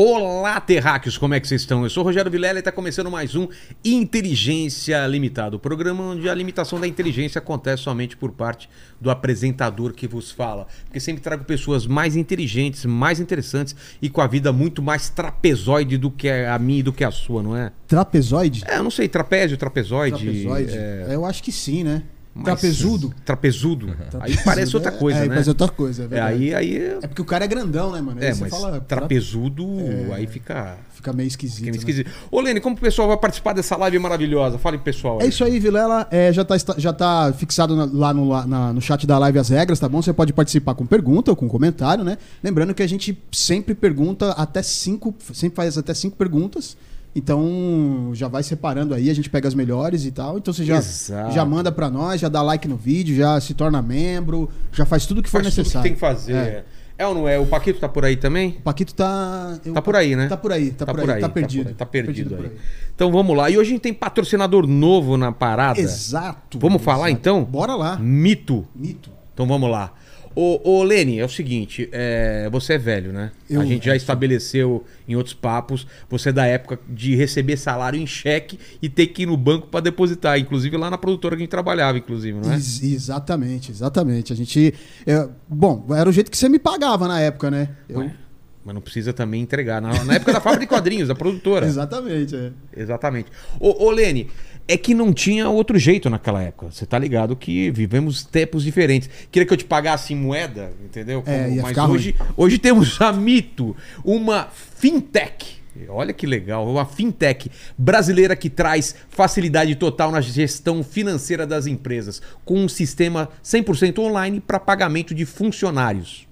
Olá, terráqueos, como é que vocês estão? Eu sou o Rogério Vilela e está começando mais um Inteligência Limitada, o programa onde a limitação da inteligência acontece somente por parte do apresentador que vos fala. Porque sempre trago pessoas mais inteligentes, mais interessantes e com a vida muito mais trapezoide do que a minha e do que a sua, não é? Trapezoide? É, eu não sei, trapézio, trapezoide. Trapezoide? é, Eu acho que sim, né? Trapezudo? Trapezudo. Aí parece outra coisa, é, né? Parece outra coisa, é É, aí, aí É porque o cara é grandão, né, mano? Aí É, mas fala, trapezudo, aí fica, Fica meio esquisito. fica meio né? esquisito. Ô, Lene, como o pessoal vai participar dessa live maravilhosa? Fale pro pessoal. É isso aí, Vilela. É, já, tá, já tá fixado na- lá no, na- no chat da live as regras, tá bom? Você pode participar com pergunta ou com comentário, né? Lembrando que a gente sempre pergunta até cinco, sempre faz até cinco perguntas. Então já vai separando aí, a gente pega as melhores e tal. Então você já, Exato. já manda pra nós, já dá like no vídeo, já se torna membro, já faz tudo que for Faz que necessário. tem que fazer. É. É. ou não é? O Paquito tá por aí também? O Paquito tá. eu- Tá por aí, né? Tá por aí, tá, por, aí, tá perdido. Tá, por aí, tá perdido, por aí. Então vamos lá. E hoje a gente tem patrocinador novo na parada. Exato. Vamos falar, exato. então? Bora lá. Mito. Mito. Então vamos lá. Ô, ô Lene, é o seguinte, é, você é velho, né? Eu- a gente já estabeleceu em outros papos, você é da época de receber salário em cheque e ter que ir no banco pra depositar, inclusive lá na produtora que a gente trabalhava, inclusive, não é? Ex- exatamente, exatamente. A gente. é, bom, era o jeito que você me pagava na época, né? Eu- Ué, Mas não precisa também entregar. Na, na época da fábrica de quadrinhos, da produtora. Exatamente, é. Exatamente. Ô, ô Lene, é que não tinha outro jeito naquela época. Você tá ligado que vivemos tempos diferentes. Queria que eu te pagasse em moeda, entendeu? É, ia Mas ficar hoje, hoje temos a Mito, uma fintech. Olha que legal, uma fintech brasileira que traz facilidade total na gestão financeira das empresas, com um sistema 100% online para pagamento de funcionários.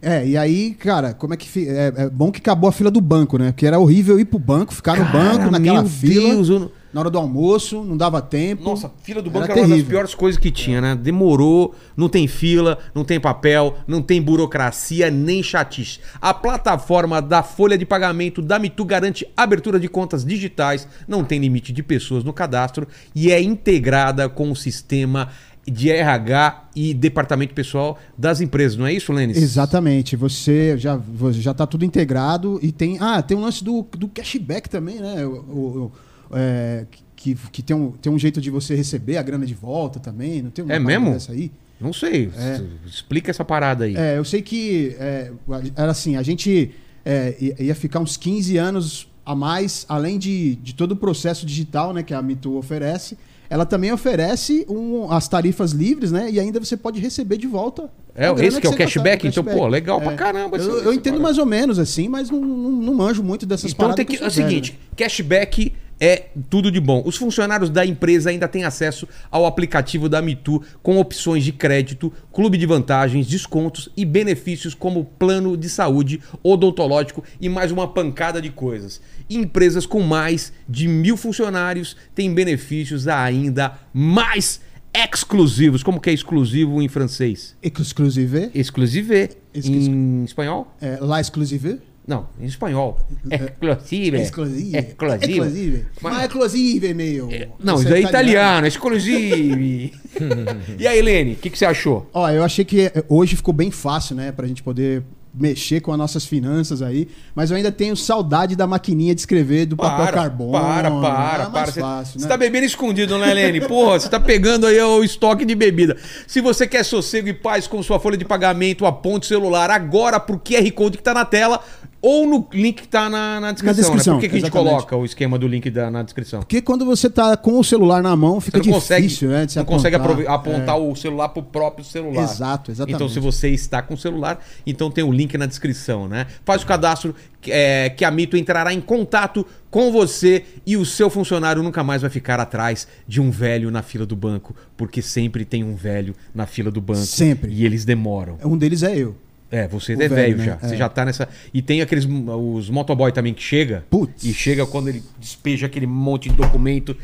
É, e aí, cara, como é que. fi- É, é bom que acabou a fila do banco, né? Porque era horrível ir pro banco, ficar no Cara, banco, naquela meu fila, Deus, eu na hora do almoço, não dava tempo. Nossa, fila do Era banco era, uma das piores coisas que tinha, né? Demorou, não tem fila, não tem papel, não tem burocracia, nem chatice. A plataforma da folha de pagamento da Mitu garante abertura de contas digitais, não tem limite de pessoas no cadastro e é integrada com o sistema de RH e departamento pessoal das empresas, não é isso, Lênis? Exatamente, você já, já tá tudo integrado e tem. Ah, tem um lance do, do cashback também, né? O, o- o- é, que que tem, um, tem um jeito de você receber a grana de volta também. Não tem uma É mesmo? dessa aí? Não sei, É. explica essa parada aí. É, eu sei que é, era assim, a gente é, ia ia ficar uns 15 anos a mais, além de, de todo o processo digital né, que a Mitu oferece, ela também oferece um- as tarifas livres, né? E ainda você pode receber de volta. É, esse que é o cashback? Então, pô, legal pra caramba Eu, eu entendo parada. mais ou menos assim, mas não, não, não manjo muito dessas Então paradas. que, que é o seguinte, cashback é tudo de bom. Os funcionários da empresa ainda têm acesso ao aplicativo da Mitu com opções de crédito, clube de vantagens, descontos e benefícios como plano de saúde odontológico e mais uma pancada de coisas. Empresas com mais de mil funcionários têm benefícios ainda mais exclusivos. Como que é exclusivo em francês? Exclusive. Exclusive. Exclus- Em espanhol? É, lá exclusive. Não, em espanhol. Exclusive. Exclusive. Exclusive. Exclusive. Mas- Mas exclusive, meu. Não, Você isso é italiano, é exclusive. e aí, Helene, o que, que você achou? Ó, eu achei que eh, hoje ficou bem fácil, né, pra gente poder mexer com as nossas finanças aí, mas eu ainda tenho saudade da maquininha de escrever do papel carbono. Para, para, Era para. mais Você, né? tá bebendo escondido, né, Helene? Porra, você tá pegando aí o estoque de bebida. Se você quer sossego e paz com sua folha de pagamento, aponte o celular agora pro QR Code que tá na tela ou no link que tá na, na descrição. descrição, né? Por que, que a gente coloca o esquema do link da, na descrição? Porque quando você tá com o celular na mão, fica Você não consegue, difícil, né, de se não consegue apontar. aprove- apontar É. o celular pro próprio celular. Exato, exatamente. Então, se você está com o celular, então tem o link na descrição, né? Faz o cadastro é, que a Mito entrará em contato com você e o seu funcionário nunca mais vai ficar atrás de um velho na fila do banco, porque sempre tem um velho na fila do banco. Sempre. E eles demoram. Um deles é eu. É, você O é velho, velho, né? já. Você É. já tá nessa. E tem aqueles. Os motoboy também que chega. Putz. E chega quando ele despeja aquele monte de documento.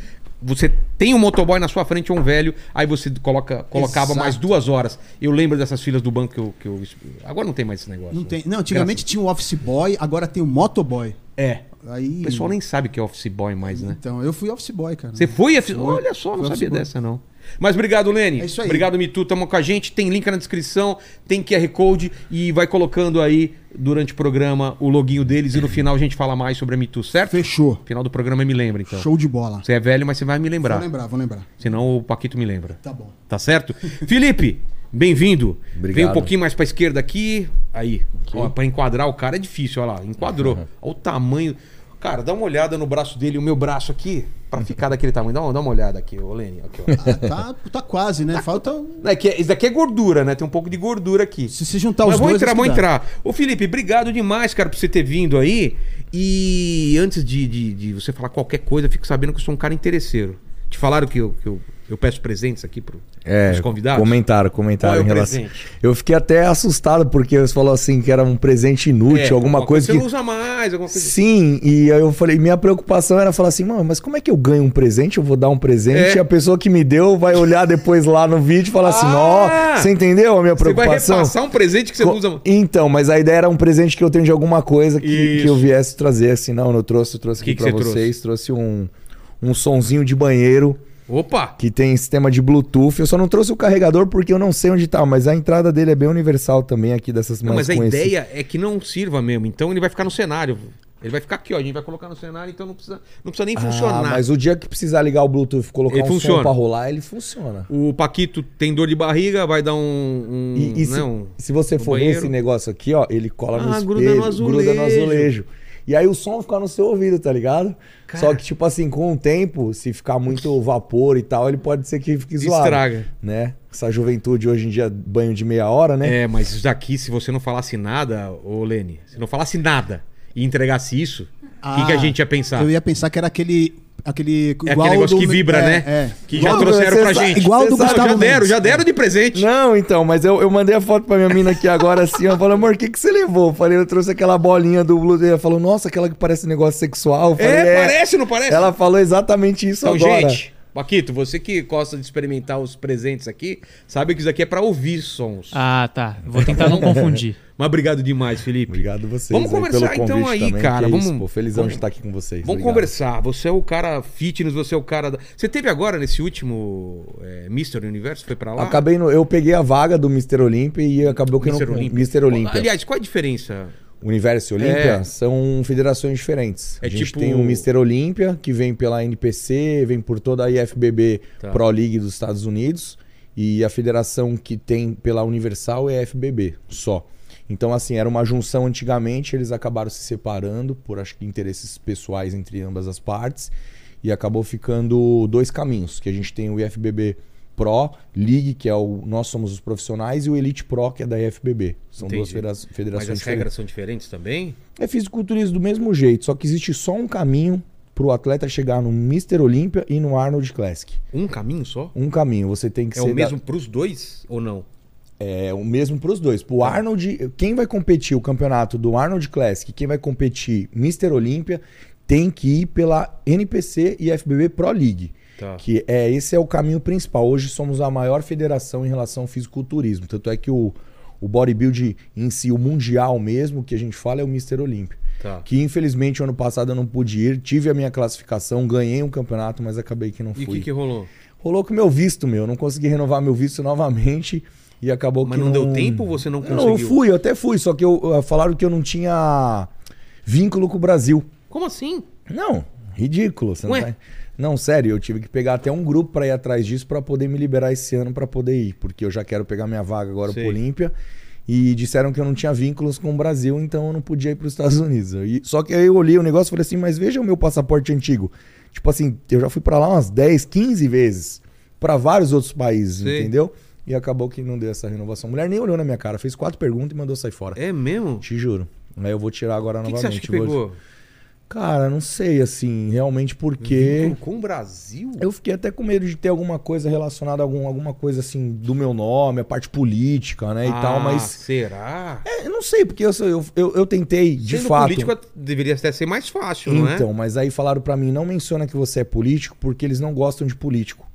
Você tem um motoboy na sua frente, um velho, aí você coloca, colocava Exato. mais duas horas. Eu lembro dessas filas do banco que eu, que eu. Agora não tem mais esse negócio. Não tem. Não, antigamente tinha o office boy, agora tem o motoboy. É. Aí O pessoal nem sabe que é office boy mais, né? Então, eu fui office boy, cara. Você foi? Foi. Olha só, não sabia office boy. dessa, não. Mas obrigado, Lene. É isso aí. Obrigado, Mitu. Tamo com a gente. Tem link na descrição, tem QR Code e vai colocando aí durante o programa o loginho deles e no final a gente fala mais sobre a Mitu, certo? Fechou. Final do programa me lembra, então. Show de bola. Você é velho, mas você vai me lembrar. Vou lembrar, vou lembrar. Senão o Paquito me lembra. Tá bom. Tá certo? Felipe, bem-vindo. Obrigado. Vem um pouquinho mais pra esquerda aqui. Aí. Ó, pra enquadrar o cara é difícil, olha lá. Enquadrou. Olha o tamanho. Cara, dá uma olhada no braço dele, o meu braço aqui, pra ficar daquele tamanho. Dá uma, dá uma olhada aqui, ô Lene. Aqui, ó. Ah, tá, tá quase, né? Falta. um- É que Isso daqui é gordura, né? Tem um pouco de gordura aqui. Se se juntar Mas os vamos dois. entrar, que vamos dá. entrar. Ô Felipe, obrigado demais, cara, por você ter vindo aí. E antes de, de, de você falar qualquer coisa, fico sabendo que eu sou um cara interesseiro. Te falaram que eu, que eu, eu peço presentes aqui pro, É, pros convidados? comentaram, comentaram é em relação. presente? Eu fiquei até assustado porque você falou assim que era um presente inútil, É, alguma coisa Você que. não usa mais, alguma coisa Sim, e aí eu falei, minha preocupação era falar assim, mano, mas como é que eu ganho um presente? Eu vou dar um presente É. e a pessoa que me deu vai olhar depois lá no vídeo e falar assim, ó, Ah! você entendeu a minha Você vai preocupação? repassar um presente que você Co- usa. Então, mas a ideia era um presente que eu tenho de alguma coisa que, que eu viesse trazer, assim, não, eu trouxe, eu trouxe Que aqui você vocês, trouxe um, um sonzinho de banheiro Opa! que tem sistema de Bluetooth. Eu só não trouxe o carregador porque eu não sei onde tá, mas a entrada dele é bem universal também aqui dessas Não, mas a conhecidas. ideia é que não sirva mesmo. Então ele vai ficar no cenário. Ele vai ficar aqui, ó. A gente vai colocar no cenário, então não precisa, não precisa nem Ah, funcionar. mas o dia que precisar ligar o Bluetooth e colocar Ele um funciona. som pra rolar, ele funciona. O Paquito tem dor de barriga, vai dar um. um, E, e se, né, um- se você no for ver banheiro. esse negócio aqui, ó, ele cola no Ah, espelho, gruda no gruda no azulejo. E aí o som fica no seu ouvido, tá ligado? Cara. Só que, tipo assim, com o tempo, se ficar muito vapor e tal, ele pode ser que fique zoado. Estraga. Né? Essa juventude hoje em dia, banho de meia hora, né? É, mas isso daqui, se você não falasse nada, ô Lene, se não falasse nada e entregasse isso, o que, que a Ah, gente ia pensar? Eu ia pensar que era aquele. Aquele, É aquele negócio que vibra, é, né? É. Que já trouxeram pra gente. igual do sabe, Gustavo já deram, Mendes. já deram de presente. Não, então, mas eu, eu mandei a foto pra minha mina aqui agora assim, eu falei, amor, o que, que você levou? Eu falei, eu trouxe aquela bolinha do Bluetooth. Ela falou, nossa, aquela que parece negócio sexual. Eu falei, É, parece, não parece? Ela falou exatamente isso Então, agora. gente, Paquito, você que gosta de experimentar os presentes aqui, sabe que isso aqui é pra ouvir sons. Ah, tá. Vou tentar não confundir. Mas obrigado demais, Felipe. Obrigado a vocês Vamos conversar pelo então aí, também, cara. é Vamos, isso, pô, felizão vamos- de estar aqui com vocês. Vamos Obrigado. conversar. Você é o cara fitness, você é o cara. Da... Você teve agora nesse último é, Mr. Universo? Foi pra lá? Acabei no, eu peguei a vaga do Mr. Olympia e acabou que Mr. não Olympia. Mr. Olympia. Aliás, qual a diferença? Universo e Olímpia É. são federações diferentes. É a gente tipo- tem o Mr. Olímpia, que vem pela NPC, vem por toda a IFBB Tá. Pro League dos Estados Unidos. E a federação que tem pela Universal é a FBB só. Então, assim, era uma junção antigamente, eles acabaram se separando por acho que interesses pessoais entre ambas as partes. E acabou ficando dois caminhos, que a gente tem o IFBB Pro League, que é o nós somos os profissionais, e o Elite Pro, que é da IFBB. São duas Entendi. Mas federações as diferentes. regras são diferentes também? É fisiculturismo do mesmo jeito, só que existe só um caminho pro atleta chegar no Mr. Olympia e no Arnold Classic. Um caminho só? Um caminho, você tem que É ser o da- mesmo pros dois ou não? é o mesmo pros dois. Pro Tá. Arnold, quem vai competir o campeonato do Arnold Classic, quem vai competir Mr. Olympia, tem que ir pela NPC e FBB Pro League. Tá. Que é esse é o caminho principal. Hoje somos a maior federação em relação ao fisiculturismo. Tanto é que o, o bodybuilding em si, o mundial mesmo, que a gente fala é o Mr. Olympia. Tá. Que infelizmente ano passado eu não pude ir, tive a minha classificação, ganhei um campeonato, mas acabei que não E o fui. que, que rolou? Rolou com o meu visto, meu, não consegui renovar meu visto novamente e acabou Mas que não, deu tempo você não conseguiu? Não, eu fui, eu até fui, só que eu, eu- falaram que eu não tinha vínculo com o Brasil. Como assim? Não, ridículo. Você não, Ué? tá- não, sério, eu tive que pegar até um grupo pra ir atrás disso pra poder me liberar esse ano pra poder ir, porque eu já quero pegar minha vaga agora Sei. pro Olímpia. E disseram que eu não tinha vínculos com o Brasil, então eu não podia ir para os Estados Unidos. E- só que aí eu olhei o negócio e falei assim, mas veja o meu passaporte antigo. Tipo assim, eu já fui pra lá umas 10, 15 vezes. pra vários outros países, Sei. entendeu? E acabou que não deu essa renovação. A mulher nem olhou na minha cara, fez quatro perguntas e mandou sair fora. É mesmo? Te juro. Aí eu vou tirar agora que, que você novamente. acha que Vou- pegou? Cara, não sei, assim, realmente porque. Com o Brasil? Eu fiquei até com medo de ter alguma coisa relacionada a algum, alguma coisa assim do meu nome, a parte política, né? E Ah, tal, mas. Será? É, eu não sei, porque eu, eu, eu, eu tentei, de Sendo fato. político deveria até ser mais fácil, não é? Então, mas aí falaram pra mim, não menciona que você é político, porque eles não gostam de político.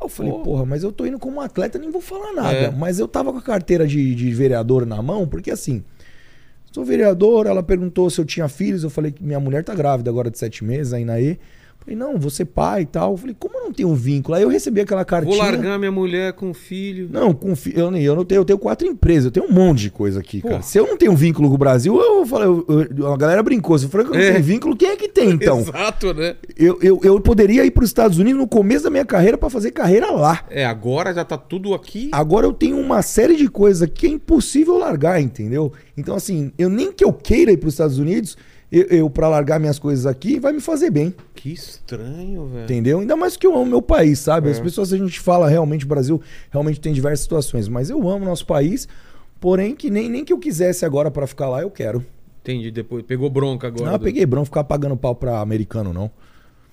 Aí eu falei, porra, mas eu tô indo como atleta, nem vou falar nada. É. Mas eu tava com a carteira de, de vereador na mão, porque assim, sou vereador, ela perguntou se eu tinha filhos, eu falei que minha mulher tá grávida agora de sete meses, a Inaê. Falei, não, você pai e tal. Eu falei, como eu não tenho um vínculo? Aí eu recebi aquela cartinha. Vou largar minha mulher com filho. Não, com fi- eu, eu não tenho, eu tenho quatro empresas, eu tenho um monte de coisa aqui, Pô. cara. Se eu não tenho vínculo com o Brasil, eu falei, eu- eu- a galera brincou. Se o Franco não É. tem vínculo, quem é que tem, então? Exato, né? Eu, eu, eu poderia ir para os Estados Unidos no começo da minha carreira para fazer carreira lá. É, agora já tá tudo aqui. Agora eu tenho uma série de coisas que é impossível largar, entendeu? Então, assim, eu nem que eu queira ir para os Estados Unidos, eu, eu para largar minhas coisas aqui, vai me fazer bem, Que estranho, velho. entendeu? Ainda mais que eu amo meu país, sabe? É. As pessoas, a gente fala realmente, o Brasil realmente tem diversas situações, mas eu amo nosso país, porém que nem, nem que eu quisesse agora para ficar lá, eu quero. Entendi, depois. Pegou bronca agora. não, do- peguei bronco ficar pagando pau para americano, não.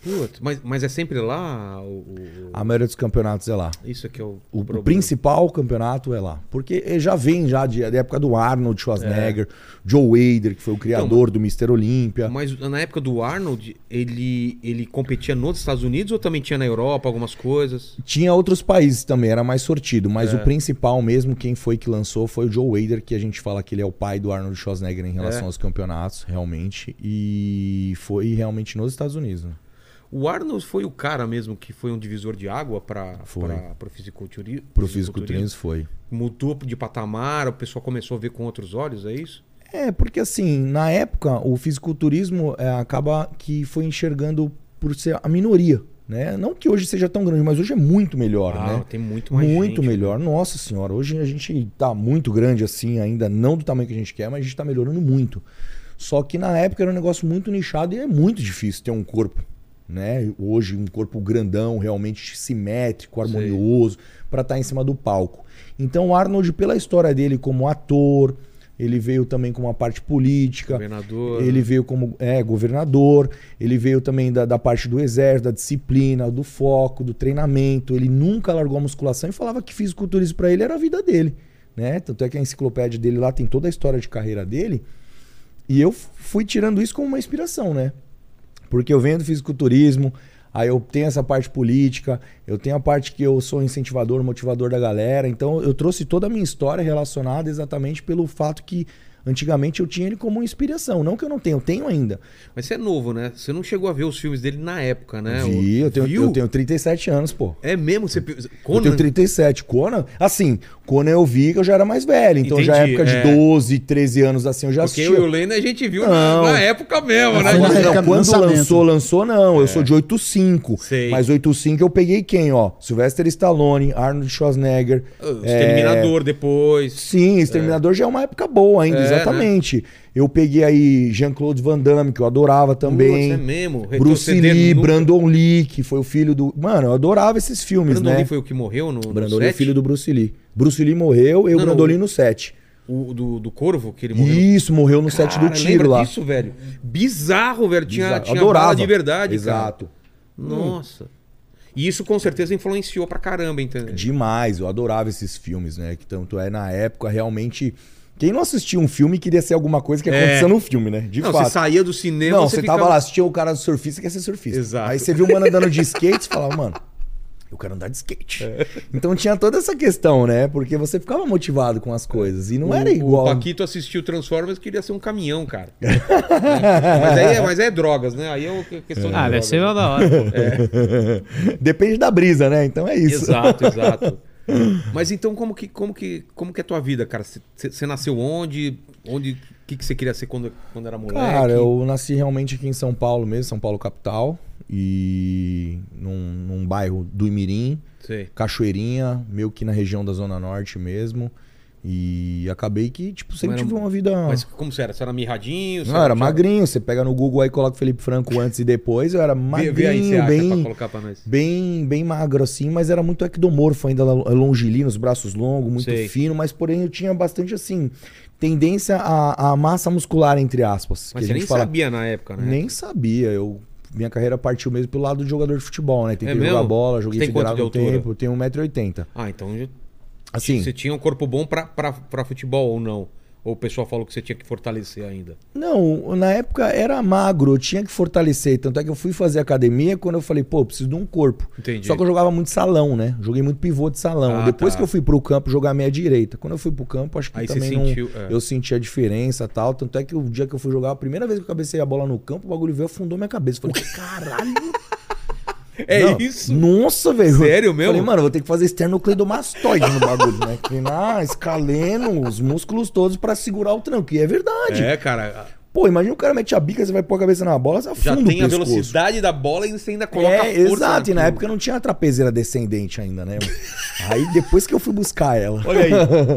Putz, mas, mas é sempre lá? O, A maioria dos campeonatos é lá. Isso aqui é o, O, o principal campeonato é lá. Porque eh, já vem já de- da época do Arnold É. Schwarzenegger, Joe Wader, que foi o criador do Mr. Olímpia. Mas na época do Arnold, ele, ele competia nos Estados Unidos ou também tinha na Europa algumas coisas? Tinha outros países também, era mais sortido, mas É. o principal mesmo, quem foi que lançou, foi o Joe Wader, que a gente fala que ele é o pai do Arnold Schwarzenegger em relação É. aos campeonatos, realmente. E foi realmente nos Estados Unidos. né? O Arnold foi o cara mesmo que foi um divisor de água para o fisiculturismo? Pro fisiculturismo foi. Mudou de patamar, o pessoal começou a ver com outros olhos, é isso? É, porque assim, na época, o fisiculturismo é, acaba que foi enxergando por ser a minoria, né? Não que hoje seja tão grande, mas hoje é muito melhor, Ah, né? tem muito mais muito gente. melhor. Nossa senhora, hoje a gente tá muito grande assim, ainda não do tamanho que a gente quer, mas a gente tá melhorando muito. Só que na época era um negócio muito nichado e é muito difícil ter um corpo, né? Hoje um corpo grandão, realmente simétrico, harmonioso, pra estar em cima do palco. Então o Arnold, pela história dele como ator, ele veio também com uma parte política, Governador. ele veio como é, governador, ele veio também da, da parte do exército, da disciplina, do foco, do treinamento. Ele nunca largou a musculação e falava que fisiculturismo para ele era a vida dele. Né? Tanto é que a enciclopédia dele lá tem toda a história de carreira dele. E eu fui tirando isso como uma inspiração, né? Porque eu venho do fisiculturismo, aí eu tenho essa parte política, eu tenho a parte que eu sou incentivador, motivador da galera. Então eu trouxe toda a minha história relacionada exatamente pelo fato que antigamente eu tinha ele como inspiração. Não que eu não tenho, eu tenho ainda. Mas você é novo, né? Você não chegou a ver os filmes dele na época, né? Vi, eu tenho, Viu? eu tenho 37 anos, pô. É mesmo? Você... Eu Conan? tenho 37. Conan, assim, Conan eu vi que eu já era mais velho. Então já é Entendi, época de é. 12, 13 anos assim, eu já Porque assistia. eu e o Lena a gente viu na, Não. na época mesmo, né? Época não, do quando lançamento. lançou, lançou, não. Eu sou de 8.5. Sei. Mas 8.5 eu peguei quem, ó? Sylvester Stallone, Arnold Schwarzenegger. O é, Exterminador depois. Sim, Exterminador já é uma época boa ainda, É, exatamente. Eu peguei aí Jean-Claude Van Damme, que eu adorava também. Putz, é mesmo. Bruce Lee, no- Brandon Lee, que foi o filho do. Mano, eu adorava esses filmes, Brandon né? Lee foi o que morreu no, no Brandon Lee é set? filho do Bruce Lee. Bruce Lee morreu e o Brandon Lee no set. O, do, do Corvo, que ele morreu. Isso, morreu no set do Cara, tiro lá. disso, velho? Bizarro, velho. Tinha, Exato. tinha adorava. de verdade, Exato. cara. Nossa. E isso com certeza influenciou pra caramba, entendeu? Demais, eu adorava esses filmes, né? Que tanto é na época realmente. Quem não assistia um filme queria ser alguma coisa que É. acontecia no filme, né? De não, fato. você saía do cinema, não, você, você ficava... tava lá, assistia o cara do surfista, quer ser surfista. Exato. Aí você viu o mano andando de skate e falava, mano, eu quero andar de skate. Então tinha toda essa questão, né? Porque você ficava motivado com as coisas. E não O- era igual. O Paquito assistiu Transformers e queria ser um caminhão, cara. Né? mas, aí é, mas aí é drogas, né? Aí é questão de Ah, deve ser da hora. pô. Depende da brisa, né? Então é isso. Exato, exato. Mas então como que como que como que é a tua vida, cara? Você- nasceu onde? Onde o que que você queria ser quando, quando era moleque? Cara, eu nasci realmente aqui em São Paulo mesmo, São Paulo capital. E num, num bairro do Imirim, Sei. Cachoeirinha, meio que na região da Zona Norte mesmo. E acabei que, tipo, sempre era- tive uma vida. Mas como você era? Você era mirradinho? Você Não, era tinha- magrinho. Você pega no Google aí e coloca Felipe Franco antes e depois. Eu era magrinho, vê aí acha pra bem, pra nós. bem, bem magro assim, mas era muito ectomorfo ainda, longilíneo, os braços longos, muito Sei. fino, mas porém eu tinha bastante assim, tendência à, à massa muscular, entre aspas. Mas você nem fala. sabia na época, né? Nem sabia. Eu, minha carreira partiu mesmo pelo lado de jogador de futebol, né? Tentei É jogar bola, joguei tem de um tempo, eu tenho 1,80m. Ah, então Assim, você tinha um corpo bom pra futebol ou não? Ou o pessoal falou que você tinha que fortalecer ainda? Não, na época era magro, eu tinha que fortalecer. Tanto é que eu fui fazer academia quando eu falei, pô, eu preciso de um corpo. Entendi. Só que eu jogava muito salão, né? Joguei muito pivô de salão. Ah, Depois tá. que eu fui pro campo jogar meia direita. Quando eu fui pro campo, acho que Aí também não. sentiu, é. Eu senti a diferença tal. Tanto é que o dia que eu fui jogar, a primeira vez que eu cabecei a bola no campo, o bagulho veio afundou minha cabeça. Eu Falei, caralho, É Não, isso? Nossa, velho. Sério mesmo? Falei, mano, vou ter que fazer esternocleidomastoide no bagulho, né? Treinar, escaleno, os músculos todos pra segurar o tranco. E é verdade. É, cara. Pô, imagina o cara mete a bica, você vai pôr a cabeça na bola, você Já afunda tem o a velocidade da bola e você ainda coloca É, a força. exato. E na época não tinha a trapezeira descendente ainda, né? aí depois que eu fui buscar ela. Olha aí.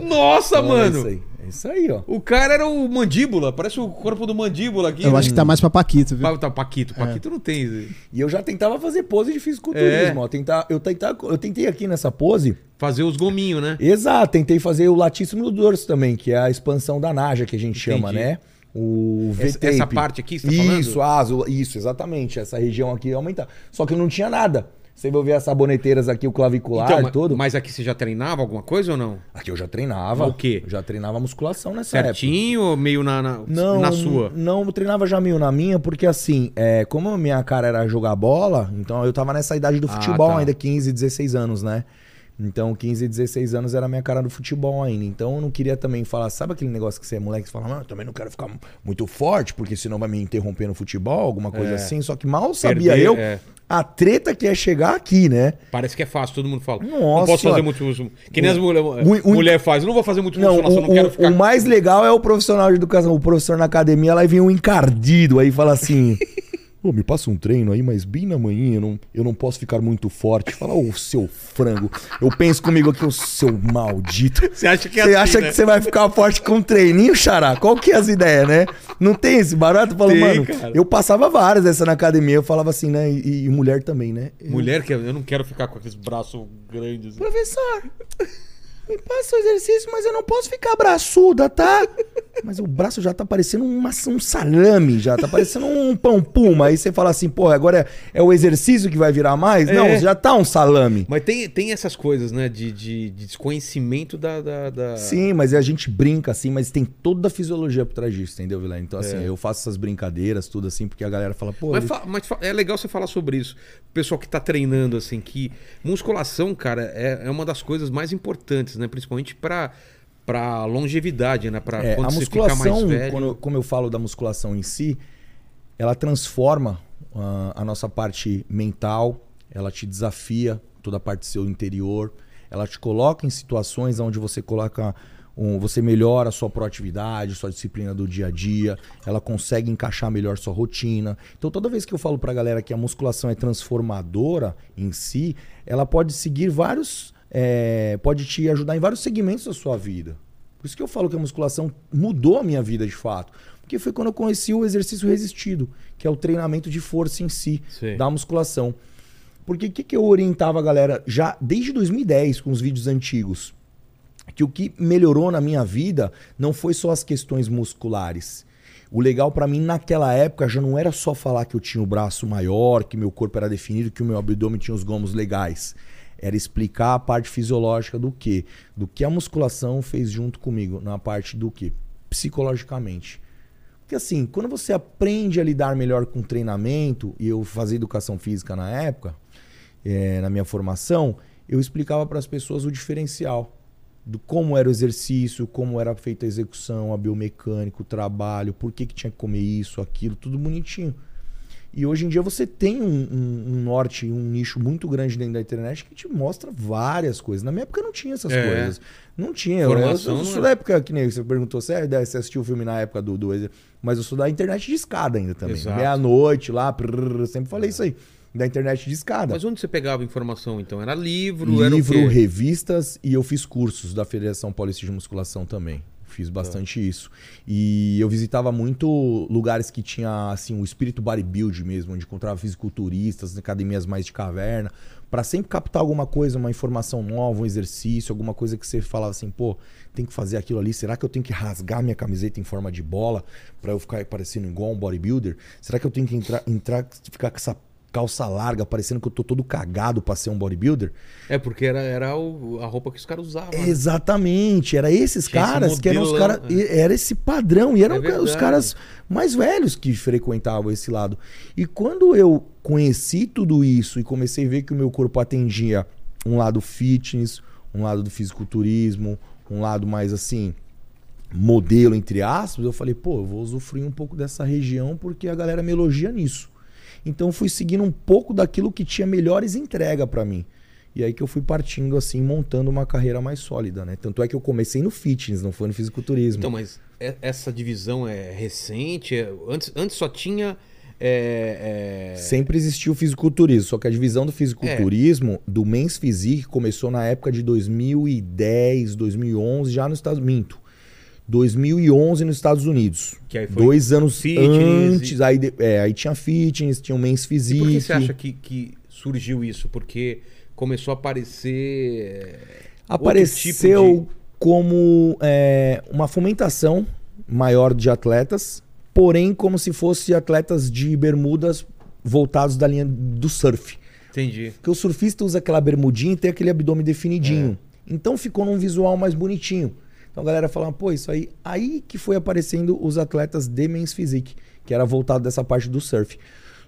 Nossa, É isso mano. aí, é isso aí ó. O cara era o mandíbula. Parece o corpo do mandíbula aqui. Eu né? acho que tá mais pra Paquito, viu? Pa- tá, Paquito. Paquito não tem. E eu já tentava fazer pose de fisiculturismo, É. ó. Tentar, eu, tentar, eu tentei aqui nessa pose. Fazer os gominhos, né? Exato, tentei fazer o latíssimo do dorso também, que é a expansão da naja que a gente chama, Entendi. né? O Essa- essa parte aqui você tá falando? Isso, aso, isso, exatamente. Essa região aqui ia aumentar. Só que não tinha nada. Você vai ver as saboneteiras aqui, o clavicular, Então, ma- tudo. Mas aqui você já treinava alguma coisa ou não? Aqui eu já treinava. O quê? Eu já treinava musculação nessa época. Certinho ou meio na, na, Não, na sua? Não, eu treinava já meio na minha, porque assim, é, como a minha cara era jogar bola, então eu tava nessa idade do Ah, futebol tá. ainda, 15, 16 anos, né? Então, 15, 16 anos era a minha cara do futebol ainda. Então, eu não queria também falar, sabe aquele negócio que você é moleque, você fala, mano, eu também não quero ficar muito forte, porque senão vai me interromper no futebol, alguma coisa É. assim. Só que mal sabia Perder, eu é. a treta que é chegar aqui, né? Parece que é fácil, todo mundo fala. não Nossa posso fazer muito uso. Que nem as mulher, o- mulher faz. Eu não vou fazer muito Não, musculação, o, não quero o- ficar. o mais legal é o profissional de educação, o professor na academia, lá e vem um encardido, aí fala assim. Pô, me passa um treino aí, mas bem na manhã, eu não, eu não posso ficar muito forte. Fala, ô seu frango. Eu penso comigo aqui, ô seu maldito. Você acha que é Você assim, acha né? que você vai ficar forte com um treininho, xará? Qual que é as ideias, né? Não tem esse barato? Fala, mano, cara. eu passava várias dessa na academia, eu falava assim, né? E, e mulher também, né? Mulher que eu não quero ficar com aqueles braços grandes. Professor, me passa o exercício, mas eu não posso ficar braçuda, tá? Mas o braço já tá parecendo uma- um salame, já tá parecendo um pão puma. Aí você fala assim, pô, agora é, é o exercício que vai virar mais? Não, É. já tá um salame. Mas tem, tem essas coisas, né? De, de, de desconhecimento da. da, da- Sim, mas a gente brinca assim, mas tem toda a fisiologia por trás disso, entendeu, Vilela? Então, assim, É. eu faço essas brincadeiras, tudo assim, porque a galera fala, pô. Mas, ele- fa- mas fa- é legal você falar sobre isso. O pessoal que tá treinando, assim, que musculação, cara, é, é uma das coisas mais importantes, né? Principalmente pra, pra longevidade, né? Pra É, quando a você fica mais musculação, velho. quando como eu falo da musculação em si, ela transforma ah, a nossa parte mental, ela te desafia toda a parte do seu interior, ela te coloca em situações onde você coloca um- você melhora a sua proatividade, sua disciplina do dia a dia, ela consegue encaixar melhor sua rotina. Então toda vez que eu falo pra galera que a musculação é transformadora em si, ela pode seguir vários, é, pode te ajudar em vários segmentos da sua vida. Por isso que eu falo que a musculação mudou a minha vida de fato. Porque foi quando eu conheci o exercício resistido, que é o treinamento de força em si, Sei. da musculação. Porque o que, que eu orientava a galera já desde 2010, com os vídeos antigos? Que o que melhorou na minha vida não foi só as questões musculares. O legal pra mim naquela época já não era só falar que eu tinha o braço maior, que meu corpo era definido, que o meu abdômen tinha os gomos legais. Era explicar a parte fisiológica do que, do que a musculação fez junto comigo na parte do que, psicologicamente. Porque assim, quando você aprende a lidar melhor com treinamento, e eu fazia educação física na época, eh, na minha formação, eu explicava para as pessoas o diferencial do como era o exercício, como era feita a execução, a biomecânica, o trabalho, por que, que tinha que comer isso, aquilo, tudo bonitinho. E hoje em dia você tem um, um- um norte, um nicho muito grande dentro da internet que te mostra várias coisas. Na minha época não tinha essas É. coisas. Não tinha. Eu- eu, não sou era. da época que nem você perguntou, você, é, você assistiu o filme na época do, do Mas eu sou da internet de escada ainda também. Meia-noite lá, prrr, eu sempre falei isso aí. Da internet de escada. Mas onde você pegava informação, então? Era livro, era Livro, quê? revistas e eu fiz cursos da Federação Paulista de Musculação também. Fiz bastante isso. E eu visitava muito lugares que tinha assim o espírito bodybuild mesmo, onde encontrava fisiculturistas, academias mais de caverna, para sempre captar alguma coisa, uma informação nova, um exercício, alguma coisa que você falava assim, pô, tem que fazer aquilo ali. Será que eu tenho que rasgar minha camiseta em forma de bola para eu ficar parecendo igual um bodybuilder? Será que eu tenho que entrar, entrar ficar com essa calça larga, parecendo que eu tô todo cagado pra ser um bodybuilder? É, porque era, era o- a roupa que os caras usavam. né? Exatamente, era esses Tinha esse caras que eram os caras, né? era esse padrão e eram É os caras mais velhos que frequentavam esse lado. E quando eu conheci tudo isso e comecei a ver que o meu corpo atendia um lado fitness, um lado do fisiculturismo, um lado mais assim modelo entre aspas, eu falei, pô, eu vou usufruir um pouco dessa região porque a galera me elogia nisso. Então fui seguindo um pouco daquilo que tinha melhores entrega para mim. E aí que eu fui partindo assim, montando uma carreira mais sólida, né? Tanto é que eu comecei no fitness, não foi no fisiculturismo. Então, mas é- essa divisão é recente? É- Antes, antes só tinha. é, é, Sempre existiu o fisiculturismo, só que a divisão do fisiculturismo do Men's Physique começou na época de 2010, 2011, já nos Estados Minto. 2011 nos Estados Unidos. Que aí foi Dois anos fitness antes, e- aí, de- é, aí tinha fitness, tinha o Men's E Physique. por que você acha que, que surgiu isso? Porque começou a aparecer. Apareceu tipo como é, uma fomentação maior de atletas, porém como se fosse atletas de bermudas voltados da linha do surf. de- Entendi. Porque o surfista usa aquela bermudinha e tem aquele abdômen definidinho. É. Então ficou num visual mais bonitinho. Então a galera falava, pô, isso aí. Aí que foi aparecendo os atletas de Men's Physique, que era voltado dessa parte do surf.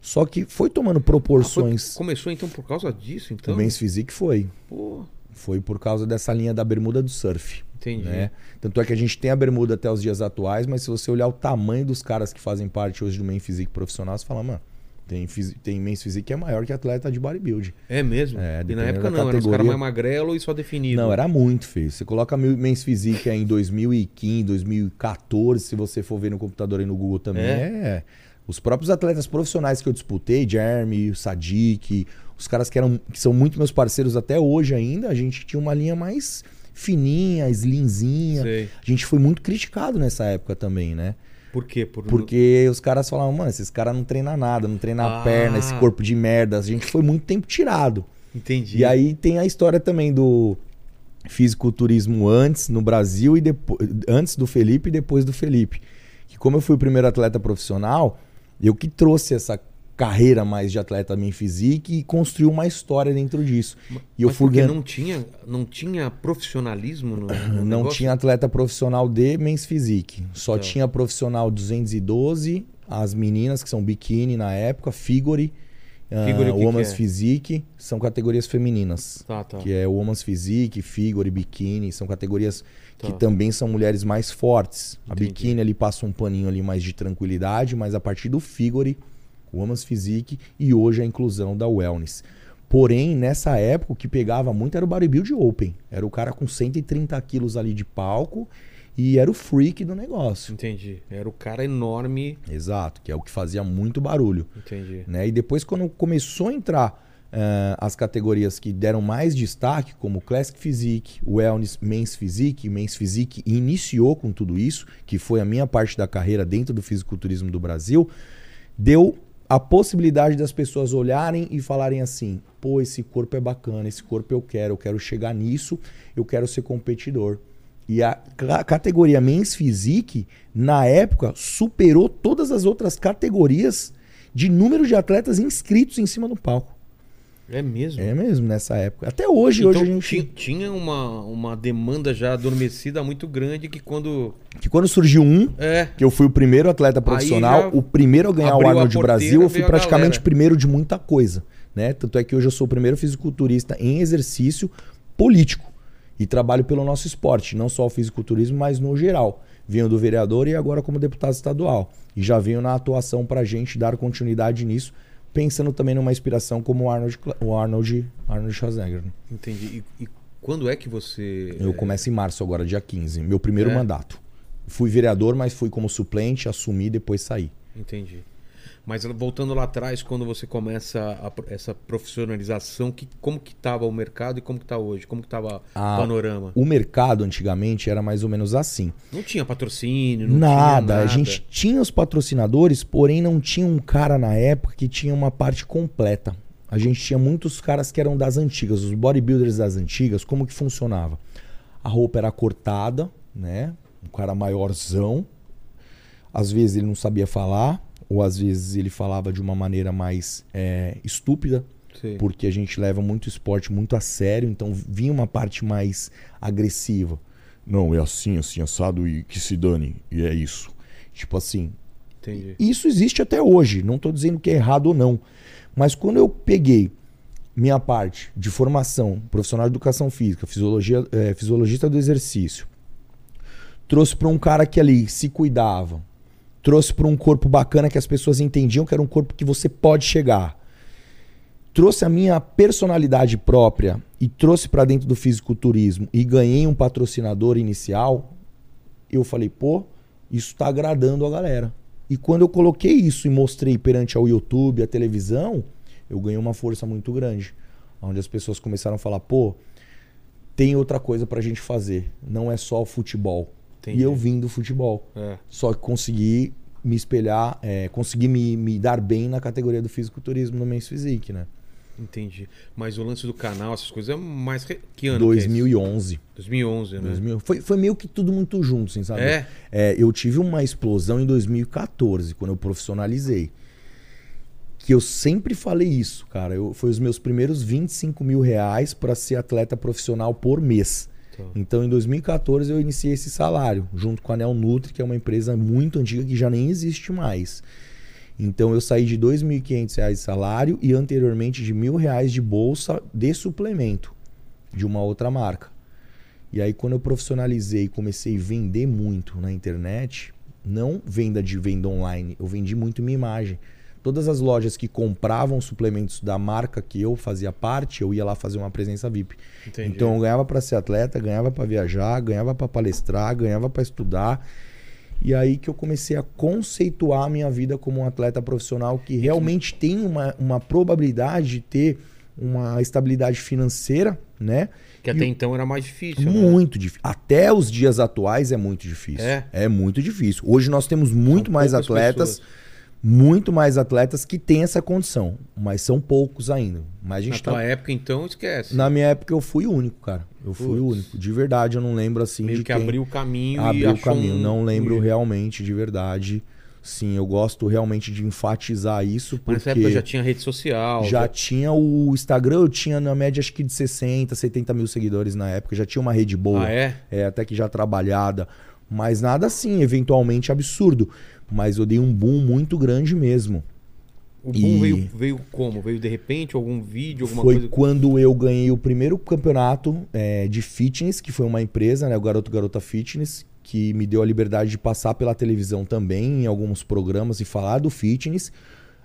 Só que foi tomando Ah, foi- proporções. começou então por causa disso, então? o Men's Physique foi. Pô, Foi por causa dessa linha da bermuda do surf. entendi. Né? Tanto é que a gente tem a bermuda até os dias atuais, mas se você olhar o tamanho dos caras que fazem parte hoje do Men's Physique profissional, você fala, mano, tem, tem Men's Physique que é maior que atleta de bodybuilding. É mesmo? É, e na época não, eram os caras categoria. mais magrelo e só definido. Não, era muito feio. Você coloca Men's Physique aí em 2015, 2014, se você for ver no computador aí no Google também. É? É. Os próprios atletas profissionais que eu disputei, Jeremy, o Sadiq, os caras que, eram, que são muito meus parceiros até hoje ainda, a gente tinha uma linha mais fininha, slimzinha. Sei. A gente foi muito criticado nessa época também, né? Por quê? Por... Porque os caras falavam, mano, esses caras não treinam nada, não treinam a Ah. perna, esse corpo de merda. A gente foi muito tempo tirado. Entendi. E aí tem a história também do fisiculturismo antes no Brasil e depois antes do Felipe e depois do Felipe. Que como eu fui o primeiro atleta profissional, eu que trouxe essa carreira mais de atleta em physique e construiu uma história dentro disso. E eu Mas fui porque ganhando- não tinha, não tinha profissionalismo no, no não negócio? tinha atleta profissional de Men's Physique. Só Tá. tinha profissional 212, as meninas que são biquíni na época, figure, Figure, ah, o que Woman's que é? Physique, são categorias femininas. Tá, tá. Que é Woman's Physique, Figure, Bikini, são categorias Tá. que também são mulheres mais fortes. A Entendi. Bikini ali passa um paninho ali mais de tranquilidade, mas a partir do Figure, Woman's Physique e hoje a inclusão da Wellness. Porém, nessa época, o que pegava muito era o bodybuild open. Era o cara com 130 quilos ali de palco e era o freak do negócio. Entendi. Era o cara enorme. Exato, que é o que fazia muito barulho. Entendi. né? E depois, quando começou a entrar eh, as categorias que deram mais destaque, como Classic Physique, Wellness, Men's Physique, Men's Physique iniciou com tudo isso, que foi a minha parte da carreira dentro do fisiculturismo do Brasil, deu a possibilidade das pessoas olharem e falarem assim: pô, esse corpo é bacana, esse corpo eu quero, eu quero chegar nisso, eu quero ser competidor. E a ca- categoria Men's Physique, na época, superou todas as outras categorias de número de atletas inscritos em cima do palco. É mesmo? É mesmo, nessa época. Até hoje, Então, hoje a gente. ti- tinha uma, uma demanda já adormecida muito grande que quando. Que quando surgiu um, É. que eu fui o primeiro atleta profissional, o primeiro a ganhar o Arnold porteira, Brasil, eu fui praticamente primeiro de muita coisa. Né? Tanto é que hoje eu sou o primeiro fisiculturista em exercício político. E trabalho pelo nosso esporte, não só o fisiculturismo, mas no geral. Venho do vereador e agora como deputado estadual. E já venho na atuação para a gente dar continuidade nisso, pensando também numa inspiração como o Arnold, o Arnold, Arnold Schwarzenegger. né? Entendi. E, e quando é que você. Eu começo em março agora, dia 15, meu primeiro É? mandato. Fui vereador, mas fui como suplente, assumi e depois saí. Entendi. Mas voltando lá atrás, quando você começa a essa profissionalização, que, como que estava o mercado e como que está hoje? Como que estava Ah, o panorama? O mercado antigamente era mais ou menos assim. Não tinha patrocínio, não Nada. tinha nada. A gente tinha os patrocinadores, porém não tinha um cara na época que tinha uma parte completa. A gente tinha muitos caras que eram das antigas, os bodybuilders das antigas, como que funcionava? A roupa era cortada, né? Um cara maiorzão. Às vezes ele não sabia falar, ou às vezes ele falava de uma maneira mais é, estúpida, Sei. porque a gente leva muito esporte muito a sério, então vinha uma parte mais agressiva. Não, é assim, assim, assado e que se dane, e é isso. Tipo assim, Entendi. isso existe até hoje, não estou dizendo que é errado ou não. Mas quando eu peguei minha parte de formação, profissional de educação física, fisiologia, eh, fisiologista do exercício, trouxe para um cara que ali se cuidava, trouxe para um corpo bacana que as pessoas entendiam que era um corpo que você pode chegar. Trouxe a minha personalidade própria e trouxe para dentro do fisiculturismo e ganhei um patrocinador inicial. Eu falei, pô, isso está agradando a galera. E quando eu coloquei isso e mostrei perante ao YouTube, a televisão, eu ganhei uma força muito grande. Onde as pessoas começaram a falar, pô, tem outra coisa pra gente fazer. Não é só o futebol. Entendi. E eu vim do futebol. É. Só que consegui me espelhar, é, consegui me, me dar bem na categoria do fisiculturismo no Men's Physique, né? Entendi. Mas o lance do canal, essas coisas, é mais. Que ano? que é isso? 2011. 2011, né? 2000. Foi, foi meio que tudo muito junto, assim, sabe? É? É, eu tive uma explosão em 2014, quando eu profissionalizei. Que eu sempre falei isso, cara. Eu, foi os meus primeiros 25 mil reais para ser atleta profissional por mês. Então, em 2014, eu iniciei esse salário, junto com a Nel Nutri, que é uma empresa muito antiga que já nem existe mais. Então, eu saí de 2.500 reais de salário e anteriormente de mil reais de bolsa de suplemento de uma outra marca. E aí, quando eu profissionalizei e comecei a vender muito na internet, não venda de venda online, eu vendi muito minha imagem. Todas as lojas que compravam suplementos da marca que eu fazia parte, eu ia lá fazer uma presença VIP. Entendi. Então eu ganhava para ser atleta, ganhava para viajar, ganhava para palestrar, ganhava para estudar. E aí que eu comecei a conceituar a minha vida como um atleta profissional que realmente tem uma, uma probabilidade de ter uma estabilidade financeira, né? Que até então era mais difícil. né? Muito difícil. Até os dias atuais é muito difícil. É? muito difícil. Hoje nós temos muito São mais atletas, pessoas. Muito mais atletas que têm essa condição, mas são poucos ainda. Mas a Na gente tua tá... época, então, esquece. Na minha época eu fui o único, cara. Eu fui o único. De verdade, eu não lembro assim Meio de que quem abriu o caminho e abriu o caminho. um- Não lembro um- realmente, de verdade. Sim, eu gosto realmente de enfatizar isso Mas porque nessa época já tinha rede social. já tinha o Instagram, eu tinha na média acho que de 60, 70 mil seguidores na época. Já tinha uma rede boa. Ah, é? É, até que já trabalhada. Mas nada assim, eventualmente absurdo. Mas eu dei um boom muito grande mesmo. O boom E- veio, veio como? Veio de repente? Algum vídeo, alguma foi coisa? quando eu ganhei o primeiro campeonato é, de fitness, que foi uma empresa, né, o Garoto Garota Fitness, que me deu a liberdade de passar pela televisão também, em alguns programas, e falar do fitness.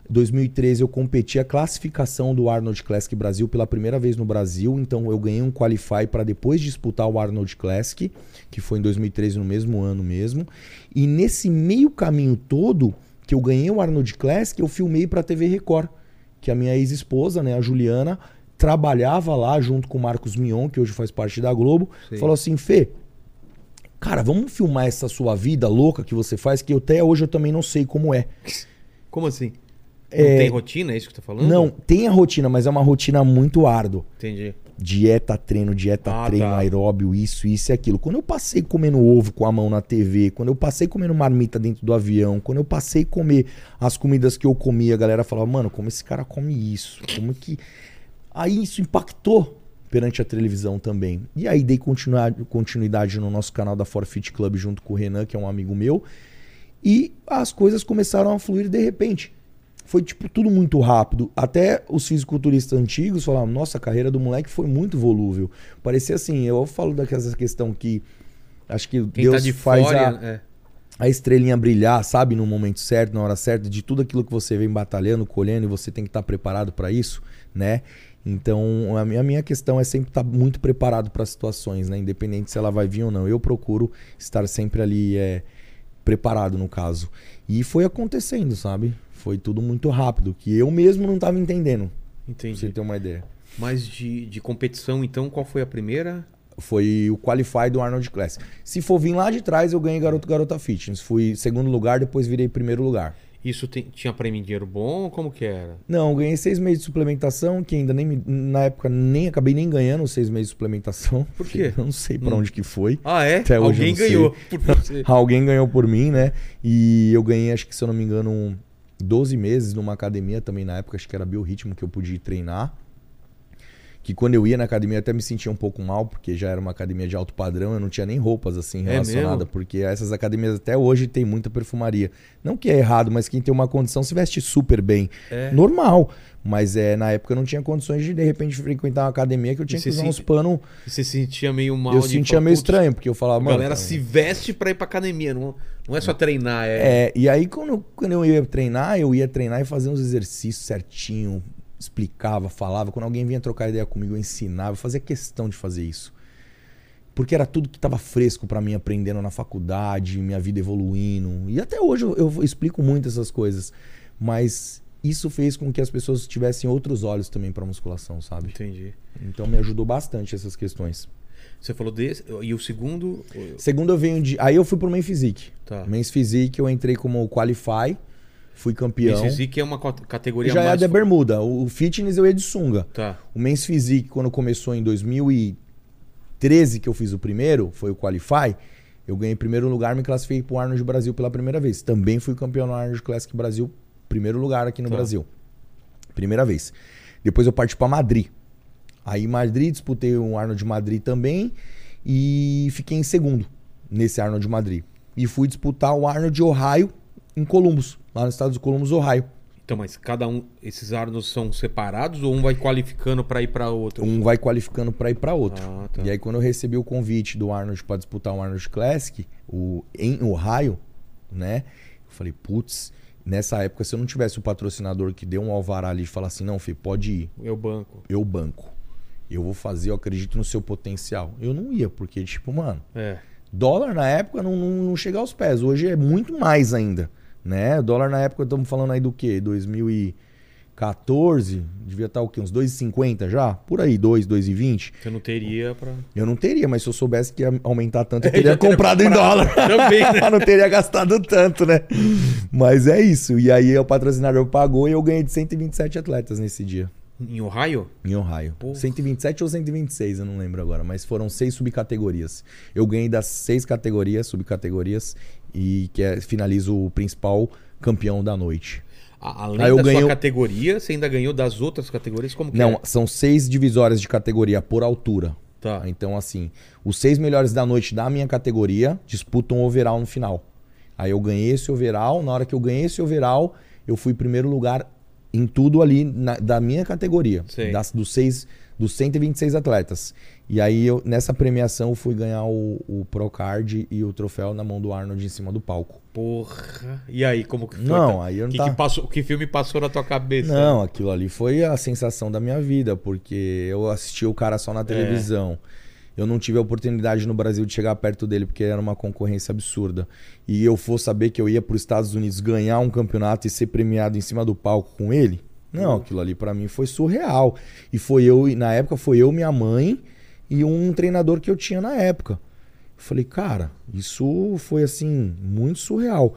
Em 2013 eu competi a classificação do Arnold Classic Brasil pela primeira vez no Brasil, então eu ganhei um qualify para depois disputar o Arnold Classic, que foi em 2013 no mesmo ano mesmo. E nesse meio caminho todo que eu ganhei o Arnold Classic, eu filmei para a TV Record, que a minha ex-esposa, né, a Juliana, trabalhava lá junto com o Marcos Mion, que hoje faz parte da Globo, Sim. falou assim: "Fê, cara, vamos filmar essa sua vida louca que você faz, que eu- até hoje eu também não sei como é". Como assim? Não É, tem rotina? É isso que você tá falando? Não, tem a rotina, mas é uma rotina muito árdua. Entendi. Dieta, treino, dieta, Ah, treino, tá. aeróbio, isso, isso e aquilo. Quando eu passei comendo ovo com a mão na TV, quando eu passei comendo marmita dentro do avião, quando eu passei comer as comidas que eu comia, a galera falava, mano, como esse cara come isso? Como que. Aí isso impactou perante a televisão também. E aí dei continuidade, continuidade no nosso canal da Forfeit Club junto com o Renan, que é um amigo meu. E as coisas começaram a fluir de repente. Foi tipo tudo muito rápido. Até os fisiculturistas antigos falavam: "Nossa, a carreira do moleque foi muito volúvel". Parecia assim, eu falo daquela questão que acho que Quem Deus tá de faz fora. a, é. a estrelinha brilhar, sabe, no momento certo, na hora certa, de tudo aquilo que você vem batalhando, colhendo, e você tem que estar preparado para isso, né? Então, a minha, a minha questão é sempre estar muito preparado para as situações, né? Independente se ela vai vir ou não. Eu procuro estar sempre ali é, preparado, no caso. E foi acontecendo, sabe? Foi tudo muito rápido, que eu mesmo não estava entendendo, pra você Entendi. ter uma ideia. Mas de, de competição, então, qual foi a primeira? Foi o Qualify do Arnold Classic. Se for vir lá de trás, eu ganhei Garoto Garota Fitness. Fui segundo lugar, depois virei primeiro lugar. Isso tem- tinha prêmio em dinheiro bom? Como que era? Não, eu ganhei seis meses de suplementação, que ainda nem me- na época nem acabei nem ganhando seis meses de suplementação. Por quê? Eu não sei pra Hum. onde que foi. Ah, é? Até Alguém não sei. ganhou por você. Alguém ganhou por mim, né? E eu ganhei, acho que se eu não me engano, um 12 meses numa academia também na época, acho que era biorritmo que eu podia treinar. Que quando eu ia na academia até me sentia um pouco mal, porque já era uma academia de alto padrão, eu não tinha nem roupas assim É relacionadas, mesmo? porque essas academias até hoje tem muita perfumaria. Não que é errado, mas quem tem uma condição se veste super bem. É. Normal. Mas é, na época eu não tinha condições de de repente frequentar uma academia que eu tinha que usar uns panos. Você se sentia meio mal Eu sentia meio "Putz, estranho, porque eu falava, A mano. galera se veste pra ir pra academia, não, não é só treinar, é. É, e aí quando, quando eu ia treinar, eu ia treinar e fazer uns exercícios certinho, explicava, falava. Quando alguém vinha trocar ideia comigo, eu ensinava, eu fazia questão de fazer isso. Porque era tudo que estava fresco pra mim aprendendo na faculdade, minha vida evoluindo. E até hoje eu, eu explico muito essas coisas. Mas isso fez com que as pessoas tivessem outros olhos também pra musculação, sabe? Entendi. Então me ajudou bastante essas questões. Você falou desse. E o segundo. Segundo eu venho de. Aí eu fui pro Main Physique. Tá. Men's Physique eu entrei como Qualify, fui campeão. Esse que é uma categoria Já é mais. da bermuda. O fitness eu ia de sunga. Tá. O Men's Physique, quando começou em 2013, que eu fiz o primeiro, foi o Qualify, eu ganhei primeiro lugar, me classifiquei pro Arnold Brasil pela primeira vez. Também fui campeão no Arnold Classic Brasil, primeiro lugar aqui no Tá. Brasil. Primeira vez. Depois eu parti pra Madrid. Aí em Madrid, disputei o Arnold Madrid também e fiquei em segundo nesse Arnold Madrid. E fui disputar o Arnold Ohio em Columbus, lá no estado de Columbus, Ohio. Então, mas cada um. Esses Arnolds são separados ou um vai qualificando pra ir pra outro? Um vai qualificando pra ir pra outro. Ah, tá. E aí quando eu recebi o convite do Arnold pra disputar o Arnold Classic, o em Ohio, né? Eu falei, putz, nessa época se eu não tivesse o patrocinador que deu um alvará ali e falar assim, não, Fê, pode ir, o banco. eu banco. Eu vou fazer, eu acredito no seu potencial. Eu não ia, porque tipo, mano, É. Dólar na época não, não, não chega aos pés. Hoje é muito mais ainda. Né? Dólar na época, estamos falando aí do quê? 2014? Devia estar o quê? Uns 2,50 já? Por aí, 2, 2,20. Você não teria pra. Eu não teria, mas se eu soubesse que ia aumentar tanto, eu teria teria comprado em dólar. Também, né? não teria gastado tanto, né? Mas é isso. E aí o patrocinador pagou e eu ganhei de 127 atletas nesse dia. Em Ohio? Em Ohio. Porra. 127 ou 126, eu não lembro agora, mas foram seis subcategorias. Eu ganhei das seis categorias, subcategorias, e que é, finalizo o principal campeão da noite. Além Aí eu da ganhei sua categoria, você ainda ganhou das outras categorias? Como que Não, é? são seis divisórias de categoria por altura. Tá. Então, assim, os seis melhores da noite da minha categoria disputam o overall no final. Aí eu ganhei esse overall, na hora que eu ganhei esse overall, eu fui primeiro lugar em tudo ali na- da minha categoria. Das, dos, seis, dos 126 atletas. E aí, eu, nessa premiação, eu fui ganhar o, o Procard e o troféu na mão do Arnold em cima do palco. Porra. E aí, como que foi? Não, aí eu não que, tá- que, passou, que filme passou na tua cabeça? Não, aquilo ali foi a sensação da minha vida, porque eu assisti o cara só na televisão. Eu não tive a oportunidade no Brasil de chegar perto dele, porque era uma concorrência absurda. E eu for saber que eu ia para os Estados Unidos ganhar um campeonato e ser premiado em cima do palco com ele? Não, aquilo ali para mim foi surreal. E foi eu, na época foi eu, minha mãe e um treinador que eu tinha na época. Eu falei, cara, isso foi assim, muito surreal.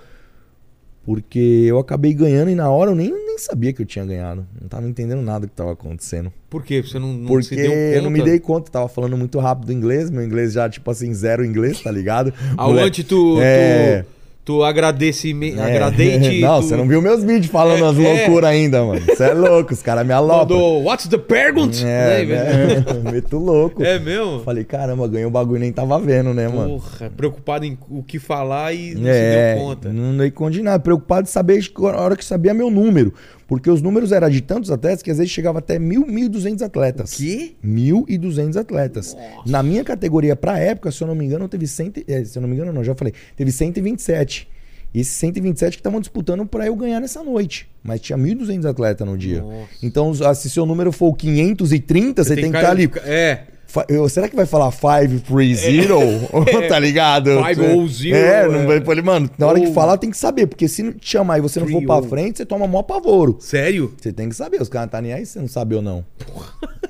Porque eu acabei ganhando e na hora eu nem, nem sabia que eu tinha ganhado. Não tava entendendo nada que tava acontecendo. Por quê? Você não, não Porque se deu conta? eu não me dei conta, tava falando muito rápido inglês, meu inglês já, tipo assim, zero inglês, tá ligado? Ao Moleque- antes tu, É. tu, tu agradece, me, É. agradente. Não, tu você não viu meus vídeos falando É, as é. loucuras ainda, mano. Você é louco, os caras me alopram. mandou What's the pergunt? É, Né, né? Meto louco. É mesmo? Falei, caramba, ganhei o bagulho e nem tava vendo, né, mano? Porra, preocupado em o que falar e não é, se deu conta. não dei conta de nada. Preocupado de saber a hora que sabia meu número. Porque os números eram de tantos atletas que às vezes chegava até mil, mil e duzentos atletas. quê? 1.200 atletas. Na minha categoria, pra época, se eu não me engano, teve 100, eh, se eu não me engano, não, já falei, teve 127. E esses 127 que estavam disputando pra eu ganhar nessa noite. Mas tinha 1.200 atletas no dia. Nossa. Então, ah, se seu número for o 530, você, tem que estar cara ali. É. Eu- será que vai falar 530? tá ligado? Five ou zero, É, não é. vai. Falei, mano, na hora Ou- de falar tem que saber. Porque se não te chamar e você não for pra frente, você toma mó pavoro. Sério? Você tem que saber, os caras não tá nem aí se você não sabe ou não.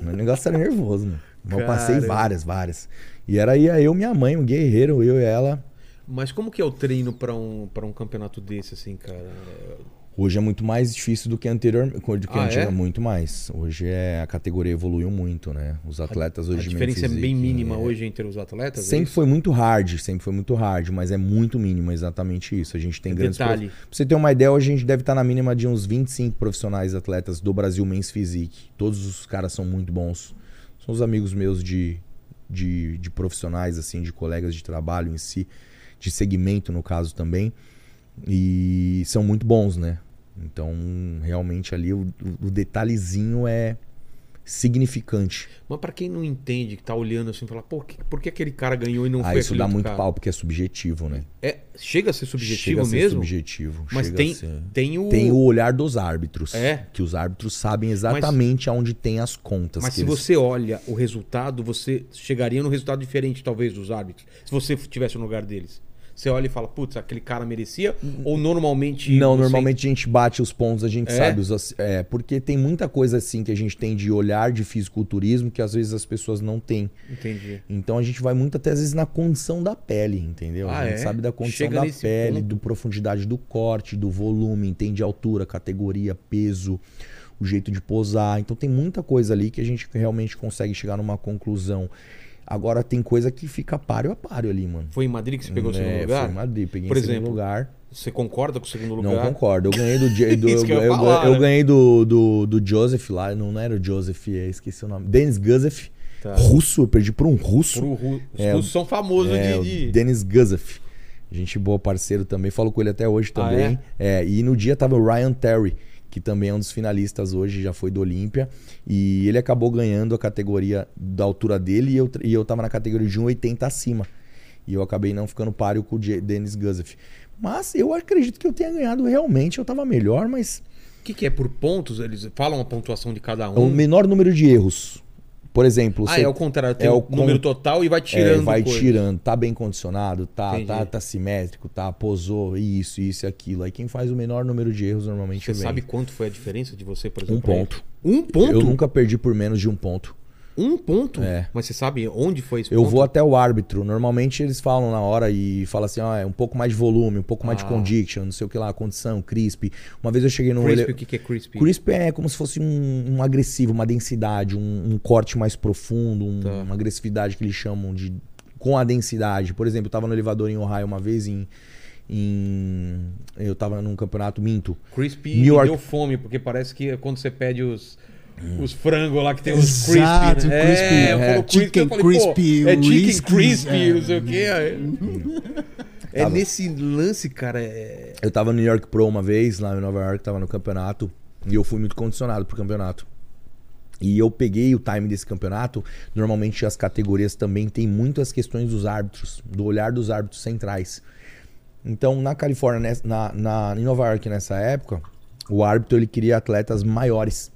Meu negócio era nervoso, mano. Eu passei várias, várias. E era ia eu, minha mãe, um guerreiro, eu e ela. Mas como que é o treino pra um, pra um campeonato desse, assim, cara? Hoje é muito mais difícil do que anteriormente, do que Ah, antiga, é? muito mais. Hoje é a categoria evoluiu muito, né? Os atletas hoje A diferença é bem mínima é- hoje entre os atletas? é Sempre isso? foi muito hard, sempre foi muito hard, mas é muito mínimo, exatamente isso. A gente tem É grandes detalhe. Pra você ter uma ideia, hoje a gente deve estar na mínima de uns 25 profissionais atletas do Brasil Men's Physique. Todos os caras são muito bons. São os amigos meus de, de, de profissionais, assim, de colegas de trabalho em si, de segmento no caso também. E são muito bons, né? Então, realmente ali o, o detalhezinho é significante. Mas pra quem não entende, que tá olhando assim, fala, pô, que- por que aquele cara ganhou e não Ah, foi isso dá muito cara? pau, porque é subjetivo, né? É, chega a ser subjetivo Chega a ser mesmo? subjetivo. Mas chega tem, a ser- tem o. Tem o olhar dos árbitros. É. Que os árbitros sabem exatamente aonde tem as contas. Mas que se eles- você olha o resultado, você chegaria num resultado diferente, talvez, dos árbitros. Se você estivesse no lugar deles. Você olha e fala, putz, aquele cara merecia? Ou normalmente. Não, normalmente a gente bate os pontos, a gente É? sabe. Os, é, porque tem muita coisa assim que a gente tem de olhar de fisiculturismo que às vezes as pessoas não têm. Entendi. Então a gente vai muito até às vezes na condição da pele, entendeu? Ah, a gente é? sabe da condição Chega da pele, ponto. do profundidade do corte, do volume, entende altura, categoria, peso, o jeito de posar. Então tem muita coisa ali que a gente realmente consegue chegar numa conclusão. Agora tem coisa que fica páreo a páreo ali, mano. Foi em Madrid que você pegou o segundo É, lugar? Foi em Madrid, peguei Por em segundo exemplo, lugar. Você concorda com o segundo lugar? Não concordo. Eu ganhei do, do- eu eu, falar, eu né? ganhei do, do, do Joseph lá, não, não era o Joseph, é, esqueci o nome. Denis Guzev. Tá. Russo, eu perdi por um russo. Ru- Os É, russos são famosos É, de. de- Denis Guzev. Gente boa, parceiro também. Falo com ele até hoje Ah, também. é? e no dia tava o Ryan Terry, que também é um dos finalistas hoje, já foi do Olímpia. E ele acabou ganhando a categoria da altura dele e eu, e eu tava na categoria de 1,80 acima. E eu acabei não ficando páreo com o Denis Guzev. Mas eu acredito que eu tenha ganhado realmente. Eu tava melhor, mas O que, que é por pontos? Eles falam a pontuação de cada o um. menor número de erros. Por exemplo, Ah, você- é o contrário. Tem é o con- número total e vai É, tirando. vai coisa. tirando, tá bem condicionado, tá, Entendi. tá, tá simétrico, tá, posou, isso, isso e aquilo. Aí quem faz o menor número de erros normalmente Você vem. sabe quanto foi a diferença de você, por um exemplo? pra ponto. Um ponto? Eu nunca perdi por menos de um ponto. Um ponto? É. Mas você sabe onde foi esse Eu ponto? vou até o árbitro. Normalmente eles falam na hora e falam assim: ah, é um pouco mais de volume, um pouco mais de Ah. condition, não sei o que lá, condição, crisp. Uma vez eu cheguei no Crispy, ele- o que, que é crispy? Crisp é como se fosse um, um agressivo, uma densidade, um, um corte mais profundo, um- Tá. uma agressividade que eles chamam de. com a densidade. Por exemplo, eu tava no elevador em Ohio uma vez em. em eu tava num campeonato minto. Crispy New York- deu fome, porque parece que é quando você pede os, os frangos lá que tem os Exato, crispy. né? crispy, É, eu é, crispy, chicken eu falei, pô, crispy, é chicken crispy, é. não sei o quê. É Tava- nesse lance, cara, é... Eu tava no New York Pro uma vez, lá em Nova York, tava no campeonato. E eu fui muito condicionado pro campeonato. E eu peguei o time desse campeonato. Normalmente as categorias também tem muitas questões dos árbitros, do olhar dos árbitros centrais. Então, na Califórnia, na, na, em Nova York nessa época, o árbitro ele queria atletas maiores.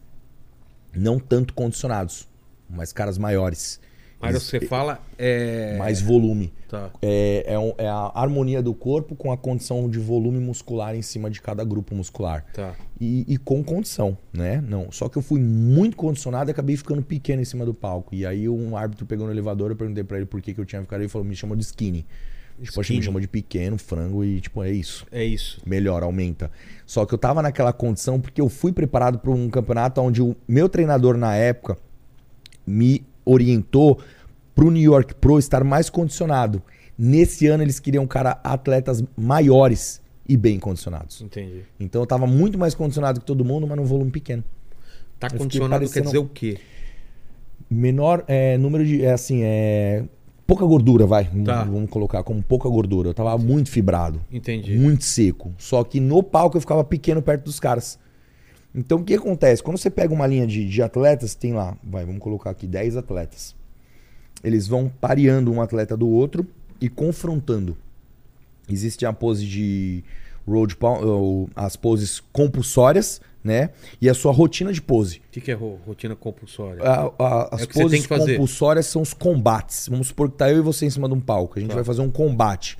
Não tanto condicionados, mas caras maiores. Mas Eles- você fala... É... Mais volume. Tá. É, é, um- é a harmonia do corpo com a condição de volume muscular em cima de cada grupo muscular. Tá. E, e com condição, né? Não. Só que eu fui muito condicionado e acabei ficando pequeno em cima do palco. E aí um árbitro pegou no elevador, eu perguntei pra ele por que, que eu tinha ficado. Ele falou, me chamou de skinny. Tipo, que me Skinny. chamou de pequeno, frango e tipo, é isso. É isso. Melhor, aumenta. Só que eu tava naquela condição porque eu fui preparado para um campeonato onde o meu treinador na época me orientou pro New York Pro estar mais condicionado. Nesse ano eles queriam cara atletas maiores e bem condicionados. Entendi. Então eu tava muito mais condicionado que todo mundo, mas num volume pequeno. Tá fiquei condicionado quer parecendo- dizer o quê? Menor é, número de. É assim, é. Pouca gordura, vai. Tá. Vamos colocar como pouca gordura. Eu tava muito fibrado. Entendi. Muito seco. Só que no palco eu ficava pequeno perto dos caras. Então o que acontece? Quando você pega uma linha de, de atletas, tem lá, vai, vamos colocar aqui 10 atletas. Eles vão pareando um atleta do outro e confrontando. Existe a pose de road pound, ou as poses compulsórias, né? E a sua rotina de pose. O que, que é ro- rotina compulsória? A- a- as É você tem poses compulsórias são os combates. Vamos supor que tá eu e você em cima de um palco. A gente Tá. vai fazer um combate.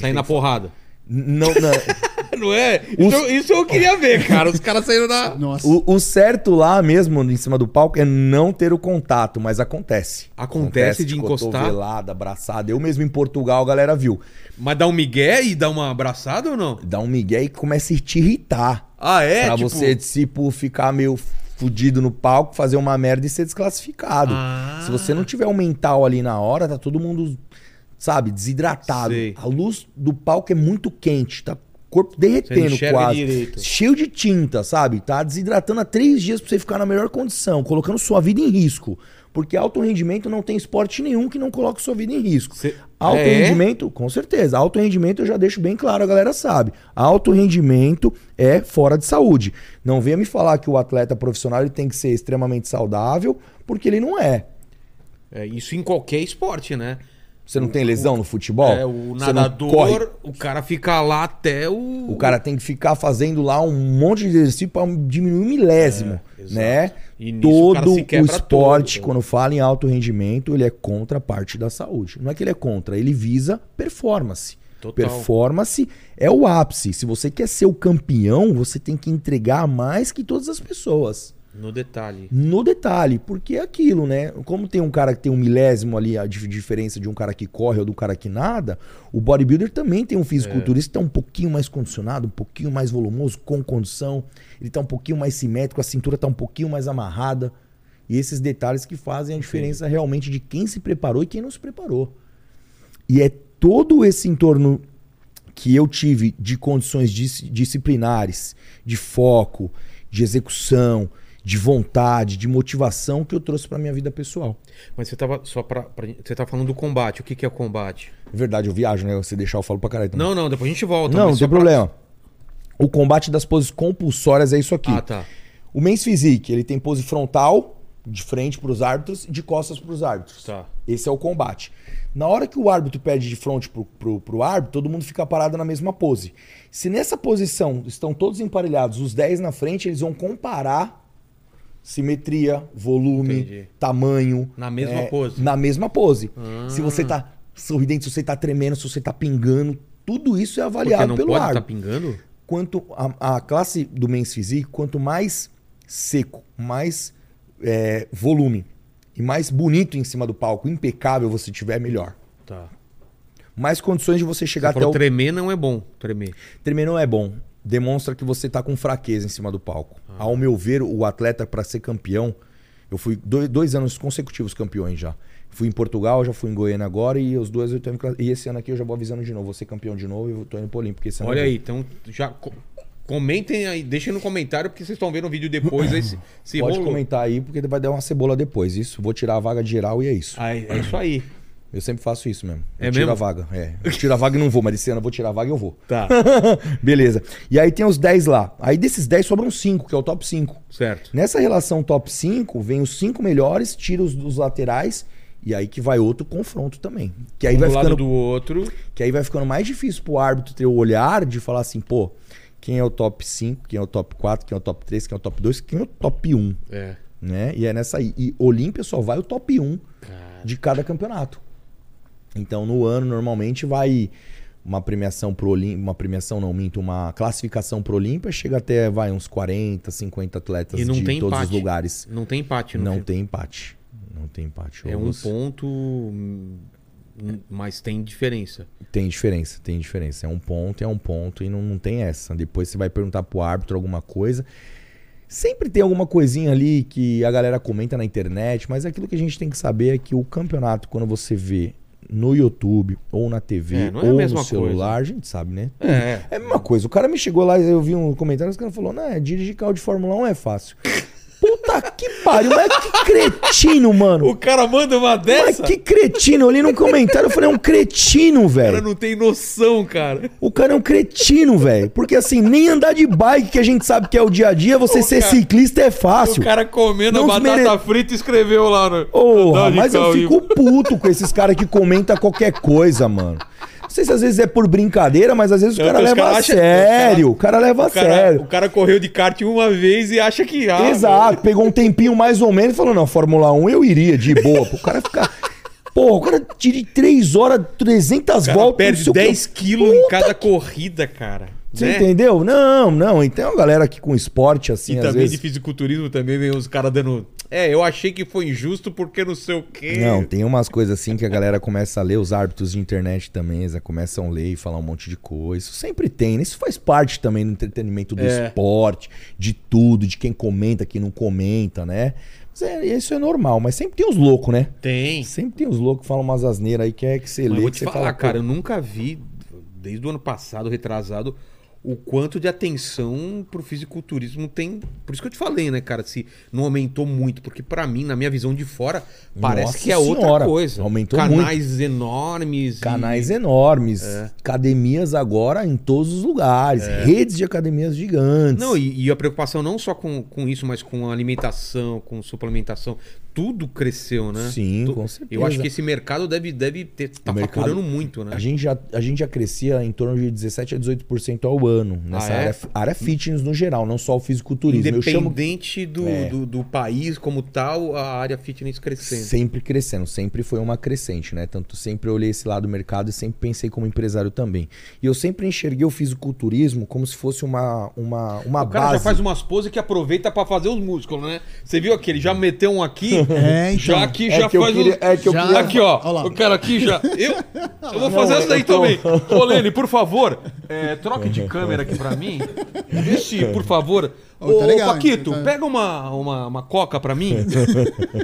Sair na que- porrada. Não, não. Não é? Os- Isso, isso eu queria ver, cara. Os caras saindo na. Nossa. O, o certo lá mesmo, em cima do palco, é não ter o contato, mas acontece. Acontece de encostar? Cotovelada, abraçada. Eu mesmo em Portugal, a galera viu. Mas dá um migué e dá uma abraçada ou não? Dá um migué e começa a te irritar. Ah, é? pra tipo... você, tipo, ficar meio fudido no palco, fazer uma merda e ser desclassificado. Ah. Se você não tiver um mental ali na hora, tá todo mundo, sabe, desidratado. Sei. A luz do palco é muito quente, tá o corpo derretendo quase. direito. Cheio de tinta, sabe? Tá desidratando há três dias pra você ficar na melhor condição, colocando sua vida em risco. Porque alto rendimento não tem esporte nenhum que não coloque sua vida em risco. Cê- Alto É? rendimento, com certeza. Alto rendimento eu já deixo bem claro, a galera sabe. Alto rendimento é fora de saúde. Não venha me falar que o atleta profissional ele tem que ser extremamente saudável, porque ele não é. É, isso em qualquer esporte, né? Você não tem lesão no futebol? É, o nadador, o cara fica lá até o. O cara tem que ficar fazendo lá um monte de exercício para diminuir um milésimo, É, né? E nisso o Todo o quebra esporte, todo. quando fala em alto rendimento, ele é contra a parte da saúde. Não é que ele é contra, ele visa performance. Total. Performance é o ápice. Se você quer ser o campeão, você tem que entregar mais que todas as pessoas. No detalhe. No detalhe, porque é aquilo, né? Como tem um cara que tem um milésimo ali, a dif- diferença de um cara que corre ou do cara que nada, o bodybuilder também tem um fisiculturista que tá um pouquinho mais condicionado, um pouquinho mais volumoso, com condição. Ele tá um pouquinho mais simétrico, a cintura tá um pouquinho mais amarrada. E esses detalhes que fazem a diferença realmente de quem se preparou e quem não se preparou. E é todo esse entorno que eu tive de condições dis- disciplinares, de foco, de execução, de vontade, de motivação que eu trouxe para minha vida pessoal. Mas você tava só pra, pra- Você tá falando do combate. O que, que é o combate? É verdade, eu viajo, né? Se deixar eu falo pra caralho também. Não, não, depois a gente volta. não, não tem pra- problema. O combate das poses compulsórias é isso aqui. Ah, tá. O Men's Physique, ele tem pose frontal, de frente para os árbitros e de costas para os árbitros. Tá. Esse é o combate. Na hora que o árbitro pede de frente pro, pro, pro árbitro, todo mundo fica parado na mesma pose. Se nessa posição estão todos emparelhados, os 10 na frente, eles vão comparar simetria, volume, Entendi. tamanho. Na mesma é, pose. Na mesma pose. Ah. Se você tá sorridente, se você tá tremendo, se você tá pingando, tudo isso é Porque avaliado não pelo pode árbitro estar pingando? quanto a, a classe do Men's Physique, quanto mais seco, mais é, volume e mais bonito em cima do palco, impecável você tiver, melhor. Tá. Mais condições de você chegar Você até o... tremer não é bom. Tremer. Tremer não é bom. Demonstra que você tá com fraqueza em cima do palco. Ah. Ao meu ver, o atleta, para ser campeão, eu fui dois, dois anos consecutivos campeões já. Fui em Portugal, já fui em Goiânia agora e os dois eu tô indo, E esse ano aqui eu já vou avisando de novo. Vou ser campeão de novo e eu tô indo pro Olímpico. esse ano Olha aí, então já co- comentem aí, deixem no comentário porque vocês estão vendo o vídeo depois aí se, se Pode rolou. comentar aí, porque vai dar uma cebola depois. Isso, vou tirar a vaga de geral e é isso. É é isso aí. Eu sempre faço isso mesmo. É eu tiro mesmo? a vaga. É. Eu tiro a vaga e não vou, mas esse ano eu vou tirar a vaga e eu vou. Tá, Beleza. E aí tem os 10 lá. Aí desses 10 sobram 5, que é o top 5. certo. Nessa relação top 5, vem os 5 melhores, tira os dos laterais. E aí que vai outro confronto também. Que aí, um vai ficando, do outro. que aí vai ficando mais difícil pro árbitro ter o olhar de falar assim, pô, quem é o top 5, quem é o top 4, quem é o top 3, quem é o top 2, quem é o top 1. É. né? E é nessa aí. E Olímpia só vai o top 1 de cada campeonato. Então, no ano, normalmente vai uma premiação pro Olímpia, uma premiação não, minto, uma classificação pro Olímpia, chega até vai uns 40, 50 atletas E não de tem todos empate. os lugares. Não tem empate no Não fim. tem empate. Não tem empate. É um ponto, hum, mas tem diferença. Tem diferença, tem diferença. É um ponto, é um ponto e não, não tem essa. Depois você vai perguntar pro árbitro alguma coisa. Sempre tem alguma coisinha ali que a galera comenta na internet, mas aquilo que a gente tem que saber é que o campeonato, quando você vê no YouTube ou na TV É, é ou no celular, a gente sabe, né? É. É a mesma coisa. O cara me chegou lá e eu vi um comentário, os caras falou: "Não, é, dirigir carro de Fórmula 1 é fácil". Puta que pariu, mas que cretino, mano. O cara manda uma Mas dessa? que cretino. Eu li num comentário, eu falei: "É um cretino, O cara velho". não tem noção, cara. O cara é um cretino, velho. Porque assim, nem andar de bike, que a gente sabe que é o dia a dia, você O ser cara- ciclista é fácil. O cara comendo Não batata desmere- frita escreveu lá no. Porra, mas eu fico puto com esses caras que comentam qualquer coisa, mano. Não sei se às vezes é por brincadeira, mas às vezes o cara leva cara a acha- sério. O cara leva a O cara, sério. o cara correu de kart uma vez e acha que. Ah, Exato, pegou um tempinho mais ou menos e falou: não, Fórmula 1 eu iria de boa. Pro cara ficar. Porra, o cara tira 3 horas, 300 O cara voltas. perde sei o quê. 10 quilos em cada corrida, cara. Você né? entendeu? Não, não. E uma galera aqui com esporte assim, E às também vezes. de fisiculturismo também vem os caras dando. É, eu achei que foi injusto porque não sei o quê. Não, tem umas coisas assim que a galera começa a ler, os árbitros de internet também, eles começam a ler e falar um monte de coisa. Isso sempre tem, né? Isso faz parte também do entretenimento do É. esporte, de tudo, de quem comenta, quem não comenta, né? Mas é, isso é normal, mas sempre tem os loucos, né? Tem. Sempre tem os loucos que falam umas asneiras aí que é que você Mas lê, eu vou te falar, fala, cara, eu nunca vi, desde o ano passado, retrasado, o quanto de atenção pro fisiculturismo tem. Por isso que eu te falei, né, cara? Se não aumentou muito, porque pra mim, na minha visão de fora, parece Nossa que é outra Senhora, coisa. aumentou Canais enormes. e- Canais enormes, É. academias agora em todos os lugares, redes de academias gigantes. Não, e, e a preocupação não só com, com isso, mas com alimentação, com suplementação. Tudo cresceu, né? Sim, Tu- com certeza. Eu acho que esse mercado deve, deve ter, tá O mercado- muito, né? A gente, já, a gente já crescia em torno de 17 a 18% ao ano nessa Ah, é? área, área fitness no geral, não só o fisiculturismo. Eu chamo Independente do, É. do, do país como tal, a área fitness crescendo. sempre crescendo, sempre foi uma crescente, né? Tanto sempre olhei esse lado do mercado e sempre pensei como empresário também. E eu sempre enxerguei o fisiculturismo como se fosse uma, uma, uma O cara base. já faz umas poses que aproveita pra fazer os músculos, né? Você viu aquele? Já meteu um aqui, É, então. já aqui, É já que eu faz queria- é que eu Já- queria- Aqui, ó. O cara aqui já. Eu, eu vou fazer essa daí eu tô- também. Ô, Lene, por favor, é, troque de câmera aqui pra mim. Vê se, por favor. Ô, tá legal, Paquito, tá- pega uma, uma, uma coca pra mim.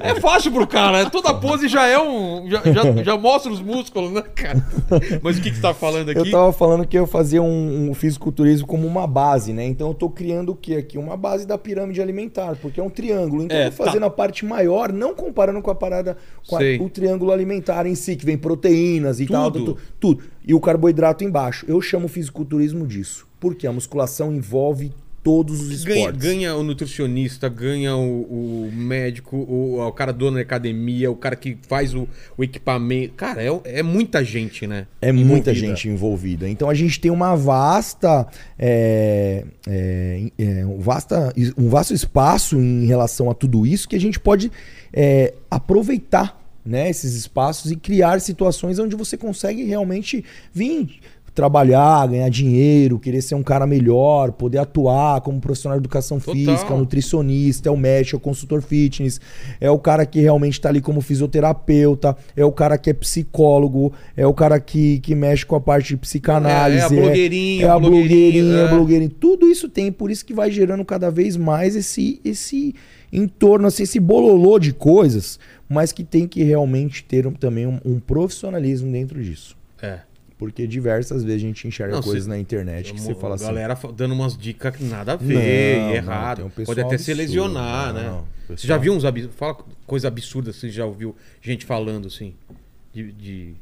É fácil pro cara. Toda pose já é um. Já, já, já mostra os músculos, né, cara? Mas o que, que você tá falando aqui? Eu tava falando que eu fazia um, um fisiculturismo como uma base, né? Então eu tô criando o que aqui? Uma base da pirâmide alimentar, porque é um triângulo. Então É, eu tô fazendo a parte maior, não comparando com a parada, com a- o triângulo alimentar em si, que vem proteínas e tal, Tudo. tudo, tudo. E o carboidrato embaixo. Eu chamo o fisiculturismo disso. Porque a musculação envolve todos os Ganha, esportes. ganha o nutricionista, ganha o, o médico, o, o cara dono da academia, o cara que faz o, o equipamento. Cara, é, é muita gente, né? É muita Envolvida. gente envolvida. Então a gente tem uma vasta, é, é, é, um, vasta um vasto espaço em relação a tudo isso que a gente pode é, aproveitar né, esses espaços e criar situações onde você consegue realmente vir trabalhar, ganhar dinheiro, querer ser um cara melhor, poder atuar como profissional de educação Total. física, nutricionista, é o médico, é o consultor fitness, é o cara que realmente está ali como fisioterapeuta, é o cara que é psicólogo, é o cara que, que mexe com a parte de psicanálise. É, é a blogueirinha, é a o blogueirinho, blogueirinha, é. a blogueirinha. Tudo isso tem, por isso que vai gerando cada vez mais esse, esse entorno, assim, esse bololô de coisas, mas que tem que realmente ter um- também um, um profissionalismo dentro disso. É. Porque diversas vezes a gente enxerga Não, coisas se- na internet que você fala assim. galera dando umas dicas que nada a ver, Não, e não, errado. tem um pessoal Pode até se absurdo, lesionar, não, né? não, Você pessoal- já viu uns absurdos? Fala coisa absurda, você já ouviu gente falando assim, de, de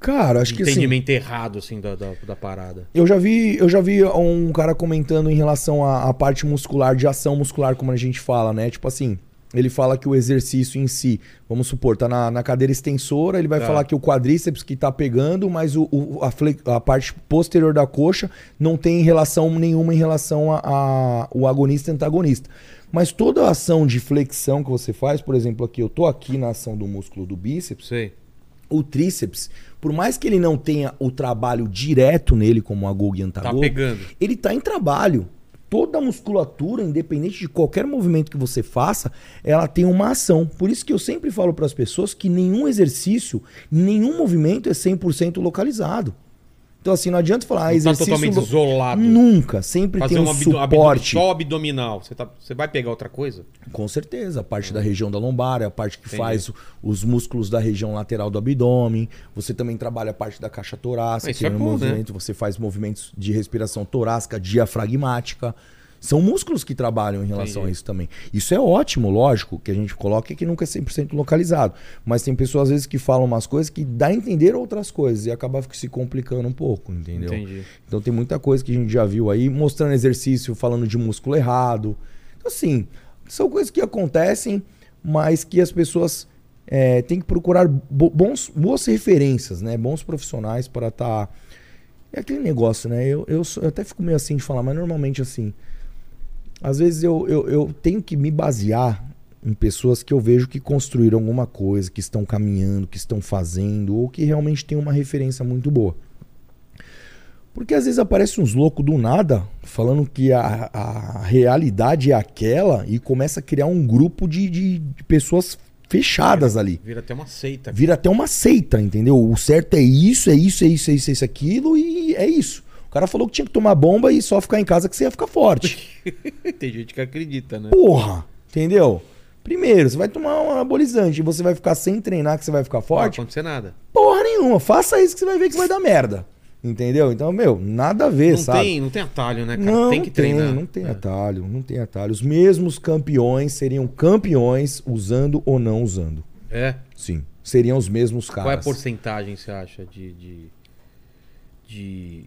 Cara, acho que assim, entendimento errado assim da, da, da parada. Eu já vi, eu já vi um cara comentando em relação à, à parte muscular, de ação muscular, como a gente fala, né? Tipo assim, ele fala que o exercício em si, vamos supor, tá na, na cadeira extensora, ele vai Tá. falar que o quadríceps que tá pegando, mas o, o- a, a parte posterior da coxa não tem relação nenhuma em relação a, a- o agonista e antagonista. Mas toda a ação de flexão que você faz, por exemplo, aqui, eu tô aqui na ação do músculo do bíceps, Sei. o tríceps, por mais que ele não tenha o trabalho direto nele, como a Gog e Tá Antagog, pegando. ele tá em trabalho. Toda a musculatura, independente de qualquer movimento que você faça, ela tem uma ação. Por isso que eu sempre falo para as pessoas que nenhum exercício, nenhum movimento é 100% localizado. Então assim, não adianta falar ah, tá exercício totalmente lo- isolado. Nunca, sempre Fazer tem um um abdo- abdo- suporte. só abdominal. Você, tá, você vai pegar outra coisa? Com certeza, a parte da região da lombar, é a parte que Entendi. faz os músculos da região lateral do abdômen. Você também trabalha a parte da caixa torácica, Isso é no bom, né? movimento, você faz movimentos de respiração torácica, diafragmática. São músculos que trabalham em relação a isso também. Isso é ótimo, lógico, que a gente coloca e que nunca é 100% localizado. Mas tem pessoas às vezes que falam umas coisas que dá a entender outras coisas e acaba se complicando um pouco, entendeu? Entendi. Então tem muita coisa que a gente já viu aí, mostrando exercício, falando de músculo errado. Então, assim, são coisas que acontecem, mas que as pessoas é, têm que procurar bo- bons, boas referências, né? Bons profissionais para estar. É aquele negócio, né? Eu, eu, eu até fico meio assim de falar, mas normalmente assim. Às vezes eu, eu, eu tenho que me basear em pessoas que eu vejo que construíram alguma coisa, que estão caminhando, que estão fazendo, ou que realmente tem uma referência muito boa. Porque às vezes aparece uns loucos do nada falando que a, a realidade é aquela e começa a criar um grupo de, de, de pessoas fechadas ali. Vira até uma seita. Vira até uma seita, entendeu? O certo é isso, é isso, é isso, é isso, é isso, aquilo e é isso. O cara falou que tinha que tomar bomba e só ficar em casa que você ia ficar forte. Tem gente que acredita, né? Porra! Entendeu? Primeiro, você vai tomar um anabolizante e você vai ficar sem treinar que você vai ficar Não vai forte? acontecer nada. Porra nenhuma. Faça isso que você vai ver que vai dar merda. Entendeu? Então, meu, nada a ver, Não sabe? tem, não tem atalho, né, cara? Não tem que treinar. não tem É. atalho, não tem atalho. Os mesmos campeões seriam campeões usando ou não usando. É. Sim, seriam os mesmos caras. Qual é a porcentagem, você acha, de. de, de-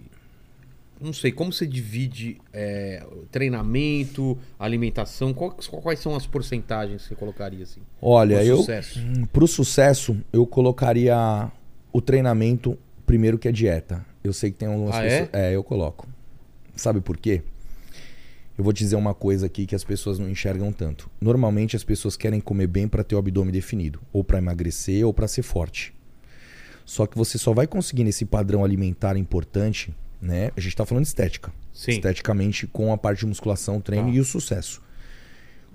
Não sei, como você divide é, o treinamento, alimentação? Qual- quais são as porcentagens que você colocaria assim? Olha, pro eu sucesso? pro sucesso eu colocaria o treinamento primeiro que a dieta. Eu sei que tem algumas Ah, pessoas. É? eu coloco. Sabe por quê? Eu vou te dizer uma coisa aqui que as pessoas não enxergam tanto. Normalmente as pessoas querem comer bem para ter o abdômen definido, ou para emagrecer, ou para ser forte. Só que você só vai conseguir nesse padrão alimentar importante, né? A gente está falando de estética. Sim. Esteticamente com a parte de musculação, treino Tá. e o sucesso.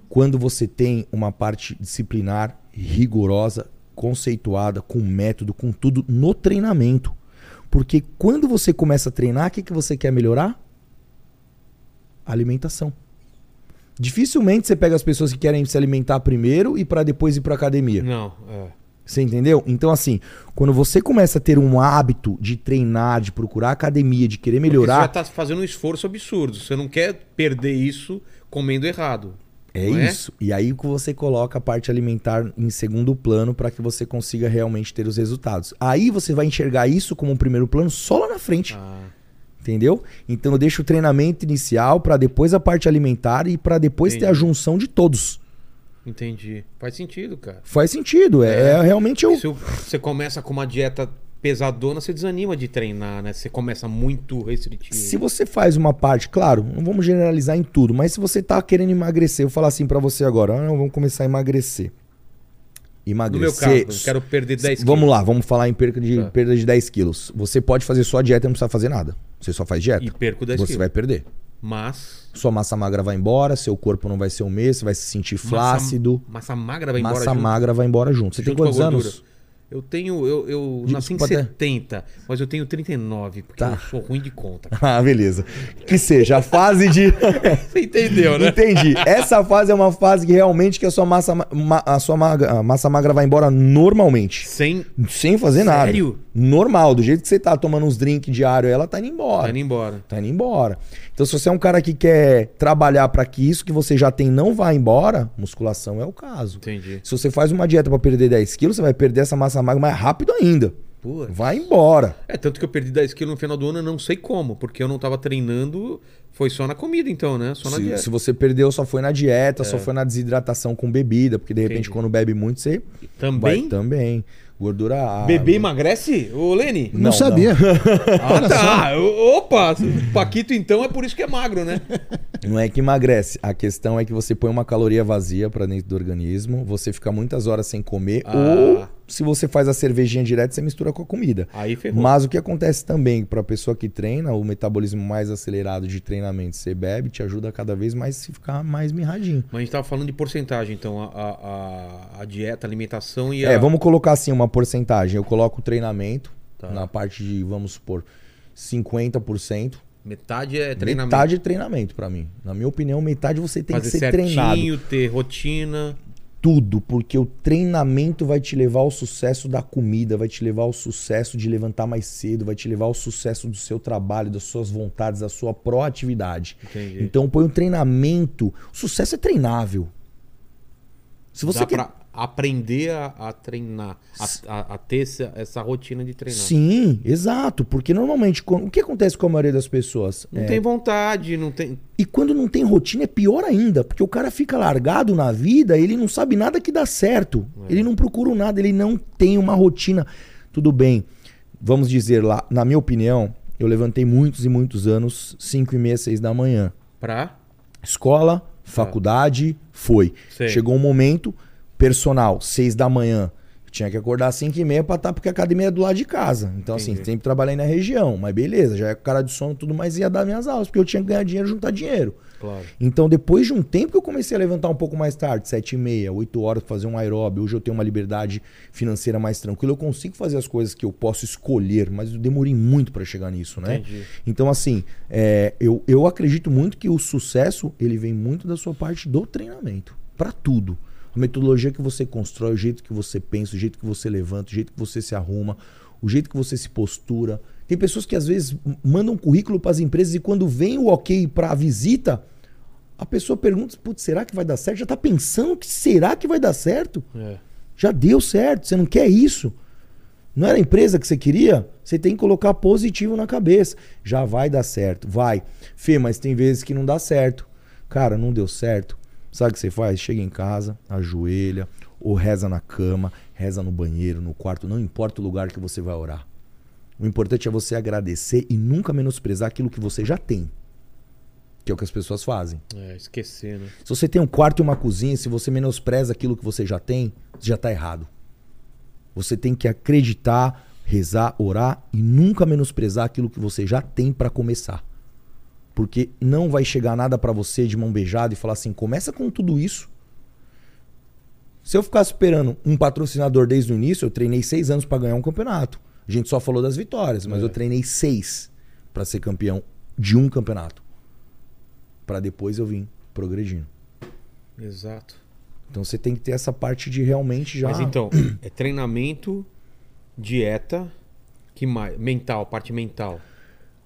Quando você tem uma parte disciplinar, rigorosa, conceituada, com método, com tudo no treinamento. Porque quando você começa a treinar, o que, que você quer melhorar? A alimentação. Dificilmente você pega as pessoas que querem se alimentar primeiro e para depois ir para academia. Não, é. Você entendeu? Então, assim, quando você começa a ter um hábito de treinar, de procurar academia, de querer Porque Você já melhorar, tá fazendo um esforço absurdo. Você não quer perder isso comendo errado. é não isso. E aí que você coloca a parte alimentar em segundo plano para que você consiga realmente ter os resultados. Aí você vai enxergar isso como um primeiro plano só lá na frente. Ah, Entendeu? Então eu deixo o treinamento inicial para depois a parte alimentar e para depois ter a Entendi. junção de todos. Entendi. Faz sentido, cara. Faz sentido. É, é realmente eu. Se você começa com uma dieta pesadona, você desanima de treinar, né? Você começa muito restritivo. Se você faz uma parte, claro, não vamos generalizar em tudo, mas se você tá querendo emagrecer, eu falar assim pra você agora, ah, não, vamos começar a emagrecer. No Emagrecer. meu caso, quero perder 10 Vamos quilos. lá, vamos falar em perda de, Tá. perda de 10 quilos. Você pode fazer só a dieta e não precisa fazer nada. Você só faz dieta. E perco 10 você quilos. vai perder. Mas. Sua massa magra vai embora, seu corpo não vai ser o mesmo, você vai se sentir flácido. Massa, massa magra vai embora Massa junto, magra vai embora junto. Você junto tem quantos anos? Eu tenho. Eu, eu nasci em pode- 70, mas eu tenho 39, porque Tá. eu sou ruim de conta. Ah, beleza. Que seja a fase de. Você entendeu, né? Entendi. Essa fase é uma fase que realmente que a sua massa, ma- a sua magra, a massa magra vai embora normalmente. Sem. Sem fazer nada. Sério? Normal. Do jeito que você tá tomando uns drinks diário, ela tá indo embora. Tá indo embora. Tá indo embora. Então, se você é um cara que quer trabalhar para que isso que você já tem não vá embora, musculação é o caso. Entendi. Se você faz uma dieta para perder 10 quilos, você vai perder essa massa magra mais rápido ainda. Pô. Vai embora. É, tanto que eu perdi 10 quilos no final do ano, eu não sei como, porque eu não tava treinando, foi só na comida então, né? Só na Se, dieta. se você perdeu, só foi na dieta, só foi na desidratação com bebida, porque de repente Entendi. quando bebe muito, você Também? vai também. Gordura. Bebê emagrece, ô Lene? Não, Não, sabia. Ah, tá. O- Opa! O Paquito então é por isso que é magro, né? Não é que emagrece. A questão é que você põe uma caloria vazia pra dentro do organismo, você fica muitas horas sem comer, Ah. ou se você faz a cervejinha direto, você mistura com a comida. Aí ferrou. Mas o que acontece também para a pessoa que treina, o metabolismo mais acelerado de treinamento, você bebe, te ajuda cada vez mais a ficar mais mirradinho. Mas a gente tava falando de porcentagem, então, a, a, a- dieta, a alimentação e É, a... vamos colocar assim uma porcentagem. Eu coloco o treinamento Tá. na parte de, vamos supor, 50%. Metade é treinamento. Metade é treinamento para mim. Na minha opinião, metade você tem Fazer que ser certinho, treinado. ter rotina. Tudo, porque o treinamento vai te levar ao sucesso da comida, vai te levar ao sucesso de levantar mais cedo, vai te levar ao sucesso do seu trabalho, das suas vontades, da sua proatividade. Entendi. Então põe um treinamento. O sucesso é treinável. Se você Dá quer... pra aprender a, a treinar, a, a- a ter essa, essa rotina de treinar. Sim, exato. Porque normalmente, o que acontece com a maioria das pessoas? Não É, tem vontade, não tem... E quando não tem rotina é pior ainda, porque o cara fica largado na vida, ele não sabe nada que dá certo. É. Ele não procura nada, ele não tem uma rotina. Tudo bem, vamos dizer lá, na minha opinião, eu levantei muitos e muitos anos, 5 e meia, 6 da manhã. Pra... Escola, faculdade, foi. Sei. Chegou um momento, personal, 6 da manhã. Eu tinha que acordar às 5 e meia pra estar, porque a academia é do lado de casa. Então, assim, Entendi. sempre trabalhei na região. Mas beleza, já é com cara de sono e tudo mais, ia dar minhas aulas, porque eu tinha que ganhar dinheiro, juntar dinheiro. Claro. Então, depois de um tempo que eu comecei a levantar um pouco mais tarde, 7 e meia, 8 horas, fazer um aeróbio, hoje eu tenho uma liberdade financeira mais tranquila, eu consigo fazer as coisas que eu posso escolher, mas eu demorei muito pra chegar nisso, né? Entendi. Então, assim, é, eu, eu acredito muito que o sucesso, ele vem muito da sua parte do treinamento, Pra tudo. A metodologia que você constrói, o jeito que você pensa, o jeito que você levanta, o jeito que você se arruma, o jeito que você se postura. Tem pessoas que às vezes mandam currículo para as empresas e quando vem o ok para a visita, a pessoa pergunta: Putz, será que vai dar certo? Já está pensando que será que vai dar certo? É. Já deu certo, você não quer isso. Não era a empresa que você queria? Você tem que colocar positivo na cabeça. Já vai dar certo, vai. Fê, mas tem vezes que não dá certo. Cara, não deu certo. Sabe o que você faz? Chega em casa, ajoelha, ou reza na cama, reza no banheiro, no quarto, não importa o lugar que você vai orar. O importante é você agradecer e nunca menosprezar aquilo que você já tem. Que é o que as pessoas fazem. É, esquecer, né? Se você tem um quarto e uma cozinha, se você menospreza aquilo que você já tem, você já está errado. Você tem que acreditar, rezar, orar e nunca menosprezar aquilo que você já tem para começar. Porque não vai chegar nada para você de mão beijada e falar assim: começa com tudo isso. Se eu ficar esperando um patrocinador desde o início, eu treinei seis anos para ganhar um campeonato. A gente só falou das vitórias, mas É. eu treinei seis para ser campeão de um campeonato. Para depois eu vim progredindo. Exato. Então você tem que ter essa parte de realmente já. Mas então, é treinamento, dieta, que mais? Mental, parte mental.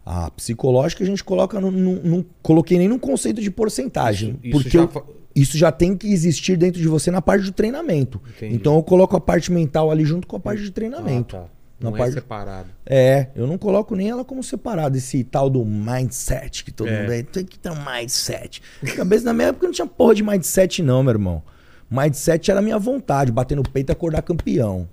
A psicológica a gente coloca no, no- não coloquei nem no conceito de porcentagem. Isso- isso porque já eu- isso já tem que existir dentro de você na parte do treinamento. Entendi. Então eu coloco a parte mental ali junto com a parte de treinamento. Ah, tá. Na Não é parte- separado. É, eu não coloco nem ela como separada, esse tal do mindset que todo É. mundo aí tem que ter um mindset. Na cabeça, na minha época não tinha porra de mindset, não, meu irmão. Mindset era a minha vontade, bater no peito e acordar campeão.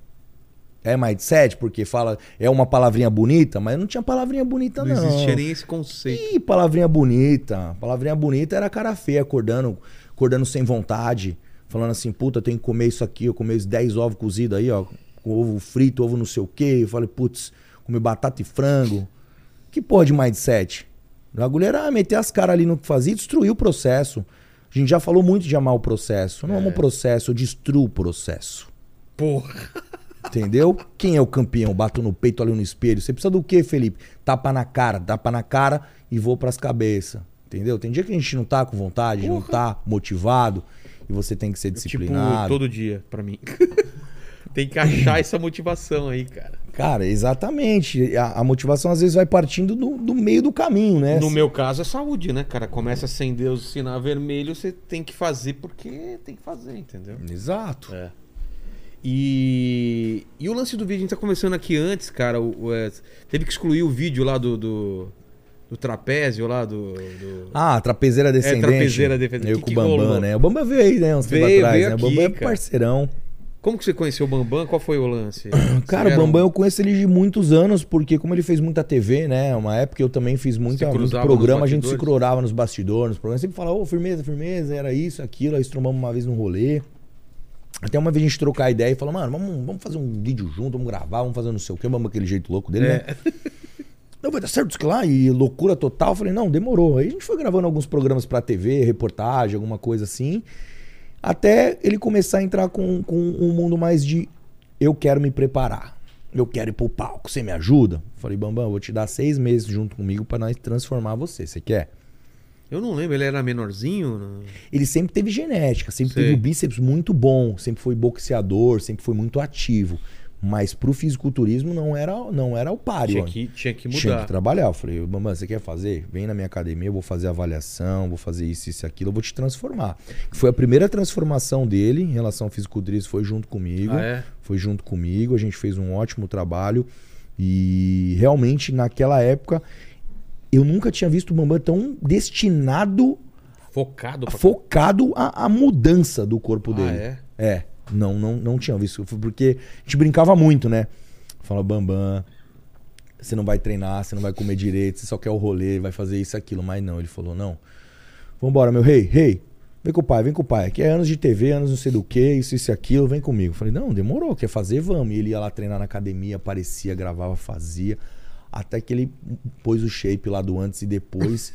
É mindset, porque fala, é uma palavrinha bonita, mas não tinha palavrinha bonita, Não não. existia nem esse conceito. Ih, palavrinha bonita. Palavrinha bonita era cara feia, acordando, acordando sem vontade. Falando assim, puta, eu tenho que comer isso aqui. Eu comi os 10 ovos cozidos aí, ó. Com ovo frito, ovo não sei o quê. Eu falei, putz, comi batata e frango. Que porra de mindset? O bagulho era meter as caras ali no que fazia e destruir o processo. A gente já falou muito de amar o processo. Eu não amo o processo, eu destruo o processo. Porra. Entendeu? Quem é o campeão? Bato no peito ali no espelho. Você precisa do quê, Felipe? Tapa na cara, tapa na cara e vou pras cabeças. Entendeu? Tem dia que a gente não tá com vontade, não tá motivado e você tem que ser Tipo, disciplinado. todo dia, pra mim. Tem que achar essa motivação aí, cara. Cara, exatamente. A, a motivação às vezes vai partindo do, do meio do caminho, né? No meu caso é saúde, né, cara? Começa a acender o sinal vermelho, você tem que fazer porque tem que fazer, entendeu? Exato. É. E, e o lance do vídeo, a gente tá conversando aqui antes, cara. o- o, é, teve que excluir o vídeo lá do, do, do trapézio lá, do. do- Ah, trapezeira descendente. trapezeira descendente. Eu Que com o Bambam, né? O Bambam veio aí, né? Uns tempos Veio, atrás, veio né? O aqui, Bambam é parceirão. Como que você conheceu o Bambam? Qual foi o lance? Cara, o Bambam eram- eu conheço ele de muitos anos, porque como ele fez muita TV, né? Uma época eu também fiz muita, muito programa, a gente se cruzava nos bastidores, nos programas, sempre falava, ô, firmeza, firmeza, era isso, aquilo, aí trombamos uma vez num rolê. Até uma vez a gente trocar ideia e falar, mano, vamos, vamos fazer um vídeo junto, vamos gravar, vamos fazer não sei o que, vamos aquele jeito louco dele, É. né? Não, vai dar certo isso que lá, e loucura total. Eu falei, não, demorou. Aí a gente foi gravando alguns programas pra TV, reportagem, alguma coisa assim. Até ele começar a entrar com, com um mundo mais de eu quero me preparar. Eu quero ir pro palco. Você me ajuda? Falei, Bambam, vou te dar seis meses junto comigo pra nós transformar você. Você quer? Eu não lembro, ele era menorzinho? Não? Ele sempre teve genética, sempre Sei. teve o bíceps muito bom, sempre foi boxeador, sempre foi muito ativo. Mas pro fisiculturismo não era, não era o páreo. Tinha que, tinha que Tinha mudar. que trabalhar. Eu falei, Bambam, você quer fazer? Vem na minha academia, eu vou fazer avaliação, vou fazer isso, isso aquilo, eu vou te transformar. Foi a primeira transformação dele em relação ao fisiculturismo, foi junto comigo. Ah, é? Foi junto comigo, a gente fez um ótimo trabalho. E realmente, naquela época, eu nunca tinha visto o Bambam tão destinado, Focado pra focado à, à mudança do corpo Ah, dele. é? É, não, não, não tinha visto. Porque a gente brincava muito, né? Fala, Bambam, você não vai treinar, você não vai comer direito, você só quer o rolê, vai fazer isso e aquilo. Mas não, ele falou, não. Vambora, meu rei, rei. Vem com o pai, vem com o pai. Aqui é anos de TV, anos não sei do que, isso, isso e aquilo, vem comigo. Falei, não, demorou, quer fazer, vamos. E ele ia lá treinar na academia, aparecia, gravava, fazia. Até que ele pôs o shape lá do antes e depois.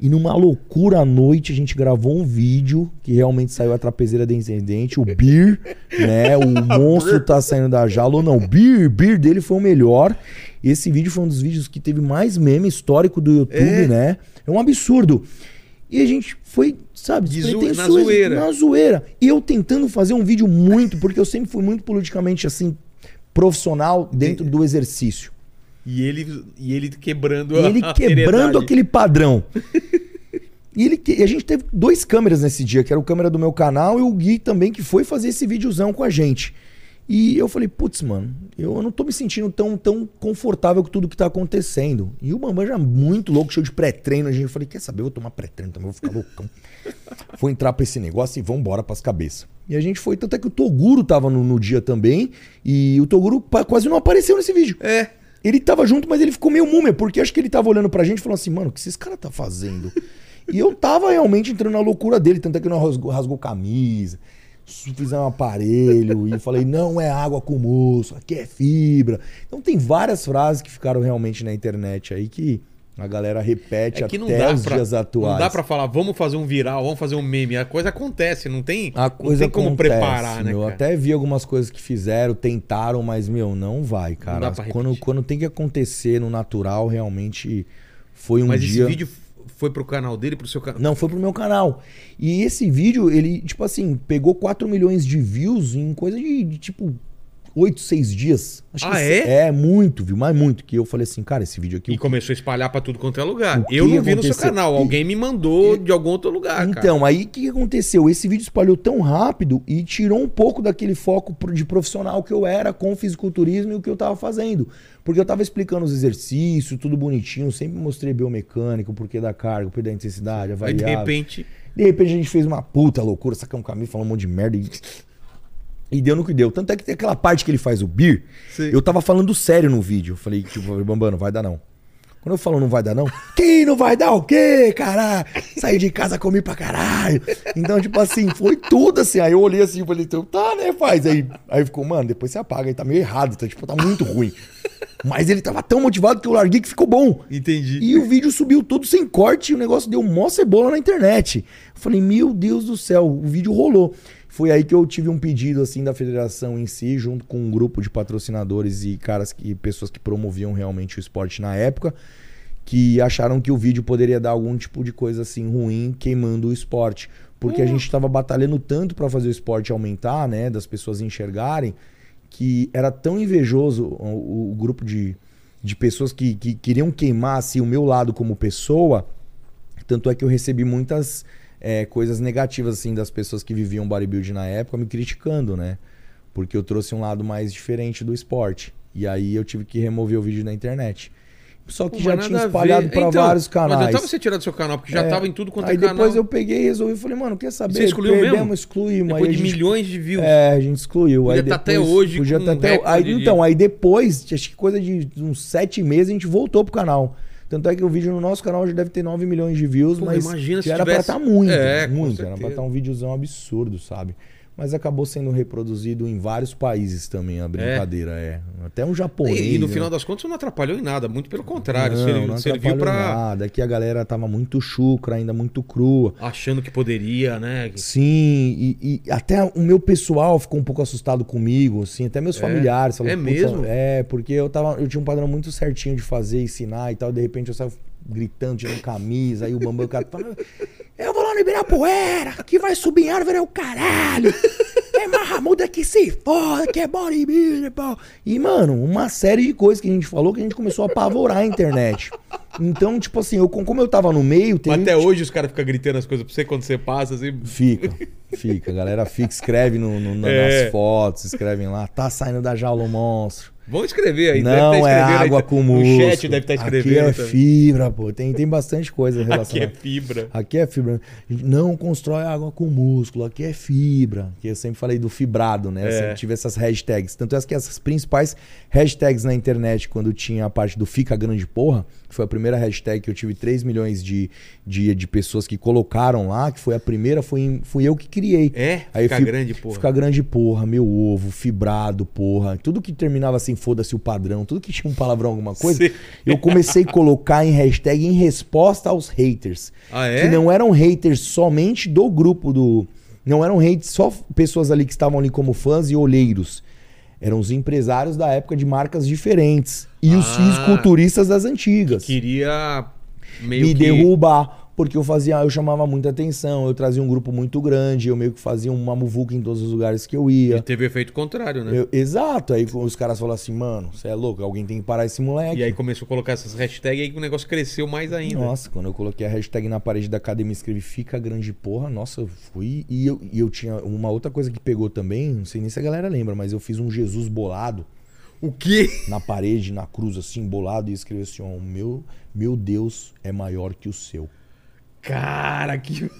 E numa loucura à noite, a gente gravou um vídeo que realmente saiu a trapezeira descendente. O Beer, né? O monstro tá saindo da jaula. Ou não, o Beer, Beer dele foi o melhor. Esse vídeo foi um dos vídeos que teve mais meme histórico do YouTube, É. né? É um absurdo. E a gente foi, sabe, na zoeira. Na zoeira. E eu tentando fazer um vídeo muito, porque eu sempre fui muito politicamente assim, profissional dentro do exercício. E ele, e ele quebrando E ele a quebrando seriedade. aquele padrão. E, ele, e a gente teve dois câmeras nesse dia, que era o câmera do meu canal e o Gui também, que foi fazer esse videozão com a gente. E eu falei, putz, mano, eu não tô me sentindo tão, tão confortável com tudo que tá acontecendo. E o Bambam já muito louco, cheio de pré-treino. A gente falei, quer saber, eu vou tomar pré-treino também, vou ficar loucão. vou entrar pra esse negócio e vambora pras cabeças. E a gente foi, tanto é que o Toguro tava no, no dia também. E o Toguro quase não apareceu nesse vídeo. É. Ele tava junto, mas ele ficou meio múmia, porque acho que ele tava olhando pra gente e falando assim, mano, o que esses caras tá fazendo? e eu tava realmente entrando na loucura dele, tanto é que nós rasgou, rasgou camisa, fizemos um aparelho e falei, não é água com moço, aqui é fibra. Então tem várias frases que ficaram realmente na internet aí que a galera repete É que não até dá, os pra, dias atuais. não dá pra falar, vamos fazer um viral, vamos fazer um meme. A coisa acontece, não tem, A coisa não tem como acontece, preparar, né, cara? Até vi algumas coisas que fizeram, tentaram, mas, meu, não vai, cara. dá pra quando, quando tem que acontecer no natural, realmente foi um Mas dia. esse vídeo foi pro canal dele, pro seu canal. Não, foi pro meu canal. E esse vídeo, ele, tipo assim, pegou 4 milhões de views em coisa de, de, tipo, 8, 6 dias. Acho Ah, é? É, muito, viu? Mas muito. Que eu falei assim, cara, esse vídeo aqui. E começou a espalhar pra tudo quanto é lugar. Eu não vi no seu aconteceu? canal, alguém me mandou de algum outro lugar, cara. Então, aí o que aconteceu? Esse vídeo espalhou tão rápido e tirou um pouco daquele foco de profissional que eu era com o fisiculturismo e o que eu tava fazendo. Porque eu tava explicando os exercícios, tudo bonitinho, sempre mostrei biomecânica, o porquê da carga, o porquê da intensidade, a Aí de variável. repente, De repente a gente fez uma puta loucura, sacamos um caminho, falando um monte de merda e. E deu no que deu. Tanto é que tem aquela parte que ele faz o beer. Sim. Eu tava falando sério no vídeo. Eu falei, tipo, Bambam, não vai dar não. Quando eu falo não vai dar não, que não vai dar o quê, caralho? Saí de casa, comi pra caralho. Então, tipo assim, foi tudo assim. Aí eu olhei assim e falei, então, tá, né, faz. Aí, aí ficou, mano, depois você apaga, aí tá meio errado, tá, tipo, tá muito ruim. Mas ele tava tão motivado que eu larguei que ficou bom. entendi. E o vídeo subiu todo sem corte e o negócio deu mó cebola na internet. Eu falei, meu Deus do céu, o vídeo rolou. Foi aí que eu tive um pedido assim da federação em si, junto com um grupo de patrocinadores e caras que pessoas que promoviam realmente o esporte na época, que acharam que o vídeo poderia dar algum tipo de coisa assim ruim, queimando o esporte, porque a gente estava batalhando tanto para fazer o esporte aumentar, né, das pessoas enxergarem, que era tão invejoso o, o grupo de, de pessoas que, que queriam queimar assim, o meu lado como pessoa. Tanto é que eu recebi muitas é, coisas negativas assim das pessoas que viviam bodybuilding na época me criticando, né? Porque eu trouxe um lado mais diferente do esporte. E aí eu tive que remover o vídeo na internet. Só que Pô, já tinha espalhado para Então, vários Não adiantava canais. você tirar do seu canal, porque já É. tava em tudo quanto aí é canal. depois eu peguei e resolvi, falei, mano, quer saber? Você excluiu Perdemos, mesmo? excluímos. Depois aí de gente milhões de views. é, a gente excluiu. Podia aí tá até depois- hoje Podia tá até aí, Então, aí depois, acho que coisa de uns sete meses, a gente voltou pro canal. Tanto é que o vídeo no nosso canal já deve ter 9 milhões de views, Pô, mas imagina se já era tivesse- pra estar muito, É, muito. Era pra estar um videozão absurdo, sabe? Mas acabou sendo reproduzido em vários países também, a brincadeira, é. Até um japonês. E, e no né? final das contas não atrapalhou em nada, muito pelo contrário. não, Servi- não serviu pra. nada. Aqui a galera tava muito chucra, ainda muito crua. achando que poderia, né? Sim, e, e até o meu pessoal ficou um pouco assustado comigo, assim, até meus É? familiares. falaram, É "Puta, mesmo? É, porque eu, tava, eu tinha um padrão muito certinho de fazer, ensinar e tal, de repente eu saio gritando, tirando camisa, aí o Bambam cara fala, eu vou lá no Ibirapuera, que vai subir em árvore é o caralho, é marramuda que se foda, que é bodybuilder, pô. E, mano, uma série de coisas que a gente falou que a gente começou a apavorar a internet. Então, tipo assim, eu, como eu tava no meio, Mas até gente- hoje os caras ficam gritando as coisas pra você quando você passa, assim. Fica, fica. A galera fica, escreve no, no- na- É. nas fotos, escrevem lá, tá saindo da jaula o monstro. Vão escrever aí. deve Não tá é escrevendo aí, água tá- com músculo. chat deve estar Aqui escrevendo. é também. fibra, pô. Tem, tem bastante coisa Aqui relacionada. é fibra. Aqui é fibra. Não constrói água com músculo, aqui é fibra. Que eu sempre falei do fibrado, né? É. sempre tive essas hashtags. Tanto é que essas principais hashtags na internet, quando tinha a parte do Fica Grande Porra, que foi a primeira hashtag que eu tive 3 milhões de, de, de pessoas que colocaram lá, que foi a primeira, foi, fui eu que criei. É? Aí Fica fi- grande, porra. Fica grande, porra, meu ovo, fibrado, porra. Tudo que terminava assim, foda-se o padrão, tudo que tinha um palavrão, alguma coisa, Sim. eu comecei a colocar em hashtag em resposta aos haters. Ah, é? Que não eram haters somente do grupo do. Não eram haters só pessoas ali que estavam ali como fãs e olheiros. Eram os empresários da época de marcas diferentes. E os Ah. fisiculturistas das antigas Queria meio me que... derrubar. Porque eu fazia, eu chamava muita atenção, eu trazia um grupo muito grande, eu meio que fazia uma muvuca em todos os lugares que eu ia. E teve efeito contrário, né? Eu- exato, aí os caras falaram assim, mano, você é louco, alguém tem que parar esse moleque. E aí começou a colocar essas hashtags e aí o negócio cresceu mais ainda. Nossa, quando eu coloquei a hashtag na parede da academia e escrevi Fica Grande Porra, nossa, eu fui. E eu, e eu tinha uma outra coisa que pegou também, não sei nem se a galera lembra, mas eu fiz um Jesus bolado O quê? na parede, na cruz, assim, bolado, e escrevi assim: ó, meu, meu Deus é maior que o seu. Cara, que.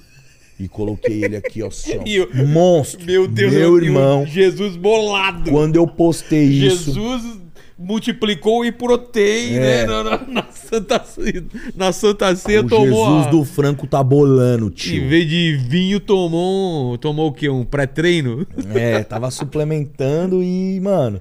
E coloquei ele aqui, ó, assim, ó, E o- monstro. Meu Deus, meu irmão. Jesus bolado. Quando eu postei isso. Jesus multiplicou e protein, É. né? Na, na- na Santa Ceia. Na Santa Ceia O tomou. Jesus a- do Franco tá bolando, Em tio. vez de vinho, tomou. Tomou o quê? Um pré-treino? É, tava suplementando e, mano,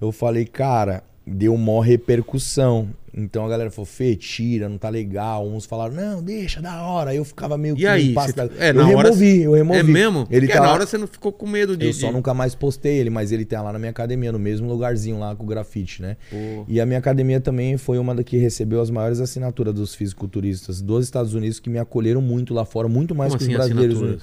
eu falei, cara, deu mó repercussão. Então a galera falou, Fê, tira, não tá legal. Uns falaram, não, deixa, da hora. Aí eu ficava meio E aí? no passo Cê- da- é, eu hora removi, cê- eu removi. É mesmo? Ele Porque tá na lá- hora você não ficou com medo de. Eu só nunca mais postei ele, mas ele tá lá na minha academia, no mesmo lugarzinho lá com o grafite, né? Pô. E a minha academia também foi uma da que recebeu as maiores assinaturas dos fisiculturistas dos Estados Unidos, que me acolheram muito lá fora, muito mais Como que assim, os brasileiros.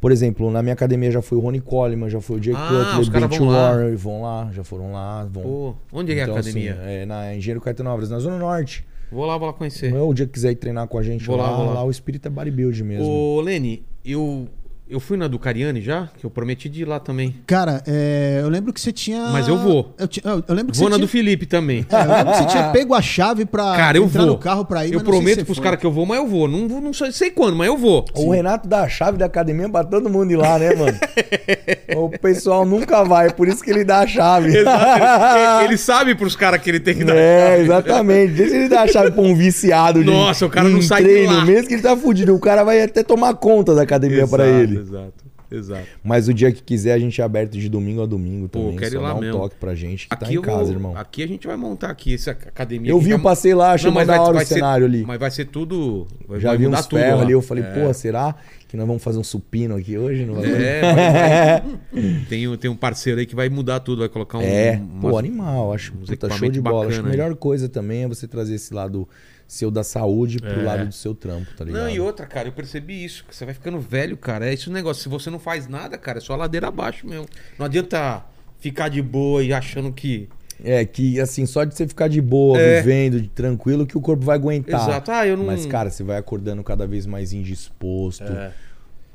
Por exemplo, na minha academia já foi o Rony Coleman, já foi o Jay Ah, Cutler, Bench vão lá. Warner, vão lá, já foram lá. Vão. Pô, onde é que é a Então, academia? assim, é na Engenheiro Caetano Alves, na Zona Norte. Vou lá, vou lá conhecer. Não é o dia que quiser ir treinar com a gente Vou lá, lá, vou lá. lá o espírito é bodybuild mesmo. Ô, Lene, eu. Eu fui na do Cariani já, que eu prometi de ir lá também. Cara, é, eu lembro que você tinha. Mas eu vou. Eu, ti- eu- lembro que Vou você na do tinha... Felipe também. É, eu lembro que você tinha pego a chave pra Cara, eu entrar vou. no carro pra ir. eu prometo pros caras que eu vou, mas eu vou. Não, vou, não sei, sei quando, mas eu vou. O Renato dá a chave da academia pra todo mundo ir lá, né, mano? o pessoal nunca vai, por isso que ele dá a chave. Exato. Ele sabe pros caras que ele tem que dar. É, exatamente. Deixa ele dar a chave pra um viciado de Nossa, o cara não sai de treino, lá. mesmo que ele tá fudido. O cara vai até tomar conta da academia Exato, pra ele. Exato, exato. Mas o dia que quiser, a gente é aberto de domingo a domingo Pô, também. quero ir Só lá dá um mesmo. toque pra gente que Aqui tá em casa, vou, irmão. Aqui a gente vai montar aqui essa academia. Eu vi, eu passei lá, achei mas da hora o ser- cenário ali. Mas vai ser tudo. Vai, Já vai vi uns ferros ali, eu falei, É. pô, será que nós vamos fazer um supino aqui hoje? Não vai- É, tem, um- tem um parceiro aí que vai mudar tudo, vai colocar um. É, umas- pô, animal, acho puta, show de bola. Acho que a bacana melhor coisa também é você trazer esse lado seu da saúde pro É. lado do seu trampo, tá ligado? Não, e outra, cara, eu percebi isso. Que você vai ficando velho, cara. É esse o negócio. Se você não faz nada, cara, é só ladeira abaixo mesmo. Não adianta ficar de boa e achando que. É, que assim, só de você ficar de boa, É. vivendo, de tranquilo, que o corpo vai aguentar. Exato. Ah, eu não. Mas, cara, você vai acordando cada vez mais indisposto. É.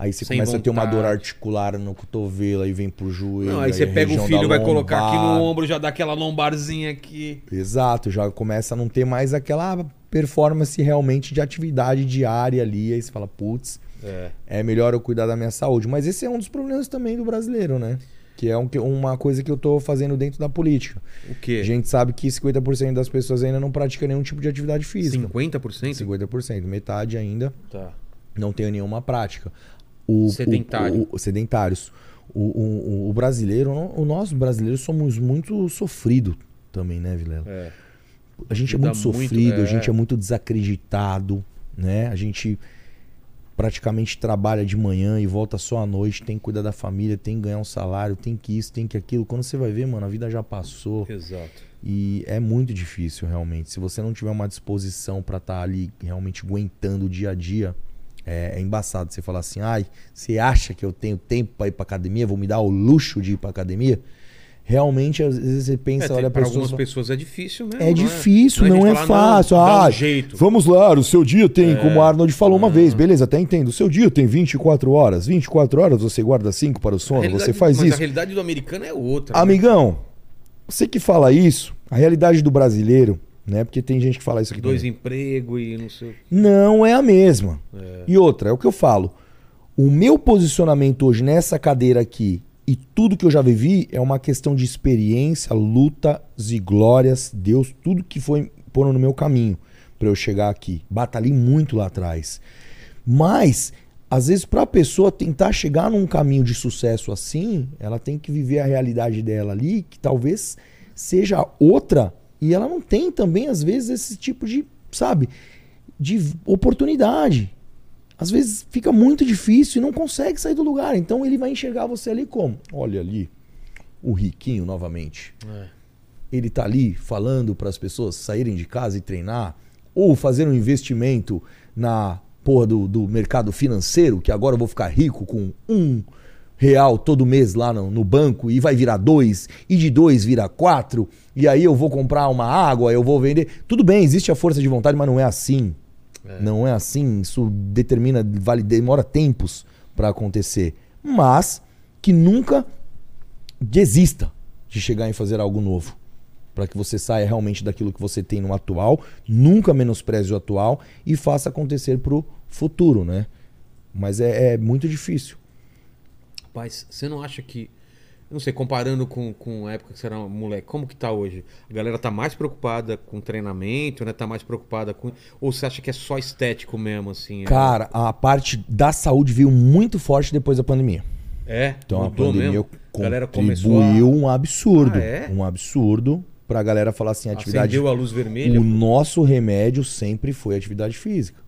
Aí você Sem começa a ter uma dor vontade. articular no cotovelo, aí vem pro joelho. Não, aí você a pega o filho, vai colocar aqui no ombro, já dá aquela lombarzinha aqui. Exato, já começa a não ter mais aquela performance realmente de atividade diária ali. Aí você fala, putz, É. é melhor eu cuidar da minha saúde. Mas esse é um dos problemas também do brasileiro, né? Que é um- uma coisa que eu tô fazendo dentro da política. O quê? A gente sabe que 50% das pessoas ainda não pratica nenhum tipo de atividade física. 50%? 50%, metade ainda Tá. não tem nenhuma prática. O, Sedentário. o- o- sedentários. O, o- brasileiro, o nós brasileiros somos muito sofridos também, né, Vilela? É. A gente é Vida muito muito- sofrido, é. a gente é muito desacreditado, né? A gente praticamente trabalha de manhã e volta só à noite, tem que cuidar da família, tem que ganhar um salário, tem que isso, tem que aquilo. Quando você vai ver, mano, a vida já passou. Exato. E é muito difícil, realmente. Se você não tiver uma disposição pra estar ali realmente aguentando o dia a dia, é, é embaçado você falar assim: ai, você acha que eu tenho tempo pra ir pra academia? Vou me dar o luxo de ir pra academia? Realmente, às vezes você pensa, É, olha a pra pessoa. algumas pessoas é difícil mesmo. É não difícil, não, é falar, fácil. dá um ah, jeito. vamos lá, o seu dia tem, É. como o Arnold falou uma Ah. vez, beleza, até entendo. O seu dia tem 24 horas. 24 horas você guarda 5 para o sono, você faz mas isso. a realidade do americano é outra. né? Amigão, você que fala isso, a realidade do brasileiro, né? Porque tem gente que fala isso aqui Dois também, empregos e não sei. o- não é a mesma. É. E outra, é o que eu falo. O meu posicionamento hoje nessa cadeira aqui e tudo que eu já vivi é uma questão de experiência, lutas e glórias, Deus, tudo que foi pondo no meu caminho para eu chegar aqui. Batalhei muito lá atrás. Mas às vezes para a pessoa tentar chegar num caminho de sucesso assim, ela tem que viver a realidade dela ali, que talvez seja outra, e ela não tem também às vezes esse tipo de, sabe, de oportunidade. Às vezes fica muito difícil e não consegue sair do lugar. Então ele vai enxergar você ali como? Olha ali, o riquinho novamente. É. Ele tá ali falando para as pessoas saírem de casa e treinar ou fazer um investimento na porra do, do mercado financeiro, que agora eu vou ficar rico com um real todo mês lá no, no banco e vai virar dois, e de dois vira quatro, e aí eu vou comprar uma água, eu vou vender. Tudo bem, existe a força de vontade, mas não é assim. Não é assim, isso determina, vale, demora tempos para acontecer. Mas que nunca desista de chegar em fazer algo novo. Para que você saia realmente daquilo que você tem no atual, nunca menospreze o atual e faça acontecer pro futuro, né? Mas é, é muito difícil. Rapaz, você não acha que. Não sei, comparando com, com a época que você era moleque, como que tá hoje? A galera tá mais preocupada com treinamento, né? Tá mais preocupada com. Ou você acha que é só estético mesmo, assim? é- Cara, a parte da saúde veio muito forte depois da pandemia. É? Então a pandemia mesmo? Contribuiu começou a... um absurdo. Ah, é? Um absurdo pra galera falar assim, atividade. Acendeu a luz vermelha. O nosso remédio sempre foi atividade física.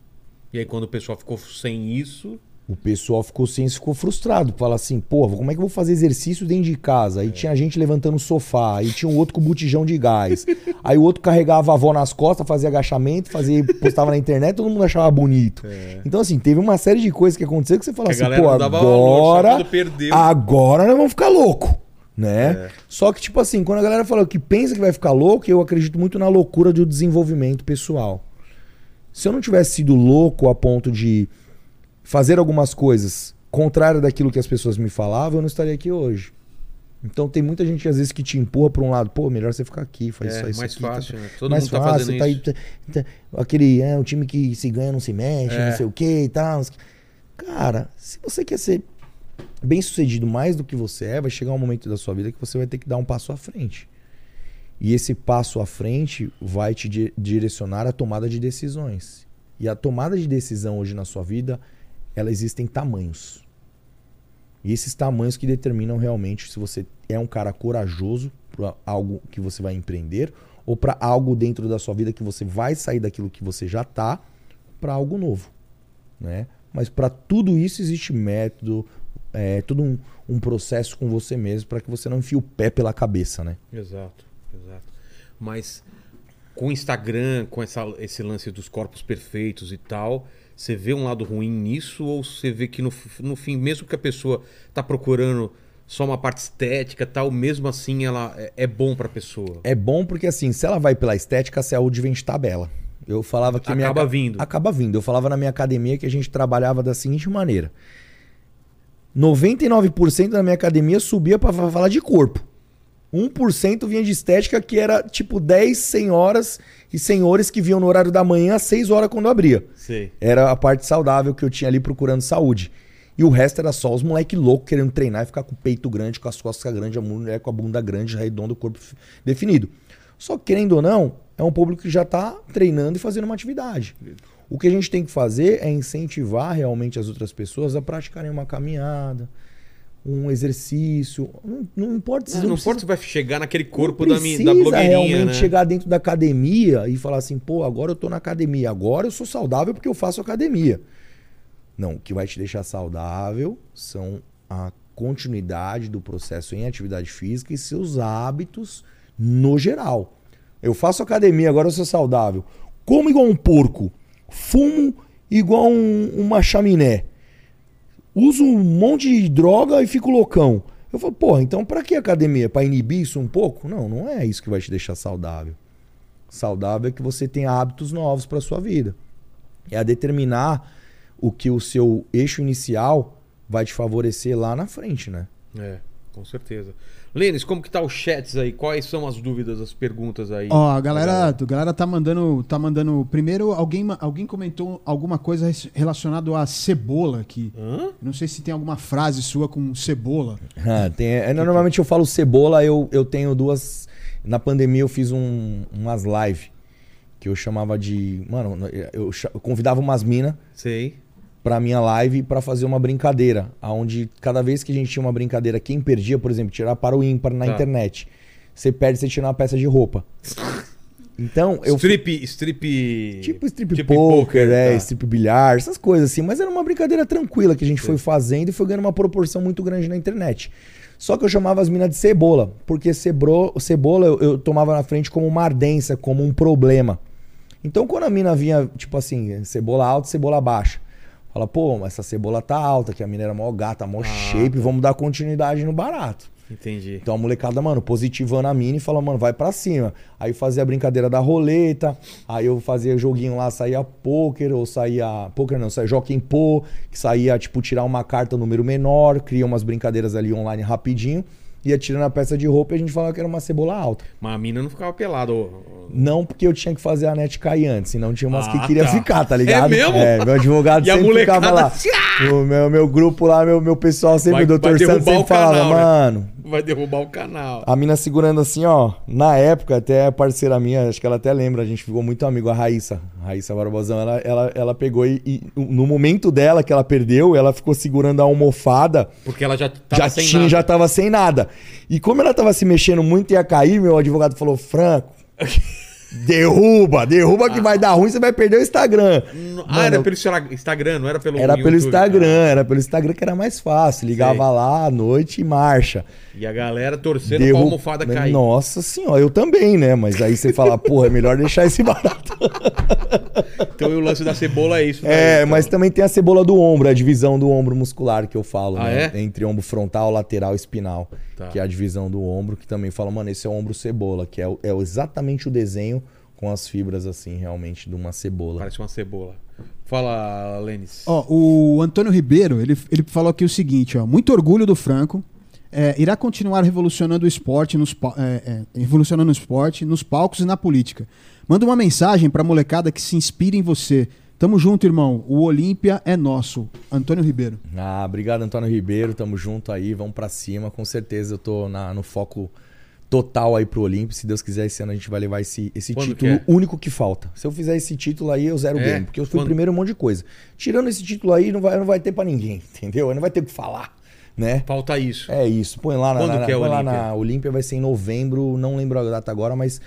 E aí quando o pessoal ficou sem isso. O pessoal ficou sem ficou frustrado. Fala assim, pô, como é que eu vou fazer exercício dentro de casa? É. Aí tinha gente levantando o sofá, aí tinha um outro com botijão de gás. aí o outro carregava a avó nas costas, fazia agachamento, fazia, postava na internet, todo mundo achava bonito. Então, assim, teve uma série de coisas que aconteceu que você fala É. Que assim, pô, valor, agora. perdeu. Agora nós vamos ficar louco. Né? É. Só que, tipo assim, quando a galera fala que pensa que vai ficar louco, eu acredito muito na loucura do desenvolvimento pessoal. Se eu não tivesse sido louco a ponto de fazer algumas coisas contrárias daquilo que as pessoas me falavam, eu não estaria aqui hoje. Então tem muita gente às vezes que te empurra para um lado, pô, melhor você ficar aqui, faz É, só isso mais aqui, fácil, tá- né? Todo mais mundo tá fácil, fazendo tá aí, isso. tá- tá- aquele, é, o time que se ganha não se mexe, É. não sei o que e tal. Cara, se você quer ser bem sucedido mais do que você é, vai chegar um momento da sua vida que você vai ter que dar um passo à frente. E esse passo à frente vai te di- direcionar à tomada de decisões. E a tomada de decisão hoje na sua vida, ela existem tamanhos. E esses tamanhos que determinam realmente se você é um cara corajoso para algo que você vai empreender ou para algo dentro da sua vida que você vai sair daquilo que você já tá para algo novo, né? Mas para tudo isso existe método, é todo um, um processo com você mesmo para que você não enfie o pé pela cabeça, né? Exato, exato. Mas com o Instagram, com essa, esse lance dos corpos perfeitos e tal, você vê um lado ruim nisso ou você vê que no, no fim, mesmo que a pessoa tá procurando só uma parte estética e tal, mesmo assim ela é, é bom pra pessoa? É bom porque assim, se ela vai pela estética, a saúde vem de tabela. Eu falava que minha Acaba aca- vindo. Acaba vindo. Eu falava na minha academia que a gente trabalhava da seguinte maneira: 99% da minha academia subia pra fa- falar de corpo. 1% vinha de estética, que era tipo 10 senhoras e senhores que vinham no horário da manhã às 6 horas quando abria. Sei. Era a parte saudável que eu tinha ali procurando saúde. E o resto era só os moleque louco querendo treinar e ficar com o peito grande, com as costas grandes, a mulher com a bunda grande, redondo, o corpo definido. Só que, querendo ou não, é um público que já está treinando e fazendo uma atividade. O que a gente tem que fazer é incentivar realmente as outras pessoas a praticarem uma caminhada, um exercício. Não, não importa se Não, não precisa- importa se vai chegar naquele corpo da, mi- precisa da blogueirinha, realmente né? chegar dentro da academia e falar assim, pô, agora eu tô na academia, agora eu sou saudável porque eu faço academia. Não, o que vai te deixar saudável são a continuidade do processo em atividade física e seus hábitos no geral. Eu faço academia, agora eu sou saudável. Como igual um porco. Fumo igual um- uma chaminé uso um monte de droga e fico loucão. Eu falo, porra, então pra que academia? Pra inibir isso um pouco? Não, não é isso que vai te deixar saudável. Saudável é que você tenha hábitos novos pra sua vida. É a determinar o que o seu eixo inicial vai te favorecer lá na frente, né? É, com certeza. Lênis, como que tá os chats aí? Quais são as dúvidas, as perguntas aí? Ó, a galera, a galera tá mandando, tá mandando. Primeiro, alguém, alguém comentou alguma coisa res- relacionado a cebola aqui. Hã? Não sei se tem alguma frase sua com cebola. Ah, tem- é, normalmente eu falo cebola, eu, eu tenho duas. Na pandemia eu fiz um, umas live que eu chamava de. Mano, eu, eu convidava umas minas Sei. Pra minha live pra fazer uma brincadeira. Onde cada vez que a gente tinha uma brincadeira, quem perdia, por exemplo, tirar para o ímpar na Tá. internet. Você perde, você tira uma peça de roupa. Então, eu. Strip, strip... Tipo strip tipo poker, é, tá. strip bilhar, essas coisas assim. Mas era uma brincadeira tranquila que a gente foi fazendo e foi ganhando uma proporção muito grande na internet. Só que eu chamava as minas de cebola, porque cebro, cebola eu, eu tomava na frente como uma ardência, como um problema. Então quando a mina vinha, tipo assim, cebola alta, cebola baixa. Fala, pô, mas essa cebola tá alta, que a mina era mó gata, mó shape, vamos dar continuidade no barato. Entendi. Então a molecada, mano, positivando a mina e fala, mano, vai pra cima. Aí fazia a brincadeira da roleta, aí eu fazia joguinho lá, saía poker, ou saía. Poker não, saía Joaquim Pô, que saía, tipo, tirar uma carta número menor, cria umas brincadeiras ali online rapidinho. Ia tirando a peça de roupa e a gente falava que era uma cebola alta. Mas a mina não ficava pelada. ô- Não porque eu tinha que fazer a net cair antes, senão tinha umas Ah, que queria tá. ficar, tá ligado? É mesmo? meu advogado E a sempre ficava lá. assim, O meu, meu grupo lá, meu, meu pessoal sempre, Vai- o doutor Santos sempre falava, canal, né? mano, Vai derrubar o canal. a mina segurando assim, ó. Na época, até parceira minha, acho que ela até lembra, a gente ficou muito amigo, a Raíssa. A Raíssa Barbosão, ela, ela, ela pegou e, e no momento dela que ela perdeu, ela ficou segurando a almofada. Porque ela já tava já sem tinha, nada. já tava sem nada. E como ela tava se mexendo muito e ia cair, meu advogado falou: Franco, derruba, derruba que vai dar ruim, você vai perder o Instagram. Ah, Mano, era pelo Instagram, não era pelo era pelo YouTube, Instagram, cara. era pelo Instagram que era mais fácil. Ligava Sei. lá à noite e marcha. E a galera torcendo Derru- pra almofada cair. Nossa senhora, eu também, né? Mas aí você fala, porra, é melhor deixar esse barato. Então o lance da cebola é isso. É, daí, então. mas também tem a cebola do ombro, a divisão do ombro muscular que eu falo, Ah, né? é? Entre ombro frontal, lateral e espinal. Tá. Que é a divisão do ombro, que também fala, mano, esse é o ombro cebola, que é, é exatamente o desenho com as fibras, assim, realmente, de uma cebola. Parece uma cebola. Fala, Lênis. Ó, o Antônio Ribeiro, ele, ele falou aqui o seguinte, ó. Muito orgulho do Franco. é, irá continuar revolucionando o esporte, nos, é, é, revolucionando o esporte, nos palcos e na política. Manda uma mensagem pra molecada que se inspire em você. Tamo junto, irmão. O Olímpia é nosso. Antônio Ribeiro. Ah, obrigado, Antônio Ribeiro. Tamo junto aí, vamos pra cima. Com certeza eu tô na- no foco total aí pro Olímpio. Se Deus quiser, esse ano a gente vai levar esse, esse Quando título que é? único que falta. Se eu fizer esse título aí, eu zero o É? game. Porque eu fui Quando? o primeiro um monte de coisa. Tirando esse título aí, não vai, não vai ter pra ninguém, entendeu? Não vai ter o que falar, né? Falta isso. É isso. Põe lá na, Quando na, que é põe lá Olímpia? na Olímpia, vai ser em novembro, não lembro a data agora, mas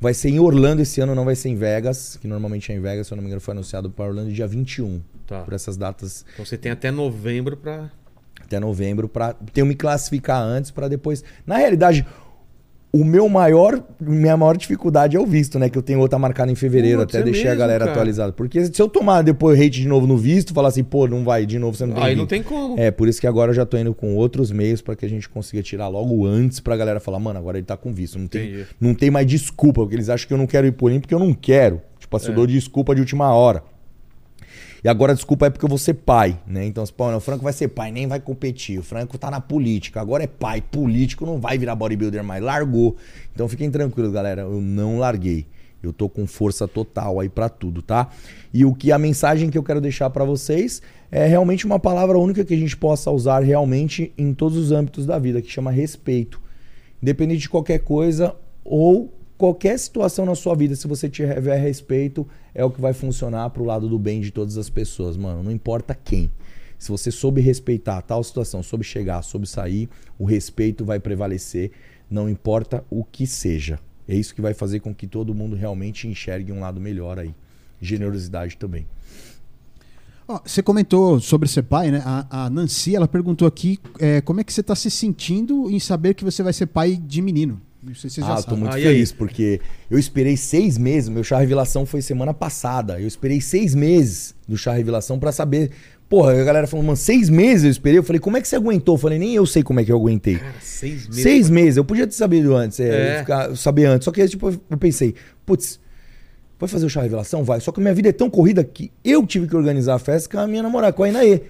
vai ser em Orlando esse ano, não vai ser em Vegas, que normalmente é em Vegas, se eu não me engano, foi anunciado para Orlando dia 21. Tá. Por essas datas Então você tem até novembro pra. até novembro para ter me classificar antes para depois. Na realidade, o meu maior, minha maior dificuldade é o visto, né? Que eu tenho outra marcada em fevereiro, Putz, até é deixei a mesmo, galera cara? atualizada. Porque se eu tomar depois hate de novo no visto, falar assim, pô, não vai de novo, você não tem Aí não tem como. É, por isso que agora eu já tô indo com outros meios para que a gente consiga tirar logo antes pra galera falar, mano, agora ele tá com visto. Não tem, Entendi. não tem mais desculpa, porque eles acham que eu não quero ir por mim porque eu não quero. Tipo assim, eu É. dou desculpa de última hora. E agora desculpa é porque eu vou ser pai, né? Então, você fala, "Não, o Franco vai ser pai, nem vai competir. O Franco tá na política, agora é pai. Político não vai virar bodybuilder mais. Largou. Então fiquem tranquilos, galera. Eu não larguei. Eu tô com força total aí pra tudo, tá? E o que a mensagem que eu quero deixar pra vocês é realmente uma palavra única que a gente possa usar realmente em todos os âmbitos da vida, que chama respeito. Independente de qualquer coisa ou qualquer situação na sua vida, se você tiver respeito, é o que vai funcionar pro lado do bem de todas as pessoas, mano. Não importa quem. Se você soube respeitar tal situação, soube chegar, soube sair, o respeito vai prevalecer, não importa o que seja. É isso que vai fazer com que todo mundo realmente enxergue um lado melhor aí. Generosidade também. Ó, você comentou sobre ser pai, né? A, a Nancy, ela perguntou aqui é, como é que você tá se sentindo em saber que você vai ser pai de menino. Não sei se você já Ah, eu tô sabe. muito Ah, feliz, porque eu esperei seis meses. Meu chá revelação foi semana passada. Eu esperei seis meses do chá revelação pra saber. Porra, a galera falou, mano, seis meses eu esperei. Eu falei, como é que você aguentou? Eu falei, nem eu sei como é que eu aguentei. Cara, seis meses. Seis meses, eu podia ter sabido antes, é, É. ficar- saber antes. Só que tipo, eu pensei, putz, vai fazer o chá revelação? Vai. Só que a minha vida é tão corrida que eu tive que organizar a festa com a minha namorada, com a Inaê.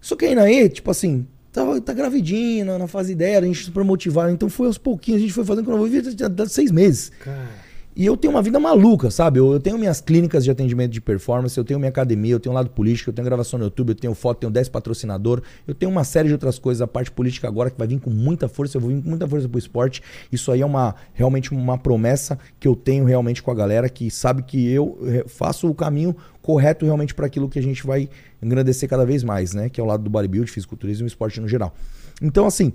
Só que a Inaê, tipo assim, tava, tá gravidinha, na, fase dela, a gente super motivado. Então foi aos pouquinhos, a gente foi fazendo quando eu vi, já dá seis meses. Cara, E eu tenho uma vida maluca, sabe? Eu, eu tenho minhas clínicas de atendimento de performance, eu tenho minha academia, eu tenho um lado político, eu tenho gravação no YouTube, eu tenho foto, tenho 10 patrocinador, eu tenho uma série de outras coisas, a parte política agora que vai vir com muita força, eu vou vir com muita força pro esporte. Isso aí é uma realmente uma promessa que eu tenho realmente com a galera que sabe que eu eh, faço o caminho correto realmente para aquilo que a gente vai engrandecer cada vez mais, né? Que é o lado do bodybuilding, fisiculturismo e esporte no geral. Então, assim,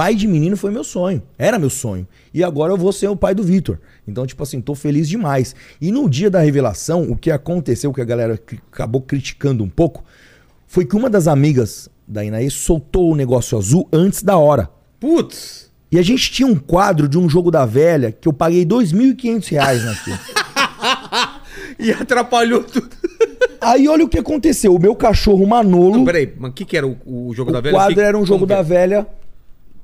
Pai de menino foi meu sonho. Era meu sonho. E agora eu vou ser o pai do Vitor. Então, tipo assim, tô feliz demais. E no dia da revelação, o que aconteceu, que a galera acabou criticando um pouco, foi que uma das amigas da Inaê soltou o negócio azul antes da hora. putz! E a gente tinha um quadro de um jogo da velha que eu paguei 2.500 reais naquilo. E atrapalhou tudo. Aí olha o que aconteceu. O meu cachorro Manolo. Não, peraí, mas o que, que era o, o jogo o da velha? quadro Que- era um jogo como da velha.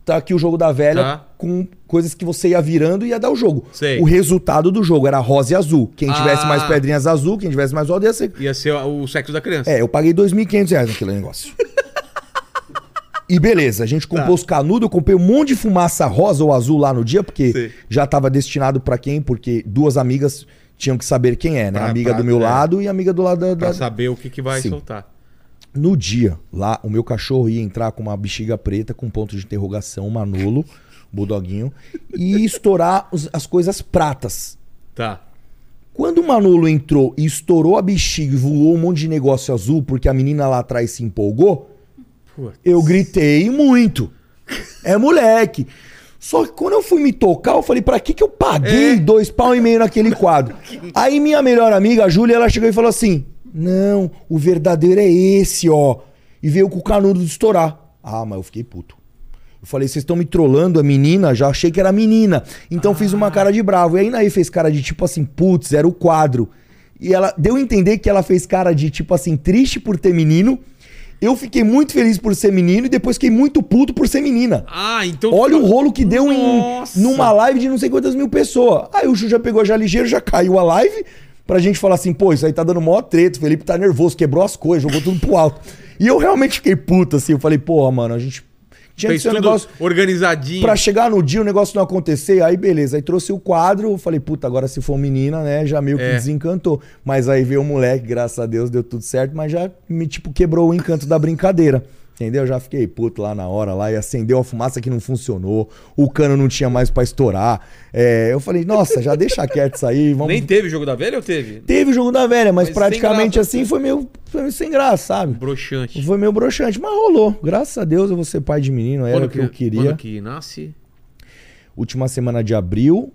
Tá aqui o jogo da velha Tá. com coisas que você ia virando e ia dar o jogo. Sei. O resultado do jogo era rosa e azul. Quem tivesse Ah. mais pedrinhas azul, quem tivesse mais rosa ia ser. Ia ser o sexo da criança. É, eu paguei 2.500 reais naquele negócio. E beleza, a gente comprou Tá. os canudos, eu comprei um monte de fumaça rosa ou azul lá no dia, porque já tava destinado pra quem? Porque duas amigas tinham que saber quem é, né? Pra- amiga pra- do meu é. lado e amiga do lado da. Pra da- saber o que, que vai Sim. soltar. No dia, lá, o meu cachorro ia entrar com uma bexiga preta, com ponto de interrogação, Manolo, bulldoguinho, e estourar os- as coisas pratas. Tá. Quando o Manolo entrou e estourou a bexiga e voou um monte de negócio azul porque a menina lá atrás se empolgou, Putz. eu gritei muito. É moleque. Só que quando eu fui me tocar, eu falei, pra que que eu paguei É. dois pau e meio naquele quadro? Aí minha melhor amiga, a Júlia, ela chegou e falou assim, não, o verdadeiro é esse, ó. E veio com o canudo de estourar. Ah, mas eu fiquei puto. Eu falei, vocês estão me trollando, a menina? Já achei que era menina. Então fiz uma cara de bravo. E aí Naí fez cara de tipo assim, putz, era o quadro. E ela deu a entender que ela fez cara de tipo assim, triste por ter menino. Eu fiquei muito feliz por ser menino e depois fiquei muito puto por ser menina. Ah, então. Olha o rolo que deu em, numa live de não sei quantas mil pessoas. Aí o Ju já pegou já ligeiro, já caiu a live pra gente falar assim, pô, isso aí tá dando mó treta, o Felipe tá nervoso, quebrou as coisas, jogou tudo pro alto. E eu realmente fiquei puto, assim, eu falei, porra, mano, a gente tinha que Fez ser um negócio... organizadinho. Pra chegar no dia o negócio não acontecer, aí beleza. Aí trouxe o quadro, eu falei, puta, agora se for menina, né, já meio que É. desencantou. Mas aí veio o moleque, graças a Deus, deu tudo certo, mas já me, tipo, quebrou o encanto da brincadeira. Entendeu? Já fiquei puto lá na hora lá e acendeu a fumaça que não funcionou. O cano não tinha mais pra estourar. É, eu falei, nossa, já deixa quieto isso aí. Vamos... Nem teve jogo da velha ou teve? Teve o jogo da velha, mas, Mas praticamente graça. assim foi meio, foi meio sem graça, sabe? Broxante. Foi meio broxante, mas rolou. Graças a Deus eu vou ser pai de menino, era o que eu queria. Quando que nasce? última semana de abril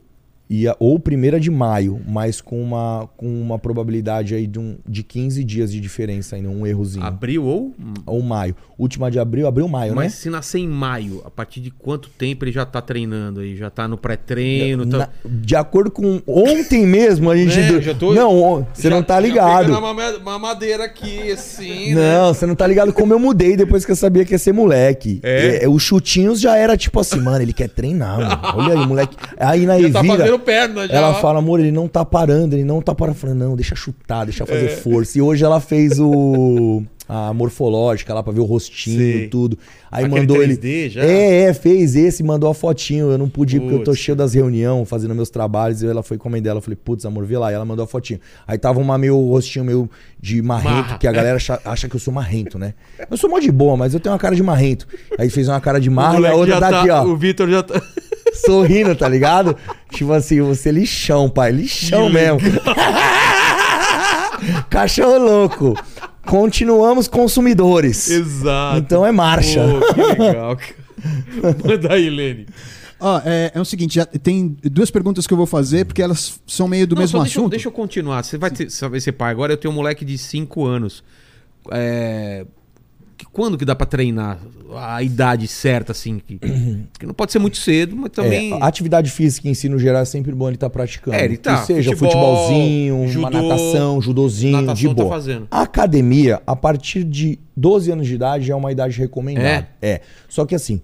ia, ou primeira de maio, mas com uma, com uma probabilidade aí de, um, de 15 dias de diferença ainda, um errozinho. Abril ou. Ou maio. Última de abril, abril, maio, Mas né? se nascer em maio, a partir de quanto tempo ele já tá treinando aí? Já tá no pré-treino? Tá... de acordo com ontem mesmo a gente É, já tô- não você Já- não tá ligado pegando a mama- mamadeira aqui, assim, né? não você não tá ligado como eu mudei depois que eu sabia que ia ser moleque É? É, os chutinhos já era tipo assim mano ele quer treinar mano. olha aí moleque aí na Já tá Evira fazendo perna já. Ela fala, amor, ele não tá parando, ele não tá parando. Eu falei, não, deixa chutar, deixa fazer É. força. E hoje ela fez o. A morfológica lá pra ver o rostinho e tudo. Aí Aquele mandou 3D ele. já? É, é, fez esse, mandou a fotinho. Eu não pude ir porque eu tô cheio das reuniões, fazendo meus trabalhos. E ela foi com a mãe dela. Eu falei, putz, amor, vê lá. E ela mandou a fotinho. Aí tava uma meu rostinho meu de marrento, Marra. que a galera acha, acha que eu sou marrento, né? Eu sou mó de boa, mas eu tenho uma cara de marrento. Aí fez uma cara de marra e a outra tá tá- aqui, ó O Vitor já tá. Sorrindo, tá ligado? Tipo assim, você é lixão, pai. Lixão Que mesmo. Cachorro louco. Continuamos consumidores. Exato. Então é marcha. Pô, que legal, cara. Manda aí, Lene. Ó, é, é o seguinte, já tem duas perguntas que eu vou fazer, porque elas são meio do Não, mesmo só deixa, eu- assunto. deixa eu continuar. Você vai, ter, você vai ser pai agora. Eu tenho um moleque de 5 anos. É, que- quando que dá pra treinar? A idade certa, assim. Que, que não pode ser muito cedo, mas também. É, a atividade física em si, no geral, é sempre bom ele estar praticando. É, ele tá. Que seja Futebol, futebolzinho, uma judô, natação, judozinho, natação de tá boa. fazendo. A academia, a partir de 12 anos de idade, já é uma idade recomendada. É. Só que assim,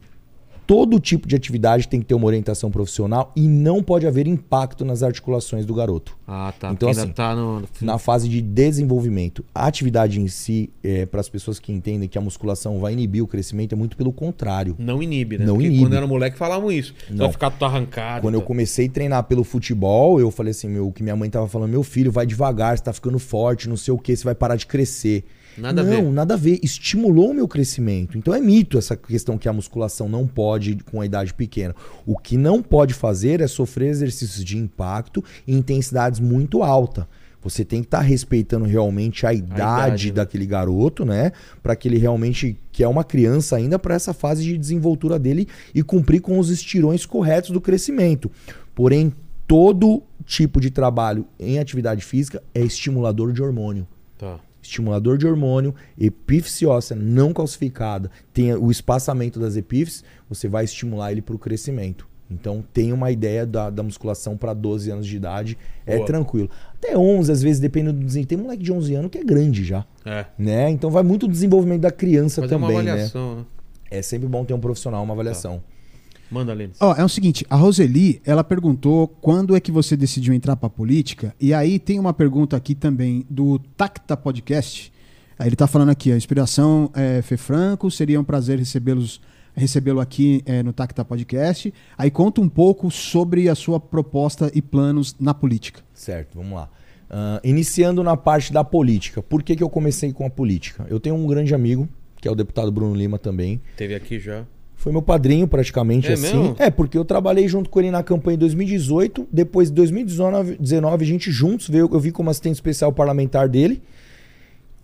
todo tipo de atividade tem que ter uma orientação profissional e não pode haver impacto nas articulações do garoto. Ah, tá. Então, porque ainda assim, tá no. na fase de desenvolvimento. A atividade em si, é, para as pessoas que entendem que a musculação vai inibir o crescimento, é muito pelo contrário. Não inibe, né? Não Porque inibe. quando era moleque falavam isso. Não. vai ficar tudo arrancado. Quando eu tá. comecei a treinar pelo futebol, eu falei assim, meu, o que minha mãe tava falando, meu filho, vai devagar, você tá ficando forte, não sei o que, você vai parar de crescer. Nada a não, ver. nada a ver. Estimulou o meu crescimento. Então é mito essa questão que a musculação não pode com a idade pequena. O que não pode fazer é sofrer exercícios de impacto em intensidades muito altas. Você tem que estar respeitando realmente a idade, idade, né? daquele garoto, né? Para que ele realmente, que é uma criança ainda, para essa fase de desenvoltura dele e cumprir com os estirões corretos do crescimento. Porém, todo tipo de trabalho em atividade física é estimulador de hormônio Tá. Estimulador de hormônio, epífise óssea não calcificada, tem o espaçamento das epífises, você vai estimular ele para o crescimento. Então tem uma ideia da, da musculação para 12 anos de idade, é Boa. tranquilo. Até 11, às vezes, dependendo do desempenho. Tem moleque de 11 anos que é grande já, É. né? Então vai muito do desenvolvimento da criança uma também, né? avaliação, né? É sempre bom ter um profissional, uma avaliação. Manda, Lênis. Ó, é o seguinte, a Roseli, ela perguntou quando é que você decidiu entrar pra política, e aí tem uma pergunta aqui também do Tacta Podcast. Aí ele tá falando aqui, a inspiração é Fê Franco, seria um prazer recebê-los recebê-lo aqui é, no Tacta Podcast. Aí conta um pouco sobre a sua proposta e planos na política. Certo, vamos lá. Ah, iniciando na parte da política. Por que, que eu comecei com a política? Eu tenho um grande amigo, que é o deputado Bruno Lima também. Teve aqui já. Foi meu padrinho, praticamente, É assim. mesmo? É, porque eu trabalhei junto com ele na campanha em 2018. Depois, em 2019, 19, a gente juntos veio, eu vim como assistente especial parlamentar dele.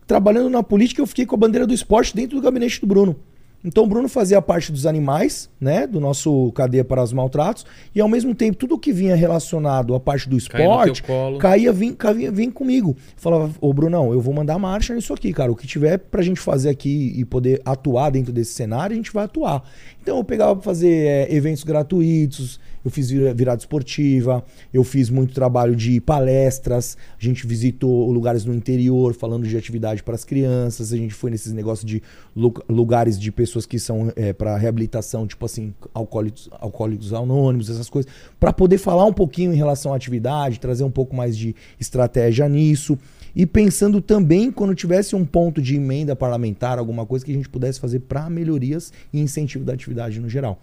Trabalhando na política, eu fiquei com a bandeira do esporte dentro do gabinete do Bruno. Então, o Bruno fazia parte dos animais, né? Do nosso cadeia para os maltratos. E, ao mesmo tempo, tudo que vinha relacionado à parte do esporte, caía, vim, caía, vim comigo. Falava, ô Brunão, eu vou mandar marcha nisso aqui, cara. O que tiver pra gente fazer aqui e poder atuar dentro desse cenário, a gente vai atuar. Então eu pegava pra fazer é, eventos gratuitos, eu fiz vira- virada esportiva, eu fiz muito trabalho de palestras, a gente visitou lugares no interior falando de atividade para as crianças, a gente foi nesses negócios de lu- lugares de pessoas que são é, para reabilitação, tipo assim, alcoólicos, alcoólicos anônimos, essas coisas, para poder falar um pouquinho em relação à atividade, trazer um pouco mais de estratégia nisso. E pensando também quando tivesse um ponto de emenda parlamentar, alguma coisa que a gente pudesse fazer para melhorias e incentivo da atividade no geral.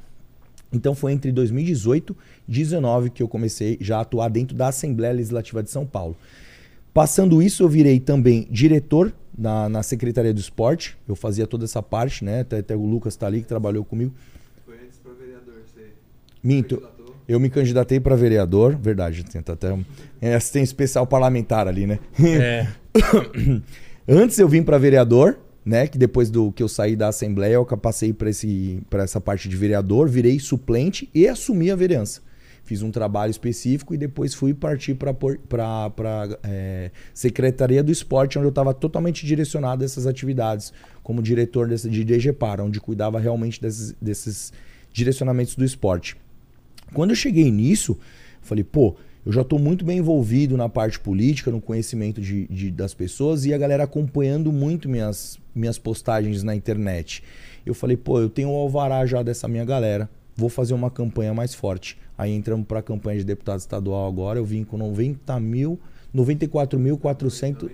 Então foi entre 2018 e 2019 que eu comecei já a atuar dentro da Assembleia Legislativa de São Paulo. Passando isso, eu virei também diretor na, na Secretaria do Esporte. Eu fazia toda essa parte, né? Até, até o Lucas tá ali que trabalhou comigo. Foi antes pra vereador, você Minto. candidatou? Eu me candidatei para vereador, verdade, tem até um é, assistente especial parlamentar ali, né? É. Antes eu vim para vereador, né? Que depois do que eu saí da Assembleia, eu passei para essa parte de vereador, virei suplente e assumi a vereança. Fiz um trabalho específico e depois fui partir para para é, Secretaria do Esporte, onde eu estava totalmente direcionado a essas atividades, como diretor desse, de DGPAR, onde cuidava realmente desses, desses direcionamentos do esporte. Quando eu cheguei nisso, falei, pô, eu já estou muito bem envolvido na parte política, no conhecimento de, de- das pessoas e a galera acompanhando muito minhas, minhas postagens na internet. Eu falei, pô, eu tenho o alvará já dessa minha galera, vou fazer uma campanha mais forte. Aí entramos para a campanha de deputado estadual agora, eu vim com 90 mil, 94.400,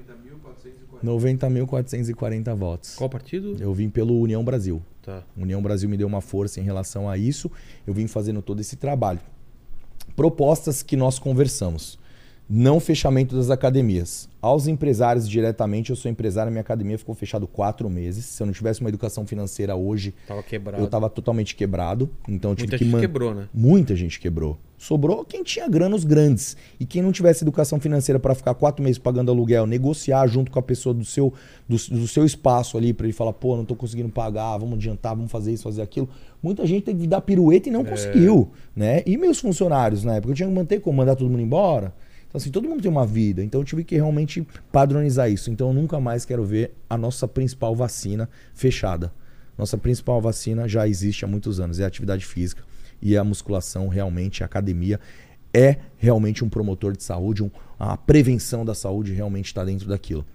90.440. 90.440 votos. Qual partido? Eu vim pelo União Brasil. Tá. União Brasil me deu uma força em relação a isso. Eu vim fazendo todo esse trabalho. Propostas que nós conversamos. Não fechamento das academias. Aos empresários diretamente, eu sou empresário, minha academia ficou fechado quatro meses. Se eu não tivesse uma educação financeira hoje, Tava quebrado. eu estava totalmente quebrado. Então eu tive Muita que gente man- quebrou, né? Muita gente quebrou. Sobrou quem tinha grana, os grandes. E quem não tivesse educação financeira para ficar quatro meses pagando aluguel, negociar junto com a pessoa do seu, do, do seu espaço ali, para ele falar, pô, não tô conseguindo pagar, vamos adiantar, vamos fazer isso, fazer aquilo. Muita gente teve que dar pirueta e não conseguiu. né? E meus funcionários na época, eu tinha que manter como mandar todo mundo embora. Então, assim, todo mundo tem uma vida. Então, eu tive que realmente padronizar isso. Então, eu nunca mais quero ver a nossa principal vacina fechada. Nossa principal vacina já existe há muitos anos, é a atividade física. E a musculação, realmente, a academia é realmente um promotor de saúde, um- a prevenção da saúde realmente está dentro daquilo.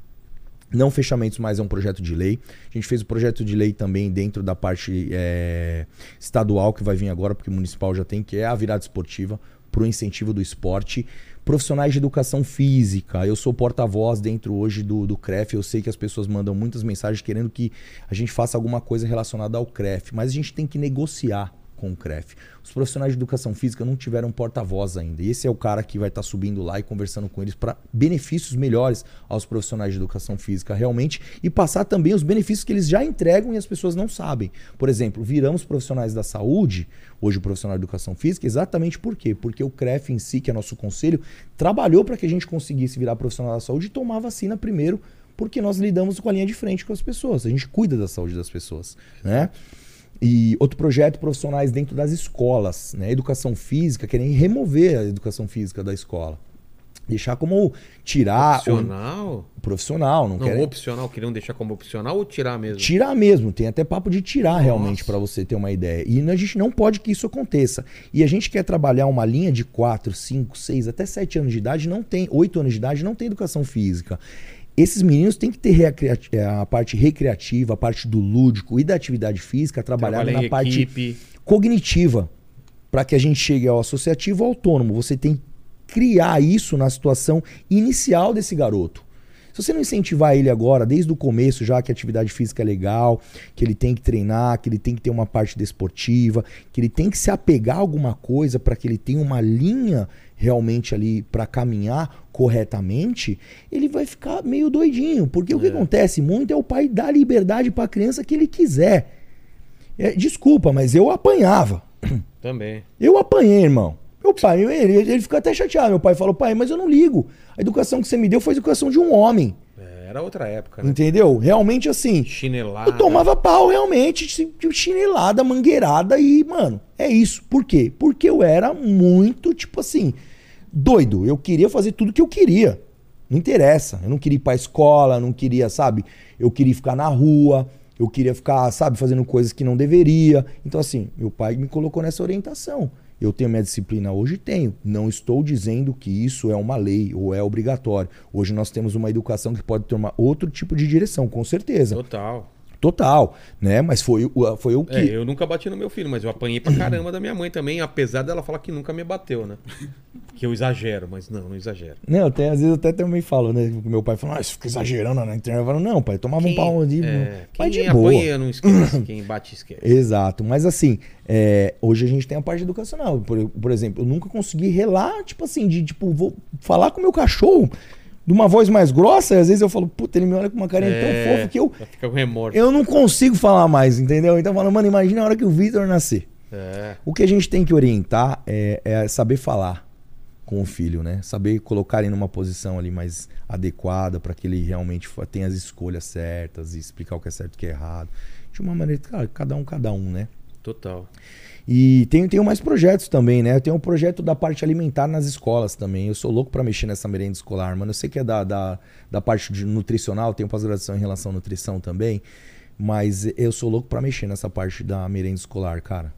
Não fechamentos mais é um projeto de lei. A gente fez o projeto de lei também dentro da parte é, estadual que vai vir agora, porque o municipal já tem, que é a virada esportiva para o incentivo do esporte. Profissionais de educação física. Eu sou porta-voz dentro hoje do, do CREF. Eu sei que as pessoas mandam muitas mensagens querendo que a gente faça alguma coisa relacionada ao CREF, mas a gente tem que negociar com o CREF. Os profissionais de educação física não tiveram porta-voz ainda. E esse é o cara que vai estar subindo lá e conversando com eles para benefícios melhores aos profissionais de educação física realmente e passar também os benefícios que eles já entregam e as pessoas não sabem. Por exemplo, viramos profissionais da saúde, hoje o profissional de educação física, exatamente por quê? Porque o CREF em si, que é nosso conselho, trabalhou para que a gente conseguisse virar profissional da saúde e tomar vacina primeiro porque nós lidamos com a linha de frente com as pessoas. A gente cuida da saúde das pessoas, né? E outro projeto, profissionais dentro das escolas, né? Educação física, querem remover a educação física da escola. Deixar como tirar. Opcional? O, profissional, não, Não, quer. opcional, queriam deixar como opcional ou tirar mesmo? Tirar mesmo, tem até papo de tirar Nossa. realmente pra você ter uma ideia. E a gente não pode que isso aconteça. E a gente quer trabalhar uma linha de 4, 5, 6, até 7 anos de idade, não tem, 8 anos de idade, não tem educação física. Esses meninos têm que ter é, a parte recreativa, a parte do lúdico e da atividade física trabalhada Trabalhar na parte equipe. cognitiva. Para que a gente chegue ao associativo autônomo, você tem que criar isso na situação inicial desse garoto. Se você não incentivar ele agora, desde o começo, já que a atividade física é legal, que ele tem que treinar, que ele tem que ter uma parte desportiva, que ele tem que se apegar a alguma coisa para que ele tenha uma linha realmente ali para caminhar corretamente, ele vai ficar meio doidinho. Porque o que acontece muito é o pai dar liberdade para a criança que ele quiser. É, desculpa, mas eu apanhava. Também. Eu apanhei, irmão. Meu pai, ele, ele fica até chateado. Meu pai falou, pai, mas eu não ligo. A educação que você me deu foi a educação de um homem. É, era outra época, né? Entendeu? Realmente assim. Chinelada. Eu tomava pau realmente, chinelada, mangueirada e, mano, é isso. Por quê? Porque eu era muito, tipo assim, doido. Eu queria fazer tudo que eu queria. Não interessa. Eu não queria ir pra escola, não queria, sabe? Eu queria ficar na rua, eu queria ficar, sabe, fazendo coisas que não deveria. Então, assim, meu pai me colocou nessa orientação. Eu tenho minha disciplina hoje? Tenho. Não estou dizendo que isso é uma lei ou é obrigatório. Hoje nós temos uma educação que pode tomar outro tipo de direção, com certeza. Total. Total, né? Mas foi, o- foi o que. É, eu nunca bati no meu filho, mas eu apanhei pra caramba da minha mãe também, apesar dela falar que nunca me bateu, né? Que eu exagero, mas não, não exagero. Não, até, às vezes eu até também falo, né? Meu pai fala, ah, você fica exagerando na internet. Eu falo, não, pai, tomava um pau de. é, mas quem de boa. apanha não esquece, quem bate esquece. Exato, mas assim, é, hoje a gente tem a parte educacional. Por, por exemplo, eu nunca consegui relar, tipo assim, de tipo, vou falar com o meu cachorro de uma voz mais grossa, e às vezes eu falo, puta, ele me olha com uma carinha tão fofa que eu, fica com remorso. eu não consigo falar mais, entendeu? Então eu falo, mano, imagina a hora que o Vitor nascer. É. O que a gente tem que orientar é, é saber falar com o filho, né? Saber colocar ele numa posição ali mais adequada para que ele realmente tenha as escolhas certas e explicar o que é certo e o que é errado. De uma maneira, cara, cada um, cada um, né? Total. E tenho, tenho mais projetos também, né? Eu tenho um projeto da parte alimentar nas escolas também. Eu sou louco pra mexer nessa merenda escolar, mano. Eu sei que é da, da, da parte de nutricional, tenho pós-graduação em relação à nutrição também. Mas eu sou louco pra mexer nessa parte da merenda escolar, cara.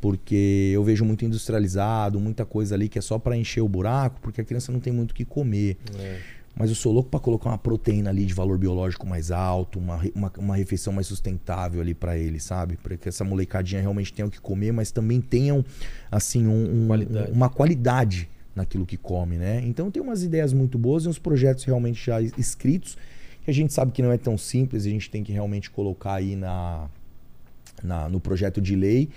Porque eu vejo muito industrializado, muita coisa ali que é só pra encher o buraco, porque a criança não tem muito o que comer. É. Mas eu sou louco pra colocar uma proteína ali de valor biológico mais alto, uma, uma, uma refeição mais sustentável ali pra ele, sabe? Pra que essa molecadinha realmente tenha o que comer, mas também tenham, assim, um- um- Qualidade. uma qualidade naquilo que come, né? Então tem umas ideias muito boas e uns projetos realmente já es- escritos, que a gente sabe que não é tão simples, a gente tem que realmente colocar aí na, na- no projeto de lei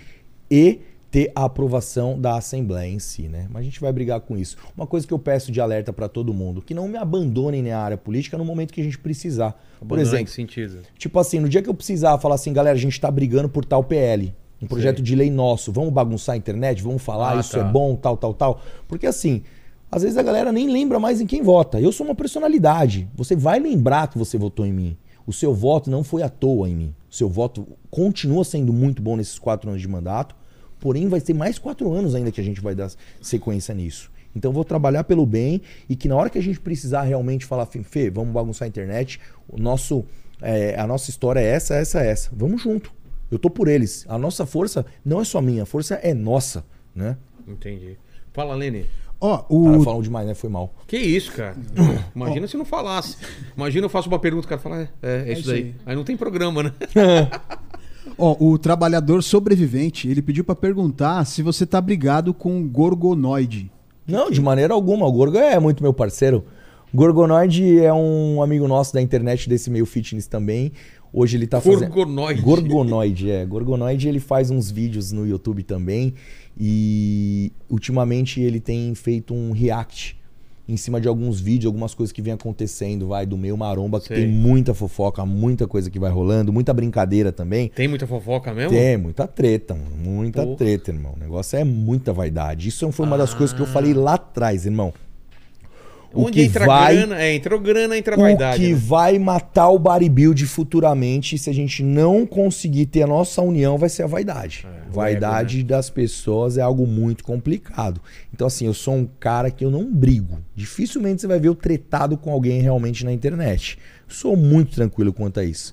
e ter a aprovação da Assembleia em si, né? Mas a gente vai brigar com isso. Uma coisa que eu peço de alerta para todo mundo, que não me abandonem na área política no momento que a gente precisar. Por exemplo, que sentido? tipo assim, no dia que eu precisar falar assim, galera, a gente tá brigando por tal PL, um projeto Sei. de lei nosso, vamos bagunçar a internet, vamos falar, Ah, isso tá. é bom, tal, tal, tal. Porque assim, às vezes a galera nem lembra mais em quem vota. Eu sou uma personalidade. Você vai lembrar que você votou em mim. O seu voto não foi à toa em mim. O seu voto continua sendo muito bom nesses quatro anos de mandato. Porém, vai ter mais quatro anos ainda que a gente vai dar sequência nisso. Então, eu vou trabalhar pelo bem e que na hora que a gente precisar realmente falar, "Fê, vamos bagunçar a internet, o nosso, é, a nossa história é essa, essa, essa. Vamos junto. Eu tô por eles. A nossa força não é só minha, a força é nossa, né? Entendi. Fala, Lene. Ó, Cara, o, falam demais, né? Foi mal. Que isso, cara? Imagina se não falasse. Imagina eu faço uma pergunta, o cara fala, é, é, é isso isso daí. aí. Aí não tem programa, né? ó, o trabalhador sobrevivente, ele pediu pra perguntar se você tá brigado com gorgonoide. Não, de maneira alguma. O Gorgo é muito meu parceiro. O Gorgonoide é um amigo nosso da internet desse meio fitness também. Hoje ele tá fazendo. Gorgonoide. Gorgonoide, é. Gorgonoide ele faz uns vídeos no YouTube também. E ultimamente ele tem feito um react em cima de alguns vídeos, algumas coisas que vem acontecendo, vai, do meio maromba, que Sei. tem muita fofoca, muita coisa que vai rolando, muita brincadeira também. Tem muita fofoca mesmo? Tem, muita treta, mano. Muita Porra. treta, irmão. O negócio é muita vaidade. Isso foi uma das Ah. coisas que eu falei lá atrás, irmão. O Onde que entra vai- grana, é, entrou grana, entra O vaidade. que né? vai matar o bodybuild futuramente, se a gente não conseguir ter a nossa união, vai ser a vaidade. É, o vaidade das pessoas é algo muito complicado. Então, assim, eu sou um cara que eu não brigo. Dificilmente você vai ver eu tretado com alguém realmente na internet. Sou muito tranquilo quanto a isso.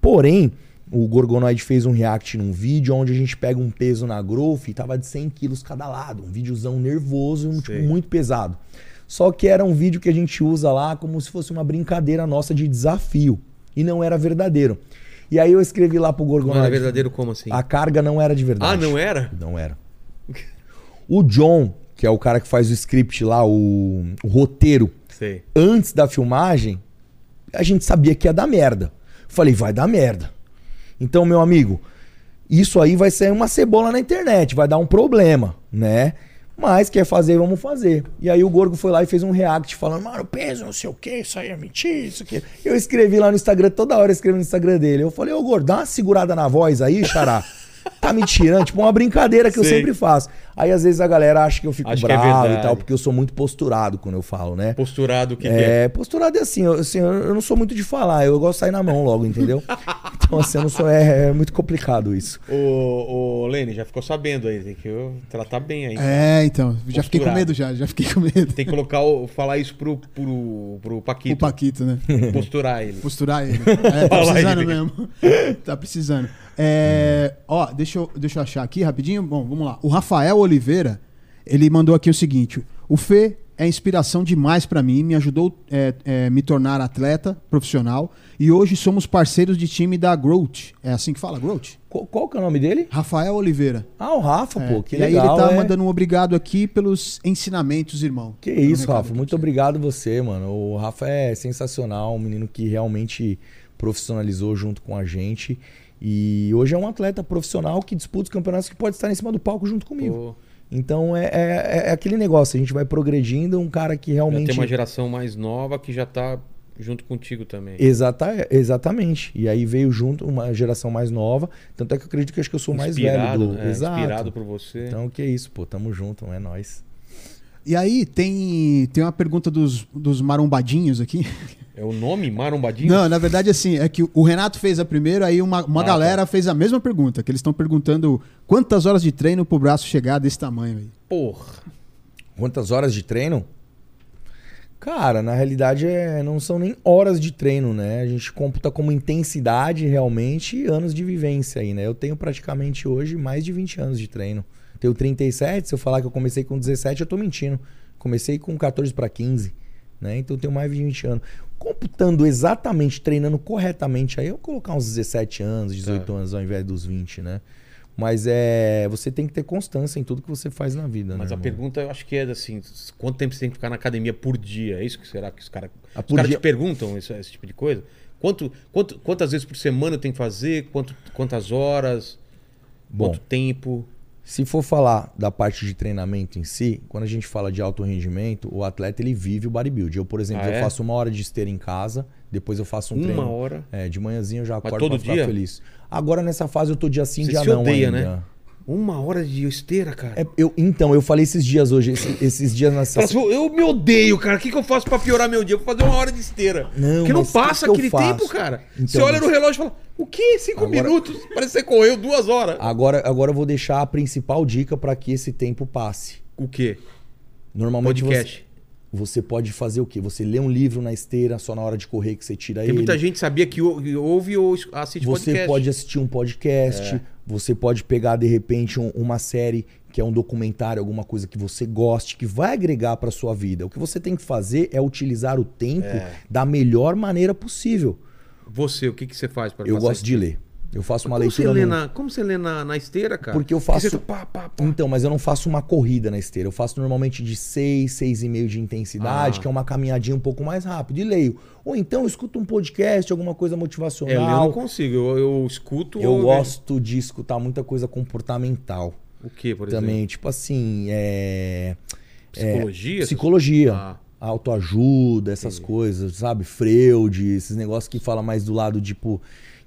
Porém, o Gorgonoid fez um react num vídeo onde a gente pega um peso na growth e tava de 100 quilos cada lado. Um videozão nervoso, um tipo muito pesado. Só que era um vídeo que a gente usa lá como se fosse uma brincadeira nossa de desafio. E não era verdadeiro. E aí eu escrevi lá pro Não era verdadeiro como assim? A carga não era de verdade. Ah, não era? Não era. O John, que é o cara que faz o script lá, o, o roteiro, Sei. antes da filmagem, a gente sabia que ia dar merda. Falei, vai dar merda. Então, meu amigo, isso aí vai ser uma cebola na internet, vai dar um problema, né? Mas quer fazer, vamos fazer. E aí o Gorgo foi lá e fez um react falando, mano, peso, não sei o que, isso aí é mentira, isso aqui. Eu escrevi lá no Instagram, toda hora eu escrevi no Instagram dele. Eu falei, ô Gordo, dá uma segurada na voz aí, xará. Tá me tirando, tipo uma brincadeira que eu Sei. sempre faço. Aí às vezes a galera acha que eu fico Acho é bravo e verdade. tal, porque eu sou muito posturado quando eu falo, né? Posturado, o que, é? É, posturado é assim, eu, assim, eu não sou muito de falar, eu gosto de sair na mão logo, entendeu? então, assim, eu não sou. É, é muito complicado isso. Ô, ô, Lene, já ficou sabendo aí, tem que eu tratar bem aí. É, então. Já fiquei com Posturado. medo já, já fiquei com medo. Tem que colocar o, falar isso pro, pro, pro Paquito. O Paquito, né? Posturar ele. Posturar ele. É, tá precisando mesmo. Tá precisando. É, ó, deixa eu, deixa eu achar aqui rapidinho. Bom, vamos lá. O Rafael Oliveira, ele mandou aqui o seguinte: O Fê é inspiração demais pra mim, me ajudou é, é, me tornar atleta profissional e hoje somos parceiros de time da Growth. É assim que fala, Growth? Qual, qual que é o nome dele? Rafael Oliveira. Ah, o Rafa, É, pô, que e aí legal. ele tá é. mandando um obrigado aqui pelos ensinamentos, irmão. Que um isso, recado Rafa. Muito você. obrigado você, mano. O Rafa é sensacional, um menino que realmente profissionalizou junto com a gente. E hoje é um atleta profissional que disputa os campeonatos que pode estar em cima do palco junto comigo. Pô, Então é, é, é aquele negócio, a gente vai progredindo, um cara que já realmente. tem uma geração mais nova que já tá junto contigo também. Exata, exatamente. E aí veio junto uma geração mais nova. Tanto é que eu acredito que acho que eu sou o mais velho Inspirado, do. né? Exato. Inspirado por você. Então que isso, pô, tamo junto, é nóis. E aí tem, tem uma pergunta dos, dos marombadinhos aqui. É o nome Marombadinho? Não, na verdade, assim, é que o Renato fez a primeira, aí uma, uma Ah, galera fez a mesma pergunta, que eles estão perguntando quantas horas de treino pro braço chegar desse tamanho aí. Porra. Quantas horas de treino? Cara, na realidade é, não são nem horas de treino, né? A gente computa como intensidade realmente e anos de vivência aí, né? Eu tenho praticamente hoje mais de 20 anos de treino. Tenho 37, se eu falar que eu comecei com 17, eu tô mentindo. Comecei com 14 para 15, né? Então eu tenho mais de 20 anos. Computando exatamente, treinando corretamente, aí eu vou colocar uns 17 anos, 18 Tá. anos ao invés dos 20, né? Mas é, você tem que ter constância em tudo que você faz na vida, Mas né? a irmão? pergunta eu acho que é assim: quanto tempo você tem que ficar na academia por dia? É isso que será que os caras Ah, os dia- te perguntam esse, esse tipo de coisa? Quanto, quanto, quantas vezes por semana tenho que fazer? Quanto, quantas horas? Bom, Quanto tempo? Se for falar da parte de treinamento em si, quando a gente fala de alto rendimento, o atleta ele vive o bodybuilding. Eu, por exemplo, Ah, eu é? faço uma hora de esteira em casa, depois eu faço um Uma treino. hora? É, de manhãzinho eu já acordo todo pra ficar dia? feliz. Agora nessa fase eu tô dia sim, Você dia se não odeia, ainda. né? Uma hora de esteira, cara. É, eu, então, eu falei esses dias hoje, esse- esses dias Fala assim, eu me odeio, cara. O que, que eu faço pra piorar meu dia? Eu vou fazer uma hora de esteira. Não, Porque não passa que que aquele tempo, cara. Então, você olha no relógio e fala, o quê? Cinco Agora- minutos? Parece que você correu duas horas. Agora, agora eu vou deixar a principal dica para que esse tempo passe. O quê? Normalmente Podcast. você, você pode fazer o quê? Você lê um livro na esteira, só na hora de correr que você tira Tem ele. muita gente que sabia que ou- que ouve ou assiste Você podcast. pode assistir um podcast, É. você pode pegar de repente um- uma série que é um documentário, alguma coisa que você goste, que vai agregar para sua vida. O que você tem que fazer é utilizar o tempo É. da melhor maneira possível. Você, o que, que você faz para Eu gosto de ler. Eu faço uma como você, leitura lê no- na, como você lê na, na esteira, cara? Porque eu faço- Você pá, pá, pá. Então, mas eu não faço uma corrida na esteira. Eu faço normalmente de 6, 6,5 de intensidade, Ah. que é uma caminhadinha um pouco mais rápido. E leio. Ou então eu escuto um podcast, alguma coisa É, ler eu motivacional. não consigo. Eu, eu escuto. eu ou gosto de escutar muita coisa comportamental. O que, por exemplo? também, tipo assim, é. Psicologia? Psicologia. Ah. Autoajuda, essas coisas, sabe? Freud, esses negócios que fala mais do lado, tipo,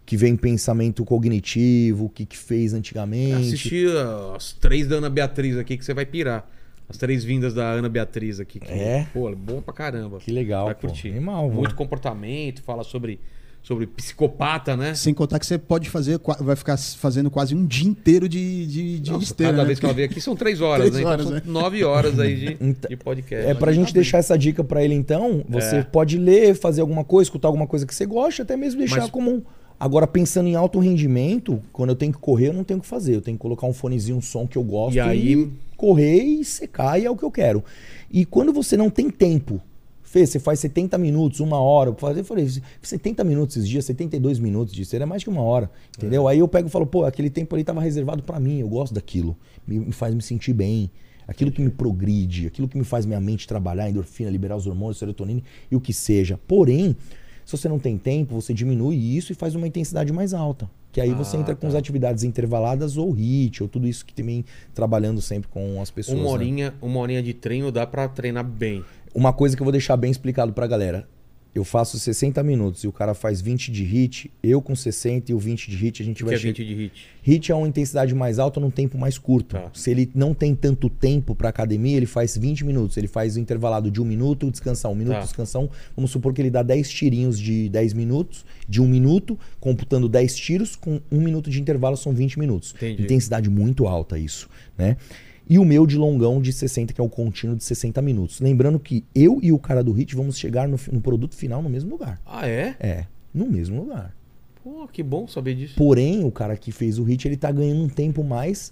que vem pensamento cognitivo, o que, que fez antigamente. Assistir as três da Ana Beatriz aqui que você vai pirar. As três vindas da Ana Beatriz aqui. Que, É? Pô, é bom pra caramba. Que legal, Vai pô. curtir. Animal. Muito comportamento, fala sobre, sobre psicopata, né? Sem contar que você pode fazer, vai ficar fazendo quase um dia inteiro de, de, de Nossa, esteira. cada né? vez que ela veio aqui são três horas, Três né? Então horas, são né? nove horas aí de, Então, de podcast. É pra gente deixar essa dica pra ele então. Você É. pode ler, fazer alguma coisa, escutar alguma coisa que você goste, até mesmo deixar Mas- como um. Agora, pensando em alto rendimento, quando eu tenho que correr, eu não tenho o que fazer. Eu tenho que colocar um fonezinho, um som que eu gosto E aí- correr e secar, e é o que eu quero. E quando você não tem tempo, Fê, você faz 70 minutos, uma hora. Eu falei, eu falei 70 minutos esses dias, 72 minutos disso, era mais que uma hora, entendeu? Aí eu pego e falo, pô, aquele tempo ali estava reservado pra mim, eu gosto daquilo, me, me faz me sentir bem. Aquilo que me progride, aquilo que me faz minha mente trabalhar, endorfina, liberar os hormônios, serotonina e o que seja. Porém, se você não tem tempo, você diminui isso e faz uma intensidade mais alta. Que aí você Ah, entra com tá. as atividades intervaladas ou HIIT, ou tudo isso que também trabalhando sempre com as pessoas. Uma né? horinha, uma horinha de treino dá pra treinar bem. Uma coisa que eu vou deixar bem explicado pra galera. Eu faço 60 minutos e o cara faz 20 de hit, eu com 60 e o 20 de hit, a gente Que vai é chegar. 20 de hit. Hit é uma intensidade mais alta num tempo mais curto. Tá. Se ele não tem tanto tempo para academia, ele faz 20 minutos. Ele faz o intervalado de um minuto, descansar um minuto, Tá. descansar um. Vamos supor que ele dá 10 tirinhos de 10 minutos, de um minuto, computando 10 tiros, com um minuto de intervalo são 20 minutos. Entendi. Intensidade muito alta isso, né? E o meu de longão de 60, que é o contínuo de 60 minutos. Lembrando que eu e o cara do Hit vamos chegar no, no produto final no mesmo lugar. Ah, é? É, no mesmo lugar. Pô, que bom saber disso. Porém, o cara que fez o hit, ele tá ganhando um tempo mais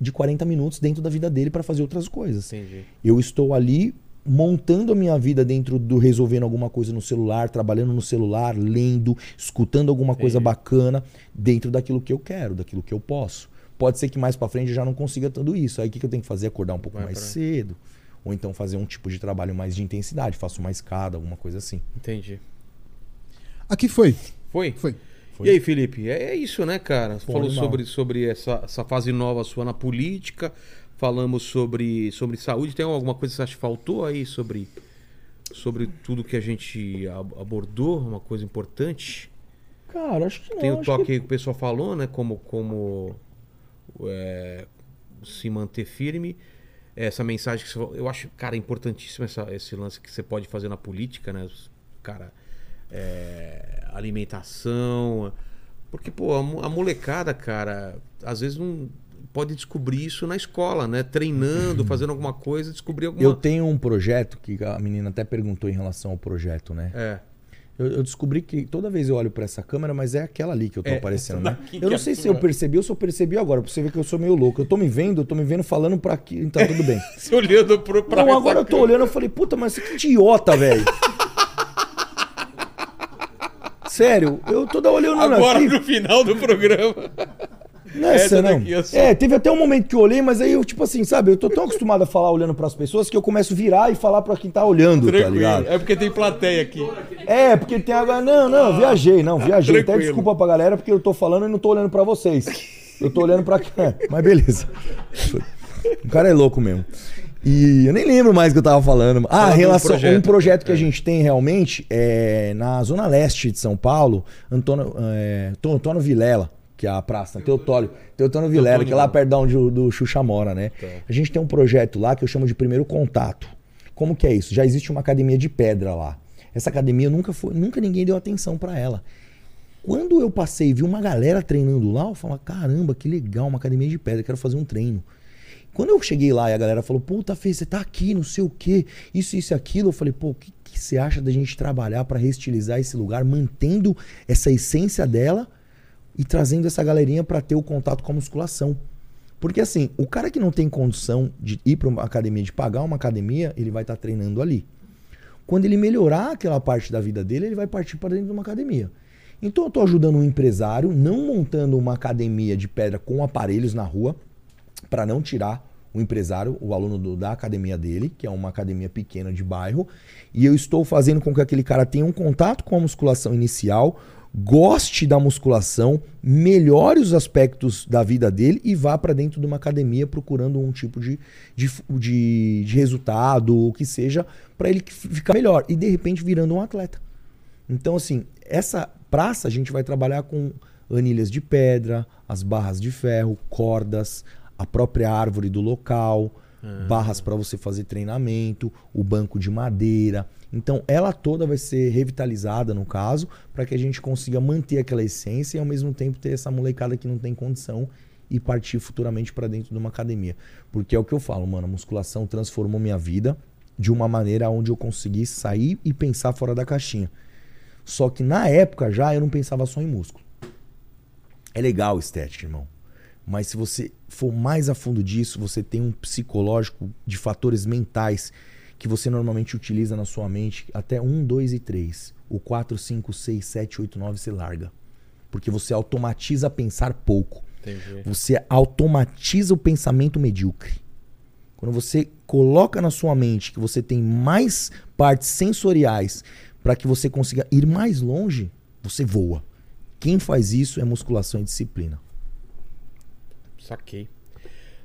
de 40 minutos dentro da vida dele para fazer outras coisas. Entendi. Eu estou ali montando a minha vida dentro do resolvendo alguma coisa no celular, trabalhando no celular, lendo, escutando alguma coisa Entendi. bacana dentro daquilo que eu quero, daquilo que eu posso. Pode ser que mais para frente eu já não consiga tudo isso. Aí o que, que eu tenho que fazer? Acordar um pouco Vai mais pra- cedo. Ou então fazer um tipo de trabalho mais de intensidade, faço uma escada, alguma coisa assim. Entendi. Aqui foi. Foi? Foi. Foi. E aí, Felipe? É, é isso, né, cara? Você falou sobre, sobre essa, essa fase nova sua na política. Falamos sobre, sobre saúde. Tem alguma coisa que você acha que faltou aí sobre, sobre tudo que a gente ab- abordou? Uma coisa importante? Cara, acho que não. Tem o toque que- que o pessoal falou, né? Como, como é, se manter firme. Essa mensagem que você falou, eu acho, cara, importantíssimo essa- esse lance que você pode fazer na política, né? Cara, é, alimentação. Porque, pô, a, a molecada, cara, às vezes não pode descobrir isso na escola, né? Treinando, fazendo alguma coisa, descobrir alguma. Eu tenho um projeto que a menina até perguntou em relação ao projeto, né? É. Eu, eu descobri que toda vez eu olho pra essa câmera, mas é aquela ali que eu tô É, aparecendo, né? Eu não é sei a se eu percebi ou se eu percebi agora, pra você ver que eu sou meio louco. Eu tô me vendo, eu tô me vendo falando pra aqui, tá tudo bem. Se olhando pro, pra não, agora eu tô câmera. olhando, eu falei, puta, mas que idiota, velho. Sério, eu tô olhando Agora aqui. no final do programa. Nessa, essa não. eu sou. É, teve até um momento que eu olhei, mas aí eu, tipo assim, sabe, eu tô tão acostumado a falar olhando pras pessoas que eu começo a virar e falar pra quem tá olhando, tá Tranquilo. ligado? É porque tem plateia aqui. É, porque tem agora. Não, não, eu viajei, não, viajei. Até Tranquilo. desculpa pra galera, porque eu tô falando e não tô olhando pra vocês. Eu tô olhando pra cá. Mas beleza. O cara é louco mesmo. E eu nem lembro mais o que eu tava falando. Ah, Fala do relação, projeto. um projeto que a gente tem realmente é na Zona Leste de São Paulo, Antônio, é, Tô- Antônio Vilela, que é a praça, Teotólio. Teotônio Vilela, que é lá perto de onde o do Xuxa mora, né? A gente tem um projeto lá que eu chamo de Primeiro Contato. Como que é isso? Já existe uma academia de pedra lá. Essa academia nunca foi, nunca ninguém deu atenção pra ela. Quando eu passei e vi uma galera treinando lá, eu falei, caramba, que legal, uma academia de pedra, quero fazer um treino. Quando eu cheguei lá e a galera falou, puta, Fê, você tá aqui, não sei o quê, isso, isso e aquilo, eu falei, pô, o que, que você acha da gente trabalhar pra reestilizar esse lugar, mantendo essa essência dela e trazendo essa galerinha pra ter o contato com a musculação? Porque assim, o cara que não tem condição de ir pra uma academia, de pagar uma academia, ele vai estar treinando ali. Quando ele melhorar aquela parte da vida dele, ele vai partir para dentro de uma academia. Então eu estou ajudando um empresário, não montando uma academia de pedra com aparelhos na rua, para não tirar o empresário, o aluno do- da academia dele, que é uma academia pequena de bairro, e eu estou fazendo com que aquele cara tenha um contato com a musculação inicial, goste da musculação, melhore os aspectos da vida dele e vá para dentro de uma academia procurando um tipo de, de, de, de resultado, o que seja, para ele ficar melhor e de repente virando um atleta. Então, assim, essa praça a gente vai trabalhar com anilhas de pedra, as barras de ferro, cordas, a própria árvore do local, barras para você fazer treinamento, o banco de madeira. Então, ela toda vai ser revitalizada, no caso, para que a gente consiga manter aquela essência e ao mesmo tempo ter essa molecada que não tem condição e partir futuramente para dentro de uma academia. Porque é o que eu falo, mano, a musculação transformou minha vida de uma maneira onde eu consegui sair e pensar fora da caixinha. Só que na época já eu não pensava só em músculo. É legal estética, irmão. Mas se você for mais a fundo disso, você tem um psicológico de fatores mentais que você normalmente utiliza na sua mente até 1, 2 e 3. O 4, 5, 6, 7, 8, 9 você larga. Porque você automatiza pensar pouco. Entendi. Você automatiza o pensamento medíocre. Quando você coloca na sua mente que você tem mais partes sensoriais para que você consiga ir mais longe, você voa. Quem faz isso é musculação e disciplina. Saquei.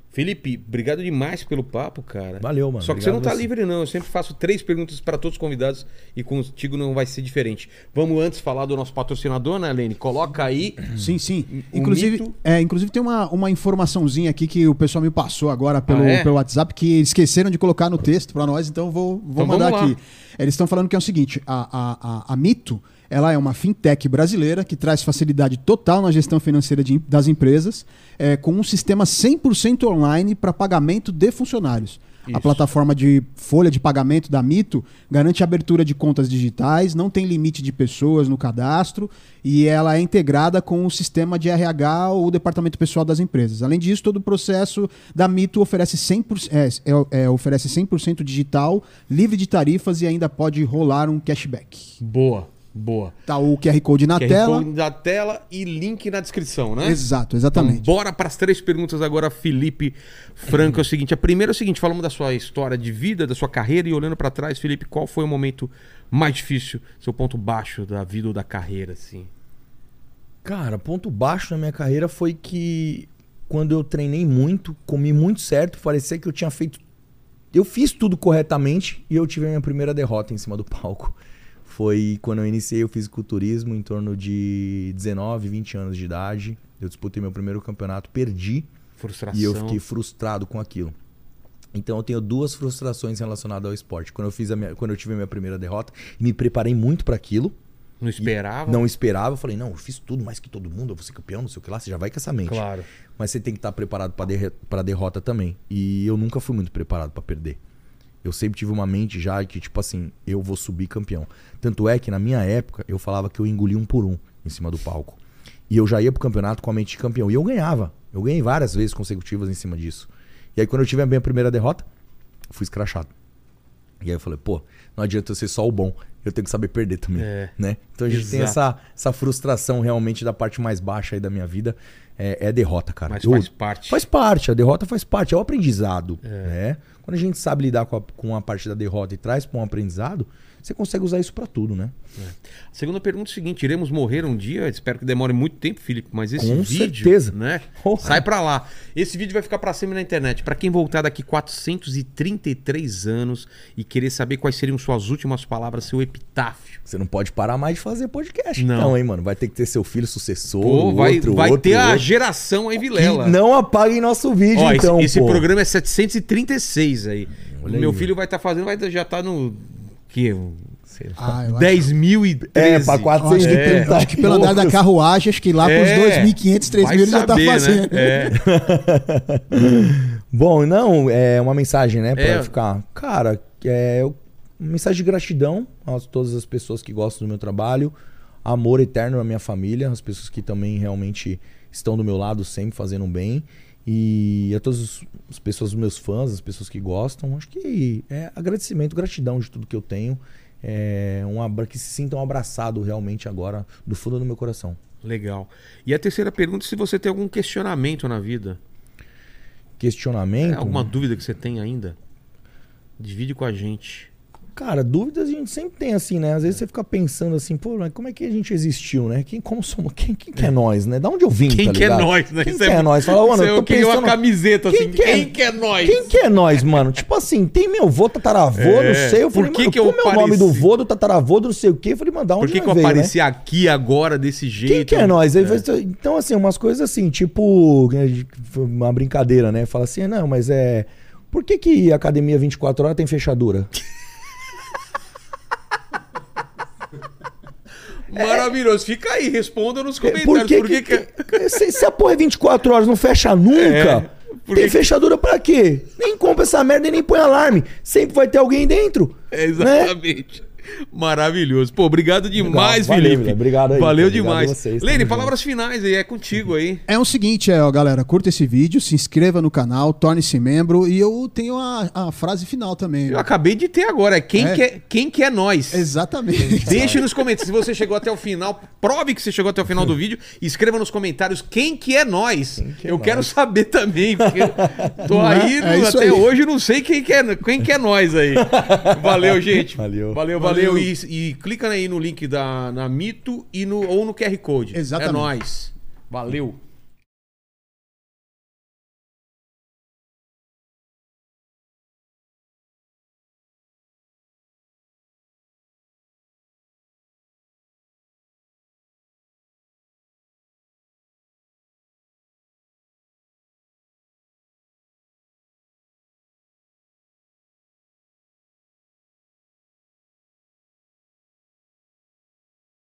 Felipe, obrigado demais pelo papo, cara. Valeu, mano. Só que você não tá você. livre, não. Eu sempre faço três perguntas para todos os convidados e contigo não vai ser diferente. Vamos antes falar do nosso patrocinador, né, Lene? Coloca aí. Sim, sim. Inclusive, mito- é, inclusive tem uma, uma informaçãozinha aqui que o pessoal me passou agora pelo, Ah, é? pelo WhatsApp que esqueceram de colocar no texto para nós, então vou, vou Então mandar aqui. Eles estão falando que é o seguinte: a, a, a, a Mito ela é uma fintech brasileira que traz facilidade total na gestão financeira de- das empresas, é, com um sistema 100% online para pagamento de funcionários. Isso. A plataforma de folha de pagamento da Mito garante a abertura de contas digitais, não tem limite de pessoas no cadastro e ela é integrada com o sistema de RH ou o departamento pessoal das empresas. Além disso, todo o processo da Mito oferece 100%, é, é, é, oferece 100% digital, livre de tarifas e ainda pode rolar um cashback. Boa, boa. Tá o QR Code na QR tela. Code da tela e link na descrição, né? Exato, Então, exatamente. bora para as três perguntas agora, Felipe Franco. É o seguinte: a primeira é o seguinte, falamos da sua história de vida, da sua carreira, e olhando para trás, Felipe, qual foi o momento mais difícil, seu ponto baixo da vida ou da carreira, assim? Cara, ponto baixo na minha carreira foi que quando eu treinei muito, comi muito certo, parecia que eu tinha feito. Eu fiz tudo corretamente e eu tive a minha primeira derrota em cima do palco. Foi quando eu iniciei o fisiculturismo, em torno de 19, 20 anos de idade. Eu disputei meu primeiro campeonato, perdi Frustração. e eu fiquei frustrado com aquilo. Então eu tenho duas frustrações relacionadas ao esporte. Quando eu fiz a minha, quando eu tive a minha primeira derrota, me preparei muito para aquilo. Não esperava? Não esperava, eu falei, não, eu fiz tudo mais que todo mundo, eu vou ser campeão, não sei o que lá, você já vai com essa mente. Claro. Mas você tem que estar preparado para derre pra derrota também. E eu nunca fui muito preparado para perder. Eu sempre tive uma mente já que, tipo assim, eu vou subir campeão. Tanto é que na minha época eu falava que eu engoli um por um em cima do palco. E eu já ia pro campeonato com a mente de campeão. E eu ganhava. Eu ganhei várias vezes consecutivas em cima disso. E aí quando eu tive a minha primeira derrota, eu fui escrachado. E aí eu falei, pô, não adianta eu ser só o bom. Eu tenho que saber perder também. É. Né? Então a gente tem Exato. essa, essa frustração realmente da parte mais baixa aí da minha vida. É, é derrota, cara. Mas Eu- faz parte. Faz parte, a derrota faz parte, é o aprendizado. Né? Quando a gente sabe lidar com a, com a parte da derrota e traz para um aprendizado, você consegue usar isso para tudo, né? A segunda pergunta é o seguinte: iremos morrer um dia? Espero que demore muito tempo, Felipe, mas esse Com vídeo, certeza. né? Porra. Sai pra lá. Esse vídeo vai ficar pra sempre na internet. Pra quem voltar daqui 433 anos e querer saber quais seriam suas últimas palavras, seu epitáfio. Você não pode parar mais de fazer podcast, Não. não, hein, mano? Vai ter que ter seu filho sucessor, Pô, vai, outro, vai outro, ter a outro. geração aí, Vilela. Não apaguem nosso vídeo, Ó, então, esse, esse programa é 736 aí. Olha Meu aí. filho vai estar fazendo, vai já tá no. Que? Sei lá. Ah, eu acho- 10.013. É, pra Eu acho, que, 430 pelo- acho que pelo andar da carruagem, acho que lá É, pros 2.500, 3.000 ele já tá né? fazendo. É. Bom, não, é uma mensagem, né, pra É. ficar. Cara, é uma mensagem de gratidão a todas as pessoas que gostam do meu trabalho, amor eterno à minha família, as pessoas que também realmente estão do meu lado sempre fazendo um bem e a todas as pessoas, os meus fãs, as pessoas que gostam, acho que é agradecimento, gratidão de tudo que eu tenho, é um que se sintam abraçados realmente agora do fundo do meu coração. Legal. E a terceira pergunta: se você tem algum questionamento na vida, Questionamento? é, alguma dúvida que você tem ainda, divide com a gente. Cara, dúvidas a gente sempre tem, assim, né? Às vezes você fica pensando assim, pô, mas como é que a gente existiu, né? Quem, como somos, quem, quem que é nós, né? Da onde eu vim, Quem tá que é nós, né? Quem Isso que é nós? Fala, mano, isso eu queria uma pensando... camiseta Quem assim. que é- Quem que é nós? Quem que é nós, mano? Tipo assim, tem meu vô, tataravô, É, não sei. Eu por falei, que mano, que eu como é o nome do vô, do tataravô, do não sei o quê? Eu falei, mano, da onde Por que, que eu veio, né? apareci aqui agora desse jeito? Quem que é nós? Ser- Então, assim, umas coisas assim, tipo. Uma brincadeira, né? Fala assim, não, mas é. Por que, que a academia 24 horas tem fechadura? Maravilhoso. Fica aí, responda nos Por comentários. que, Por que, que, que- se, se a porra é 24 horas não fecha nunca, É, por tem fechadura pra quê? Nem compra essa merda e nem põe alarme. Sempre vai ter alguém dentro. É, né? Maravilhoso. Pô, obrigado demais, Valeu, Felipe. Vila. Obrigado aí, Valeu obrigado demais. vocês, Lene, palavras finais aí, é contigo aí. É o seguinte, é, ó, galera, curta esse vídeo, se inscreva no canal, torne-se membro e eu tenho a, a frase final também. Eu né? acabei de ter agora. É quem, É. Quer, quem quer nós. Exatamente. Deixe nos comentários. Se você chegou até o final, prove que você chegou até o final do vídeo. e Escreva nos comentários quem que é nós. que é eu nós? quero saber também, porque eu tô é? aí, É até aí. hoje não sei quem que é, quem que é nós aí. Valeu, gente. Valeu. Valeu, valeu. Valeu. E, e clica aí no link da, na Mito e no, ou no QR Code. Exatamente. É nós. Valeu.